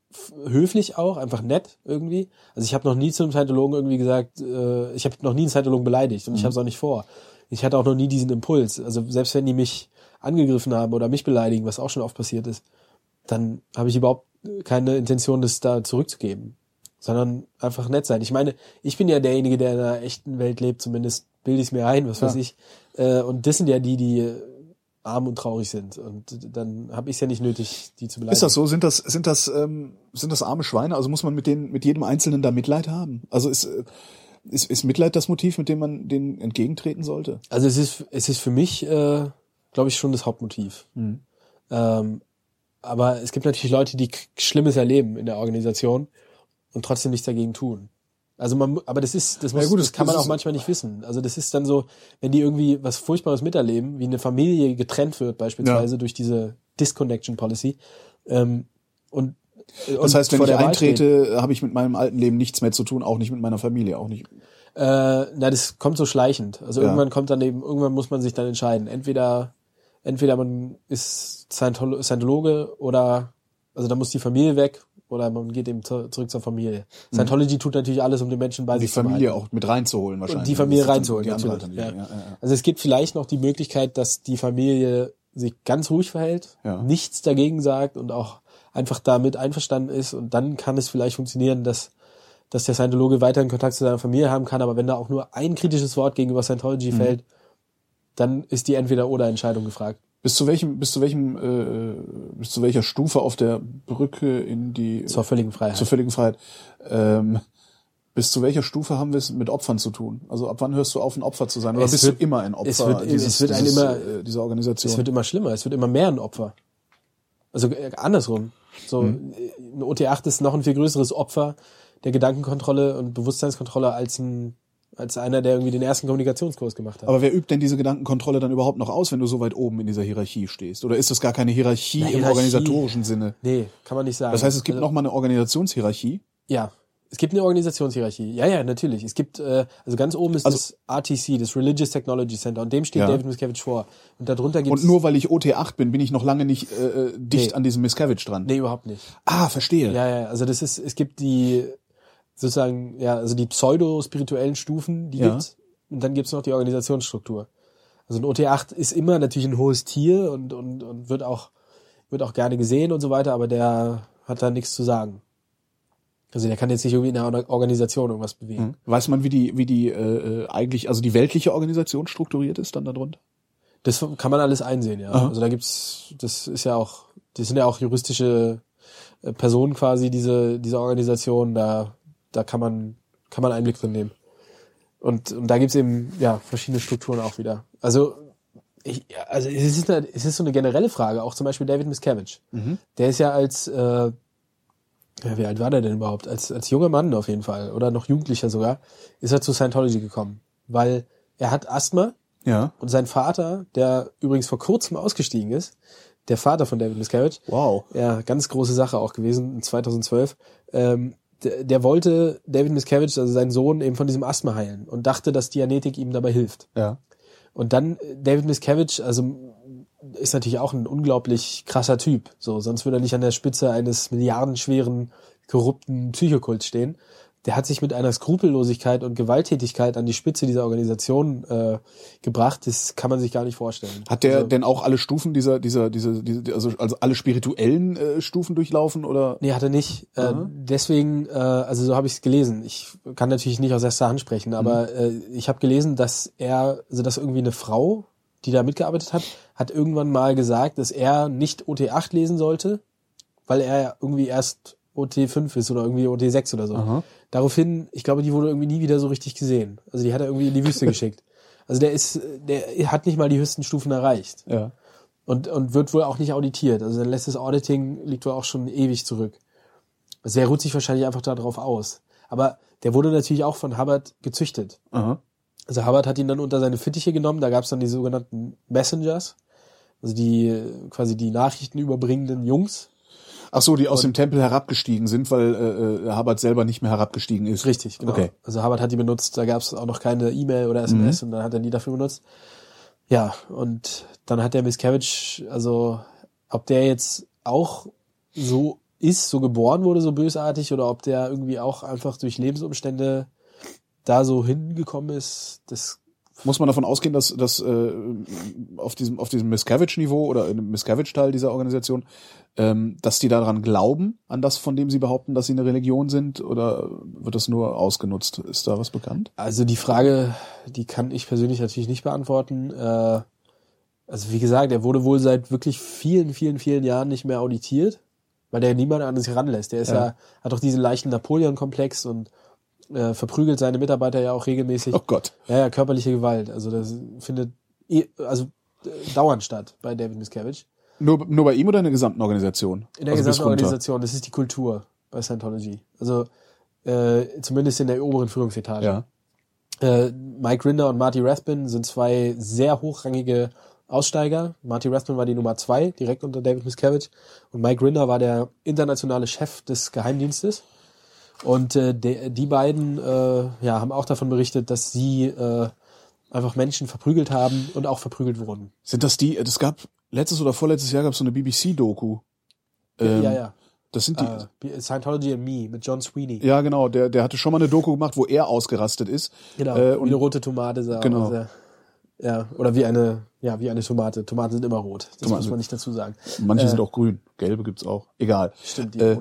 höflich auch, einfach nett irgendwie. Also ich habe noch nie zu einem Scientologen irgendwie gesagt, äh, ich habe noch nie einen Scientologen beleidigt und ich habe es auch nicht vor. Ich hatte auch noch nie diesen Impuls. Also selbst wenn die mich angegriffen haben oder mich beleidigen, was auch schon oft passiert ist, dann habe ich überhaupt keine Intention, das da zurückzugeben, sondern einfach nett sein. Ich meine, ich bin ja derjenige, der in einer echten Welt lebt, zumindest bilde ich mir ein, was weiß Ja. ich. Äh, und das sind ja die, die arm und traurig sind. Und dann habe ich es ja nicht nötig, die zu beleidigen. Ist das so? Sind das, sind das, ähm, sind das arme Schweine? Also muss man mit denen, mit jedem Einzelnen da Mitleid haben? Also ist, äh, ist, ist Mitleid das Motiv, mit dem man denen entgegentreten sollte? Also es ist, es ist für mich, äh, glaube ich, schon das Hauptmotiv. Ähm, aber es gibt natürlich Leute, die Schlimmes erleben in der Organisation und trotzdem nichts dagegen tun. Also man, aber das ist, das, muss, Ja gut, das das- kann man auch manchmal nicht wissen. Also das ist dann so, wenn die irgendwie was Furchtbares miterleben, wie eine Familie getrennt wird beispielsweise durch diese Disconnection Policy. Ähm, und, Das heißt, wenn ich eintrete, habe ich mit meinem alten Leben nichts mehr zu tun, auch nicht mit meiner Familie, auch nicht. Äh, na, das kommt so schleichend. Also Ja. irgendwann kommt dann eben, irgendwann muss man sich dann entscheiden. Entweder, entweder man ist Scientolo Scientologe oder, also da muss die Familie weg oder man geht eben zu, zurück zur Familie. Scientology tut natürlich alles, um den Menschen bei Die sich zu Familie behalten. auch mit reinzuholen wahrscheinlich. Und die Familie reinzuholen, die natürlich. Ja. Alternative. Ja, ja, ja. Also es gibt vielleicht noch die Möglichkeit, dass die Familie sich ganz ruhig verhält, nichts dagegen sagt und auch einfach damit einverstanden ist und dann kann es vielleicht funktionieren, dass dass der Scientologe weiterhin Kontakt zu seiner Familie haben kann, aber wenn da auch nur ein kritisches Wort gegenüber Mhm. Scientology fällt, dann ist die Entweder-Oder-Entscheidung gefragt. Bis zu welchem, bis zu welchem, äh, bis zu welcher Stufe auf der Brücke in die Zur völligen Freiheit. zur völligen Freiheit? Ähm, bis zu welcher Stufe haben wir es mit Opfern zu tun? Also ab wann hörst du auf, ein Opfer zu sein? Oder Es bist wird- du immer ein Opfer es wird- es wird dieses, immer- äh, dieser Organisation? es wird immer schlimmer, es wird immer mehr ein Opfer. Also äh, andersrum. So äh, ein OT8 ist noch ein viel größeres Opfer der Gedankenkontrolle und Bewusstseinskontrolle als ein als einer, der irgendwie den ersten Kommunikationskurs gemacht hat. Aber wer übt denn diese Gedankenkontrolle dann überhaupt noch aus, wenn du so weit oben in dieser Hierarchie stehst? Oder ist das gar keine Hierarchie, Na, im Hierarchie- organisatorischen Sinne? nee, kann man nicht sagen. Das heißt, es gibt also, noch mal eine Organisationshierarchie. Ja, es gibt eine Organisationshierarchie. Ja, ja, natürlich. Es gibt, äh, also ganz oben ist Also- das RTC, das Religious Technology Center, und dem steht Ja. David Miscavige vor. Und darunter gibt Und nur weil ich OT8 bin, bin ich noch lange nicht äh, äh, dicht Nee. an diesem Miscavige dran. Nee, überhaupt nicht. Ah, verstehe. Ja, ja, also das ist, es gibt die, sozusagen, ja, also die pseudo-spirituellen Stufen, die Ja. gibt's. Und dann gibt's noch die Organisationsstruktur. Also ein OT8 ist immer natürlich ein hohes Tier und, und, und wird auch, wird auch gerne gesehen und so weiter, aber der hat da nichts zu sagen. Also der kann jetzt nicht irgendwie in einer Organisation irgendwas bewegen. Weiß man, wie die, wie die äh, äh, eigentlich, also die weltliche Organisation strukturiert ist dann darunter? Das kann man alles einsehen, ja. Aha. Also da gibt's, das ist ja auch, das sind ja auch juristische äh, Personen quasi, diese, diese Organisation, da, da kann man, kann man Einblick drin nehmen. Und, und da gibt's eben, ja, verschiedene Strukturen auch wieder. Also, ich, also es ist, eine, es ist so eine generelle Frage, auch zum Beispiel David Miscavige. Der ist ja als, äh, ja, wie alt war der denn überhaupt? Als, als junger Mann auf jeden Fall, oder noch Jugendlicher sogar, ist er zu Scientology gekommen. Weil er hat Asthma, Ja. und sein Vater, der übrigens vor kurzem ausgestiegen ist, der Vater von David Miscavige, Wow. ja, ganz große Sache auch gewesen, in 2012, ähm, der, der wollte David Miscavige, also seinen Sohn, eben von diesem Asthma heilen und dachte, dass Dianetik ihm dabei hilft. Ja. Und dann äh, David Miscavige, also ist natürlich auch ein unglaublich krasser Typ. So, sonst würde er nicht an der Spitze eines milliardenschweren, korrupten Psychokults stehen. Der hat sich mit einer Skrupellosigkeit und Gewalttätigkeit an die Spitze dieser Organisation äh, gebracht. Das kann man sich gar nicht vorstellen. Hat der also, denn auch alle Stufen dieser, dieser, dieser, diese, also, also alle spirituellen äh, Stufen durchlaufen oder? Nee, hat er nicht. Äh, Aha. deswegen, äh, also so habe ich es gelesen. Ich kann natürlich nicht aus erster Hand sprechen, aber äh, ich habe gelesen, dass er, also dass irgendwie eine Frau, die da mitgearbeitet hat, hat irgendwann mal gesagt, dass er nicht OT8 lesen sollte, weil er irgendwie erst OT5 ist oder irgendwie OT6 oder so. Aha. Daraufhin, ich glaube, die wurde irgendwie nie wieder so richtig gesehen. Also die hat er irgendwie in die Wüste <laughs> geschickt. Also der ist, der hat nicht mal die höchsten Stufen erreicht Ja. und, und wird wohl auch nicht auditiert. Also sein letztes Auditing liegt wohl auch schon ewig zurück. Also er ruht sich wahrscheinlich einfach darauf aus. Aber der wurde natürlich auch von Hubbard gezüchtet. Aha. Also Hubbard hat ihn dann unter seine Fittiche genommen. Da gab es dann die sogenannten Messengers, also die quasi die Nachrichten überbringenden Jungs. Ach so, die aus dem Tempel herabgestiegen sind, weil äh, äh, Hubbard selber nicht mehr herabgestiegen ist. Richtig, genau. Okay. Also Hubbard hat die benutzt, da gab es auch noch keine E-Mail oder SMS und dann hat er die dafür benutzt. Ja, und dann hat der Miscavige, also ob der jetzt auch so ist, so geboren wurde, so bösartig, oder ob der irgendwie auch einfach durch Lebensumstände da so hingekommen ist, das Muss man davon ausgehen, dass, dass äh, auf diesem, auf diesem Miscavige-Niveau oder im Miscavige-Teil dieser Organisation, ähm, dass die daran glauben, an das, von dem sie behaupten, dass sie eine Religion sind, oder wird das nur ausgenutzt? Ist da was bekannt? Also die Frage, die kann ich persönlich natürlich nicht beantworten. Äh, also wie gesagt, er wurde wohl seit wirklich vielen, vielen, vielen Jahren nicht mehr auditiert, weil der niemand an sich ranlässt. Der ist ja, Ja. hat doch diesen leichten Napoleon-Komplex und äh, verprügelt seine Mitarbeiter ja auch regelmäßig. Oh Gott. Ja, ja, körperliche Gewalt. Also das findet eh- also äh, dauernd statt bei David Miscavige. Nur, nur bei ihm oder in der gesamten Organisation? In der Also gesamten? Organisation. Das ist die Kultur bei Scientology. Also äh, zumindest in der oberen Führungsetage. Ja. Äh, Mike Rinder und Marty Rathbun sind zwei sehr hochrangige Aussteiger. Marty Rathbun war die Nummer zwei, direkt unter David Miscavige. Und Mike Rinder war der internationale Chef des Geheimdienstes. Und äh, de, die beiden äh, ja, haben auch davon berichtet, dass sie äh, einfach Menschen verprügelt haben und auch verprügelt wurden. Sind das die, es gab, letztes oder vorletztes Jahr gab es so eine BBC-Doku. Ähm, ja, ja. Das sind die, Äh, Scientology and Me mit John Sweeney. ja genau, der, der hatte schon mal eine Doku gemacht, wo er ausgerastet ist. Genau, Äh, wie und eine rote Tomate sah. Genau. aus, ja. oder wie eine, ja, wie eine Tomate. Tomaten sind immer rot. Das Tomaten muss man nicht dazu sagen. manche Äh, sind auch grün, gelbe gibt's auch. Egal. Stimmt, die Äh, ja.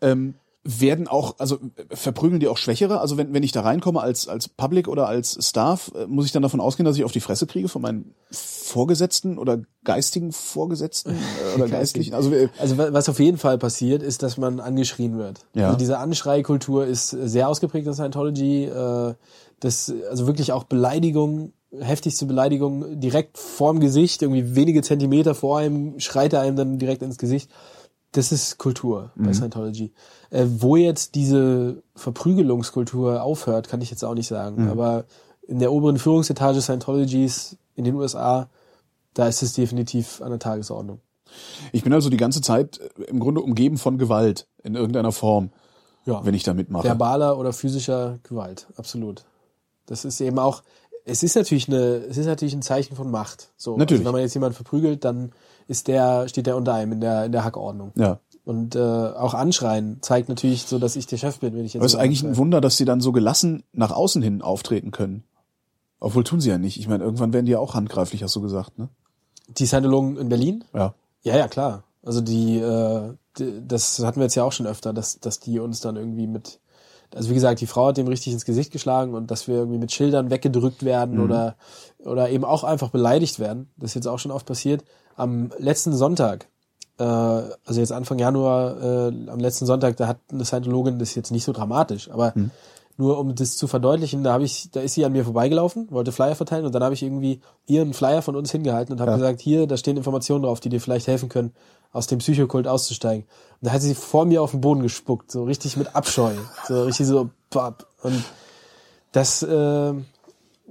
<laughs> ähm, werden auch, also verprügeln die auch Schwächere? Also wenn, wenn ich da reinkomme als, als Public oder als Staff, äh, muss ich dann davon ausgehen, dass ich auf die Fresse kriege von meinen Vorgesetzten oder geistigen Vorgesetzten <laughs> äh, oder geistlichen? Also Also wa- was auf jeden Fall passiert, ist, dass man angeschrien wird. Ja. Also diese Anschreikultur ist sehr ausgeprägt in Scientology. Äh, das, also wirklich auch Beleidigung, heftigste Beleidigung direkt vorm Gesicht, irgendwie wenige Zentimeter vor einem, schreit er einem dann direkt ins Gesicht. Das ist Kultur bei Scientology. Äh, wo jetzt diese Verprügelungskultur aufhört, kann ich jetzt auch nicht sagen. Aber in der oberen Führungsetage Scientologys in den USA, da ist es definitiv an der Tagesordnung. ich bin also die ganze Zeit äh, im Grunde umgeben von Gewalt in irgendeiner Form, Ja. wenn ich da mitmache. verbaler oder physischer Gewalt, absolut. Das ist eben auch, es ist natürlich eine, es ist natürlich ein Zeichen von Macht. So, Natürlich. Also wenn man jetzt jemanden verprügelt, dann ist der, steht der unter einem in der, in der Hackordnung. Ja. Und äh, auch Anschreien zeigt natürlich so, dass ich der Chef bin, wenn ich jetzt. Aber es ist eigentlich ein. Wunder, dass sie dann so gelassen nach außen hin auftreten können. Obwohl tun sie ja nicht. Ich meine, irgendwann werden die ja auch handgreiflich, hast du gesagt, ne? Die Scientologen in Berlin? Ja. Ja, ja, klar. Also die, äh, die, das hatten wir jetzt ja auch schon öfter, dass, dass die uns dann irgendwie mit, also wie gesagt, die Frau hat dem richtig ins Gesicht geschlagen und dass wir irgendwie mit Schildern weggedrückt werden oder, oder eben auch einfach beleidigt werden. Das ist jetzt auch schon oft passiert. Am letzten Sonntag, äh, also jetzt Anfang Januar, äh, am letzten Sonntag, da hat eine Scientologin, das ist jetzt nicht so dramatisch, aber nur um das zu verdeutlichen, da habe ich, da ist sie an mir vorbeigelaufen, wollte Flyer verteilen und dann habe ich irgendwie ihren Flyer von uns hingehalten und habe gesagt, hier, da stehen Informationen drauf, die dir vielleicht helfen können, aus dem Psychokult auszusteigen. Und da hat sie vor mir auf den Boden gespuckt, so richtig mit Abscheu, so richtig so bap. und das äh,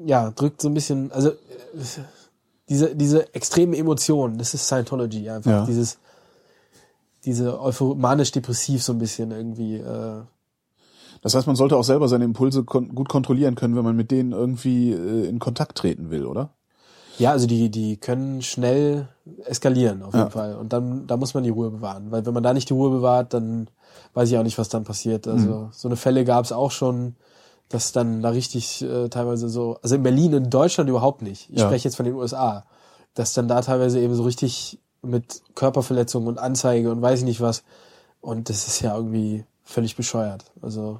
ja drückt so ein bisschen, also äh, diese diese extremen Emotionen, das ist Scientology einfach, Ja. dieses diese euphor- manisch-depressiv so ein bisschen irgendwie äh, Das heißt, man sollte auch selber seine Impulse kon gut kontrollieren können, wenn man mit denen irgendwie äh, in Kontakt treten will, oder? Ja, also die, die können schnell eskalieren auf jeden Ja. Fall. Und dann, da muss man die Ruhe bewahren. Weil wenn man da nicht die Ruhe bewahrt, dann weiß ich auch nicht, was dann passiert. Also so eine Fälle gab es auch schon, dass dann da richtig äh, teilweise so, also in Berlin, in Deutschland überhaupt nicht. Ich Ja. spreche jetzt von den USA, dass dann da teilweise eben so richtig mit Körperverletzungen und Anzeige und weiß ich nicht was. Und das ist ja irgendwie völlig bescheuert. Also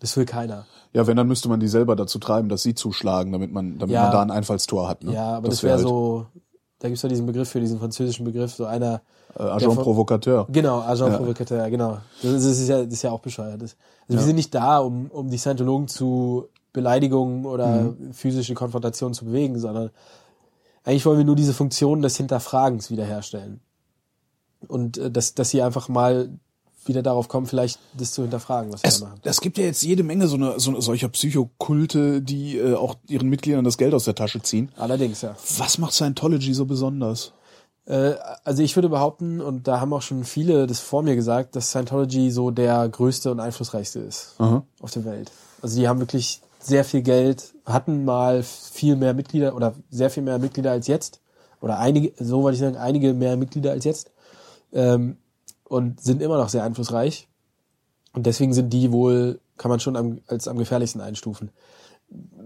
das will keiner. Ja, wenn, dann müsste man die selber dazu treiben, dass sie zuschlagen, damit man, damit Ja. man da ein Einfallstor hat. Ne? Ja, aber das, wär wäre halt, so, da gibt's ja diesen Begriff für diesen französischen Begriff, so einer, Äh, Agent von- Provocateur. Genau, Agent Ja. Provocateur, genau. Das ist, das ist ja, das ist ja auch bescheuert. Das, also wir sind nicht da, um, um die Scientologen zu Beleidigungen oder Mhm. physische Konfrontationen zu bewegen, sondern eigentlich wollen wir nur diese Funktion des Hinterfragens wiederherstellen. Und äh, dass, dass sie einfach mal wieder darauf kommen, vielleicht das zu hinterfragen, was wir Es, da machen. es gibt ja jetzt jede Menge so eine, so eine solcher Psychokulte, die äh, auch ihren Mitgliedern das Geld aus der Tasche ziehen. Allerdings, ja. Was macht Scientology so besonders? Äh, also ich würde behaupten, und da haben auch schon viele das vor mir gesagt, dass Scientology so der größte und einflussreichste ist Aha. auf der Welt. Also die haben wirklich sehr viel Geld, hatten mal viel mehr Mitglieder oder sehr viel mehr Mitglieder als jetzt. Oder einige, so wollte ich sagen, einige mehr Mitglieder als jetzt. Ähm, und sind immer noch sehr einflussreich. Und deswegen sind die wohl, kann man schon am, als am gefährlichsten einstufen.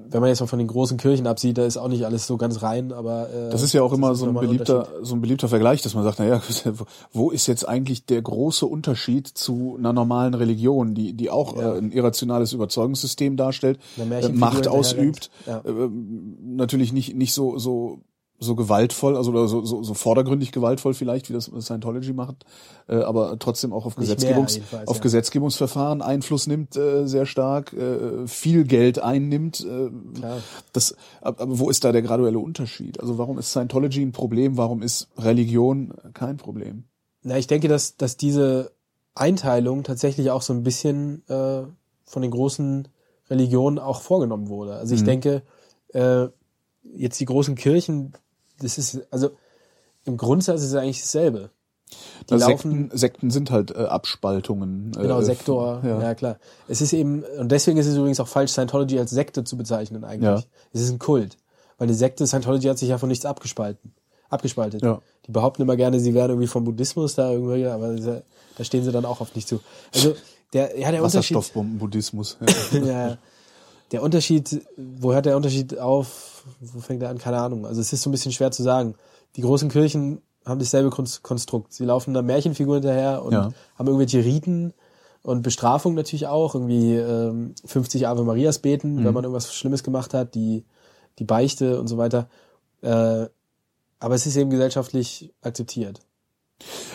Wenn man jetzt mal von den großen Kirchen absieht, da ist auch nicht alles so ganz rein, aber äh, Das ist ja auch immer so ein beliebter, so ein beliebter Vergleich, dass man sagt, naja, <laughs> wo ist jetzt eigentlich der große Unterschied zu einer normalen Religion, die, die auch Ja. äh, ein irrationales Überzeugungssystem darstellt, äh, Macht ausübt, hinterherrennt. äh, natürlich nicht, nicht so, so, so gewaltvoll, also oder so, so, so vordergründig gewaltvoll vielleicht, wie das Scientology macht, äh, aber trotzdem auch auf Gesetzgebungs, auf ja. Gesetzgebungsverfahren Einfluss nimmt, äh, sehr stark, äh, viel Geld einnimmt, äh, Klar. das, aber aber wo ist da der graduelle Unterschied? Also warum ist Scientology ein Problem? Warum ist Religion kein Problem? Na, ich denke, dass, dass diese Einteilung tatsächlich auch so ein bisschen äh, von den großen Religionen auch vorgenommen wurde. Also ich Mhm. denke, äh, jetzt die großen Kirchen, das ist, also im Grundsatz ist es eigentlich dasselbe. Die Na, laufen, Sekten, Sekten sind halt äh, Abspaltungen. genau, äh, Sektor, Ja. ja. klar. Es ist eben, und deswegen ist es übrigens auch falsch, Scientology als Sekte zu bezeichnen eigentlich. Ja. Es ist ein Kult. Weil eine Sekte, Scientology hat sich ja von nichts abgespalten. Abgespaltet. Ja. Die behaupten immer gerne, sie wären irgendwie vom Buddhismus da irgendwie, aber da da stehen sie dann auch oft nicht zu. Also der, ja, der Unterschied. Wasserstoffbomben-Buddhismus. <laughs> Ja. Der Unterschied, wo hört der Unterschied auf? Wo fängt er an? Keine Ahnung. Also es ist so ein bisschen schwer zu sagen. Die großen Kirchen haben dasselbe Kon- Konstrukt. Sie laufen einer Märchenfigur hinterher und Ja. haben irgendwelche Riten und Bestrafung natürlich auch. Irgendwie ähm, 50 Ave Marias beten, wenn man irgendwas Schlimmes gemacht hat, die, die Beichte und so weiter. Äh, aber es ist eben gesellschaftlich akzeptiert.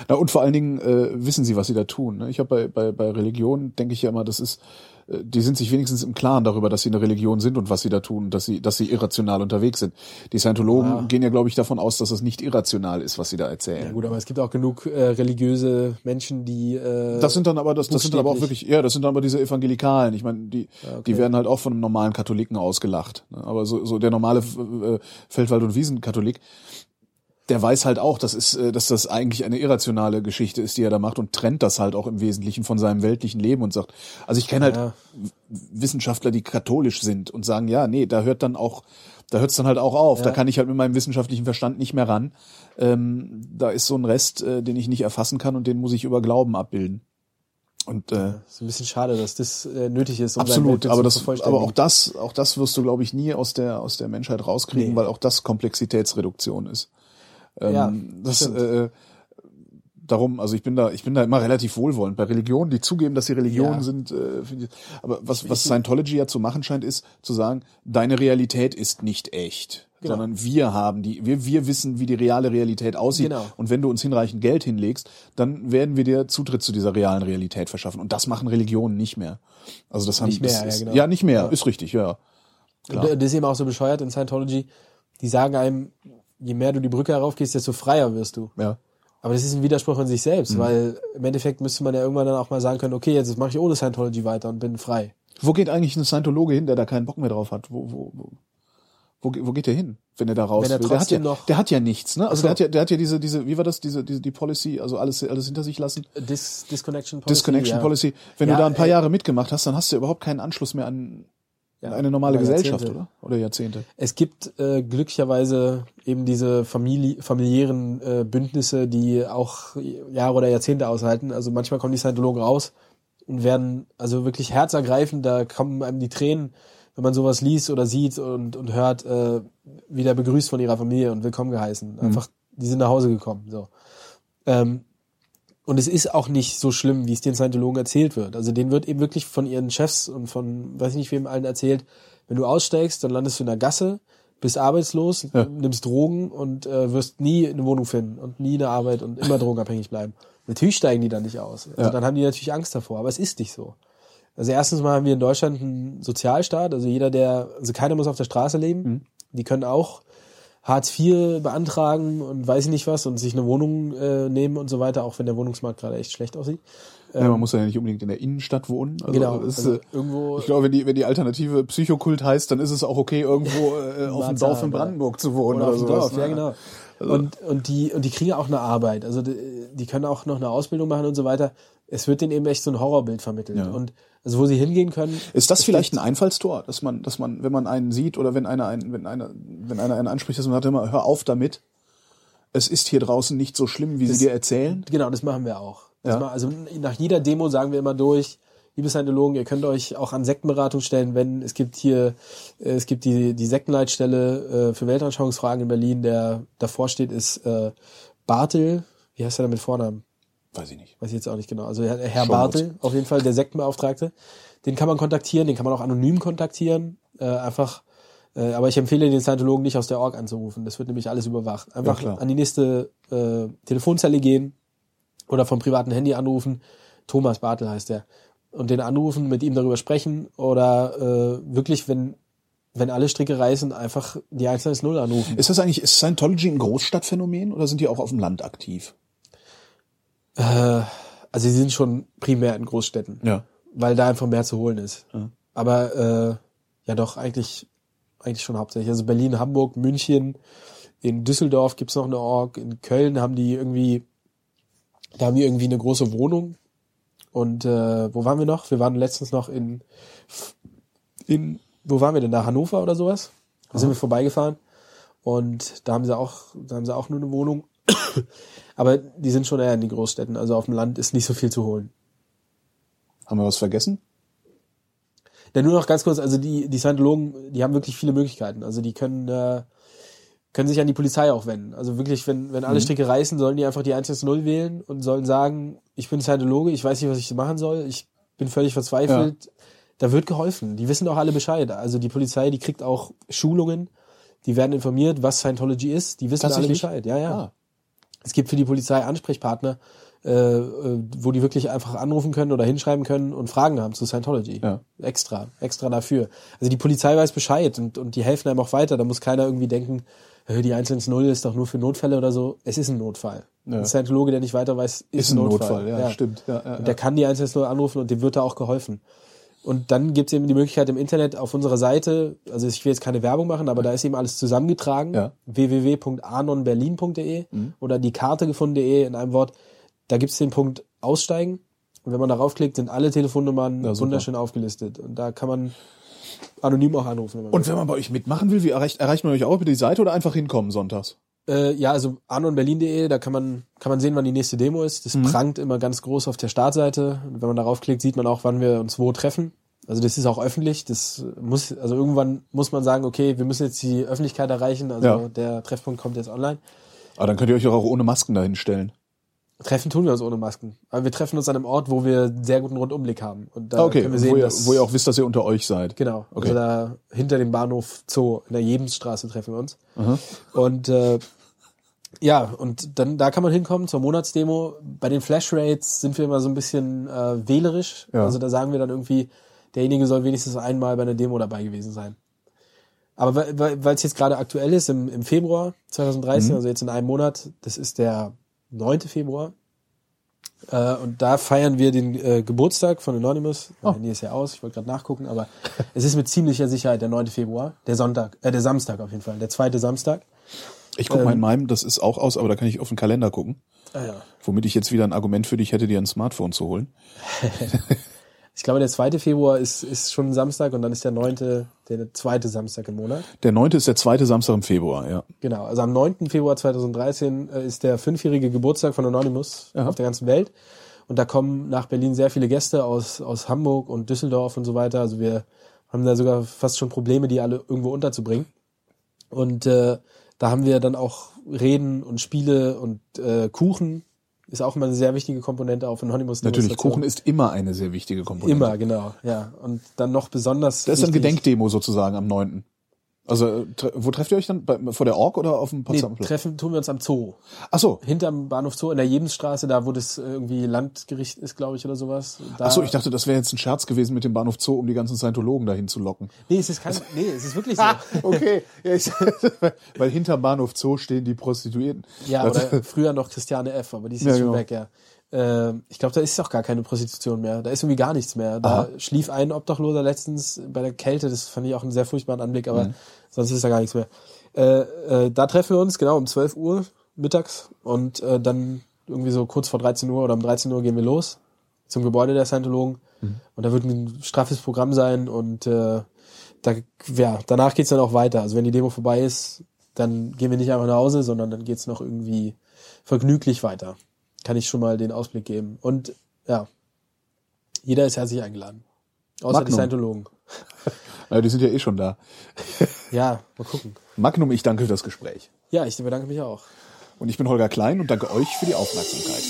Na, und vor allen Dingen äh, wissen sie, was sie da tun. Ne? Ich habe bei, bei, bei Religion, denke ich ja immer, das ist, die sind sich wenigstens im Klaren darüber, dass sie eine Religion sind und was sie da tun, dass sie, dass sie irrational unterwegs sind. Die Scientologen Ah. gehen ja, glaube ich, davon aus, dass das nicht irrational ist, was sie da erzählen. Ja gut, aber es gibt auch genug äh, religiöse Menschen, die äh, Das sind dann aber das, das sind aber auch wirklich, ja, das sind dann aber diese Evangelikalen. Ich meine, die, okay. die werden halt auch von einem normalen Katholiken ausgelacht. ne? Aber so, so der normale äh, Feldwald- und Wiesenkatholik, der weiß halt auch, dass, ist, äh, dass das eigentlich eine irrationale Geschichte ist, die er da macht und trennt das halt auch im Wesentlichen von seinem weltlichen Leben und sagt, also ich kenne halt Ja. Wissenschaftler, die katholisch sind und sagen, ja, nee, da hört dann auch, da hört's dann halt auch auf. Ja. Da kann ich halt mit meinem wissenschaftlichen Verstand nicht mehr ran. Ähm, da ist so ein Rest, äh, den ich nicht erfassen kann und den muss ich über Glauben abbilden. Und äh, ist ein bisschen schade, dass das äh, nötig ist, um absolut, aber das, aber auch das, auch das wirst du, glaube ich, nie aus der aus der Menschheit rauskriegen, Nee. weil auch das Komplexitätsreduktion ist. Ähm, Ja, das stimmt. äh, darum, also ich bin da, ich bin da immer relativ wohlwollend bei Religionen, die zugeben, dass sie Religionen Ja. sind. Äh, finde ich, aber was was Scientology ja zu machen scheint, ist zu sagen, deine Realität ist nicht echt. Genau. Sondern wir haben die, wir, wir wissen, wie die reale Realität aussieht. Genau. Und wenn du uns hinreichend Geld hinlegst, dann werden wir dir Zutritt zu dieser realen Realität verschaffen. Und das machen Religionen nicht mehr. Also das haben Nicht mehr, das ja, ist, genau. ja nicht mehr, Ja. ist richtig, ja. Klar. Und das ist eben auch so bescheuert in Scientology. Die sagen einem, je mehr du die Brücke heraufgehst, desto freier wirst du. Ja. Aber das ist ein Widerspruch in sich Mhm. selbst, weil im Endeffekt müsste man ja irgendwann dann auch mal sagen können, okay, jetzt mache ich ohne Scientology weiter und bin frei. Wo geht eigentlich ein Scientologe hin, der da keinen Bock mehr drauf hat? Wo, wo, wo, wo, wo geht der hin, wenn er da raus Wenn er will? Der hat, ja, noch- der hat ja nichts, ne? Also so. der hat ja, der hat ja diese, diese, wie war das, diese, diese die Policy, also alles, alles hinter sich lassen. Dis Disconnection Policy. Disconnection ja. Policy. Wenn Ja, du da ein paar ey. Jahre mitgemacht hast, dann hast du überhaupt keinen Anschluss mehr an Ja, eine normale Gesellschaft, Jahrzehnte. oder? Oder Jahrzehnte. Es gibt äh, glücklicherweise eben diese Famili familiären äh, Bündnisse, die auch Jahre oder Jahrzehnte aushalten. Also manchmal kommen die Scientologen raus und werden also wirklich herzergreifend, da kommen einem die Tränen, wenn man sowas liest oder sieht und, und hört, äh, wieder begrüßt von ihrer Familie und willkommen geheißen. Einfach, die sind nach Hause gekommen. So. Ähm, und es ist auch nicht so schlimm, wie es den Scientologen erzählt wird. Also denen wird eben wirklich von ihren Chefs und von weiß ich nicht wem allen erzählt, wenn du aussteigst, dann landest du in der Gasse, bist arbeitslos, Ja. nimmst Drogen und äh, wirst nie eine Wohnung finden und nie eine Arbeit und immer drogenabhängig bleiben. Natürlich steigen die dann nicht aus. Also Ja. dann haben die natürlich Angst davor, aber es ist nicht so. Also erstens mal haben wir in Deutschland einen Sozialstaat, also jeder, der, also keiner muss auf der Straße leben. Mhm. Die können auch Hartz IV beantragen und weiß ich nicht was und sich eine Wohnung äh, nehmen und so weiter, auch wenn der Wohnungsmarkt gerade echt schlecht aussieht. ja, man muss ja nicht unbedingt in der Innenstadt wohnen. Also Ähm, Genau, Das, also äh, irgendwo- ich glaube, wenn die, wenn die Alternative Psychokult heißt, dann ist es auch okay, irgendwo <laughs> äh, auf dem Dorf in Brandenburg zu wohnen Oder oder, auf dem. Dorf, ja ne? genau. Und, und, die, und die kriegen auch eine Arbeit. Also die, die können auch noch eine Ausbildung machen und so weiter. Es wird denen eben echt so ein Horrorbild vermittelt. Ja. Und also wo sie hingehen können. Ist das vielleicht ein Einfallstor, dass man, dass man, wenn man einen sieht oder wenn einer einen, wenn einer, wenn einer einen anspricht, dass man sagt immer, hör auf damit. Es ist hier draußen nicht so schlimm, wie Das- sie dir erzählen. Genau, das machen wir auch. Ja. ma- also nach jeder Demo sagen wir immer durch, liebe Scientologen, ihr könnt euch auch an Sektenberatung stellen, wenn es gibt hier, äh, es gibt die, die Sektenleitstelle äh, für Weltanschauungsfragen in Berlin, der davor steht, ist äh, Bartel, wie heißt er da mit Vornamen? Weiß ich nicht. Weiß ich jetzt auch nicht genau. Also Herr, Schon Bartel, auf jeden Fall der Sektenbeauftragte. Den kann man kontaktieren, den kann man auch anonym kontaktieren. Äh, einfach, äh, aber ich empfehle den Scientologen nicht aus der Org anzurufen. Das wird nämlich alles überwacht. Einfach klar. an die nächste äh, Telefonzelle gehen oder vom privaten Handy anrufen. Thomas Bartel heißt der. Und den anrufen, mit ihm darüber sprechen oder äh, wirklich, wenn wenn alle Stricke reißen, einfach die 110 anrufen. Ist das eigentlich, ist Scientology ein Großstadtphänomen oder sind die auch auf dem Land aktiv? Äh, also sie sind schon primär in Großstädten. Ja. weil da einfach mehr zu holen ist. Ja. Aber äh, ja doch, eigentlich, eigentlich schon hauptsächlich. Also Berlin, Hamburg, München, in Düsseldorf gibt's noch eine Org, in Köln haben die irgendwie, da haben die irgendwie eine große Wohnung. Und äh, wo waren wir noch? Wir waren letztens noch in, in wo waren wir denn da? Hannover oder sowas? Da sind wir vorbeigefahren. Und da haben sie auch, da haben sie auch nur eine Wohnung. Aber die sind schon eher in die Großstädten. Also auf dem Land ist nicht so viel zu holen. Haben wir was vergessen? Ja, nur noch ganz kurz, also die, die Scientologen, die haben wirklich viele Möglichkeiten. Also die können, äh, können sich an die Polizei auch wenden. Also wirklich, wenn, wenn alle Stricke reißen, sollen die einfach die 110 wählen und sollen sagen, ich bin Scientologe, ich weiß nicht, was ich machen soll, ich bin völlig verzweifelt. Da wird geholfen. Die wissen auch alle Bescheid. Also die Polizei, die kriegt auch Schulungen, die werden informiert, was Scientology ist, die wissen alle? Bescheid. Ja, ja. Ah. Es gibt für die Polizei Ansprechpartner, äh, äh, wo die wirklich einfach anrufen können oder hinschreiben können und Fragen haben zu Scientology. Ja. Extra, extra dafür. Also die Polizei weiß Bescheid und, und die helfen einem auch weiter. Da muss keiner irgendwie denken, die 110 ist doch nur für Notfälle oder so. Es ist ein Notfall. Ja. Ein Scientologe, der nicht weiter weiß, ist, Ist ein Notfall, ja, stimmt. Ja, ja, und der kann die 110 anrufen und dem wird da auch geholfen. Und dann gibt es eben die Möglichkeit im Internet auf unserer Seite, also ich will jetzt keine Werbung machen, aber da ist eben alles zusammengetragen, Ja. www.anonberlin.de oder die Karte gefunden.de in einem Wort. Da gibt es den Punkt Aussteigen und wenn man darauf klickt, sind alle Telefonnummern Ja, wunderschön aufgelistet und da kann man anonym auch anrufen. Wenn Und wenn man bei euch mitmachen will, wie erreicht, erreicht man euch auch über die Seite oder einfach hinkommen sonntags? Äh, ja, also anonberlin.de, da kann man, kann man sehen, wann die nächste Demo ist. Das prangt immer ganz groß auf der Startseite. Und wenn man darauf klickt, sieht man auch, wann wir uns wo treffen. Also das ist auch öffentlich. Das muss, also irgendwann muss man sagen, okay, wir müssen jetzt die Öffentlichkeit erreichen. Also Ja. der Treffpunkt kommt jetzt online. Aber dann könnt ihr euch auch ohne Masken dahin stellen. Treffen tun wir uns ohne Masken. Aber wir treffen uns an einem Ort, wo wir einen sehr guten Rundumblick haben. Und da Ah, okay, können wir sehen, wo, ihr, dass, wo ihr auch wisst, dass ihr unter euch seid. Genau. Okay. Also da hinter dem Bahnhof Zoo in der Jebensstraße treffen wir uns. Und äh, ja, und dann da kann man hinkommen zur Monatsdemo. Bei den Flash Rates sind wir immer so ein bisschen äh, wählerisch. Ja. Also da sagen wir dann irgendwie, derjenige soll wenigstens einmal bei einer Demo dabei gewesen sein. Aber weil- es jetzt gerade aktuell ist, im, im Februar 2013, also jetzt in einem Monat, das ist der 9. Februar. Äh, und da feiern wir den äh, Geburtstag von Anonymous. Mein Handy ist ja aus, ich wollte gerade nachgucken, aber <laughs> es ist mit ziemlicher Sicherheit der 9. Februar, der Sonntag, äh, der Samstag auf jeden Fall, der zweite Samstag. Ich guck Ähm. mal in meinem, das ist auch aus, aber da kann ich auf den Kalender gucken. Ah, ja. Womit ich jetzt wieder ein Argument für dich hätte, dir ein Smartphone zu holen. <laughs> Ich glaube, der 2. Februar ist, ist schon ein Samstag und dann ist der 9. der zweite Samstag im Monat. Der neunte ist der zweite Samstag im Februar, ja. Genau, also am 9. Februar 2013 äh, ist der fünfjährige Geburtstag von Anonymous Aha. auf der ganzen Welt. Und da kommen nach Berlin sehr viele Gäste aus, aus Hamburg und Düsseldorf und so weiter. Also wir haben da sogar fast schon Probleme, die alle irgendwo unterzubringen. Und äh, da haben wir dann auch Reden und Spiele und äh, Kuchen ist auch immer eine sehr wichtige Komponente auf Anonymous. Natürlich. Kuchen ist immer eine sehr wichtige Komponente. Immer, genau, ja. Und dann noch besonders. Das ist ein Gedenkdemo sozusagen am neunten. Also, äh, tre wo trefft ihr euch dann? Bei, vor der Org oder auf dem Nee, Potsdamer Platz? treffen tun wir uns am Zoo. Ach so. Hinterm Bahnhof Zoo in der Jebensstraße, da wo das irgendwie Landgericht ist, glaube ich, oder sowas. Da, Ach so, ich dachte, das wäre jetzt ein Scherz gewesen mit dem Bahnhof Zoo, um die ganzen Scientologen dahin zu locken. Nee, es ist kein, nee, es ist wirklich <laughs> so. okay. Ja, ich, <laughs> weil hinterm Bahnhof Zoo stehen die Prostituierten. ja, Das- oder früher noch Christiane F., aber die ist Ja, jetzt schon genau. weg, ja. Ähm, ich glaube, da ist auch gar keine Prostitution mehr. Da ist irgendwie gar nichts mehr. Da Aha. schlief ein Obdachloser letztens bei der Kälte, das fand ich auch einen sehr furchtbaren Anblick, aber Mhm. sonst ist da gar nichts mehr. Äh, äh, da treffen wir uns, genau, um 12 Uhr mittags und äh, dann irgendwie so kurz vor 13 Uhr oder um 13 Uhr gehen wir los zum Gebäude der Scientologen Mhm. und da wird ein straffes Programm sein und äh, da, ja, danach geht's dann auch weiter. Also wenn die Demo vorbei ist, dann gehen wir nicht einfach nach Hause, sondern dann geht's noch irgendwie vergnüglich weiter. Kann ich schon mal den Ausblick geben. Und ja, Jeder ist herzlich eingeladen. Außer die Magnum. Scientologen. <laughs> Ja, die sind ja eh schon da. <laughs> Ja, mal gucken. Magnum, ich danke für das Gespräch. Ja, ich bedanke mich auch. Und ich bin Holger Klein und danke euch für die Aufmerksamkeit.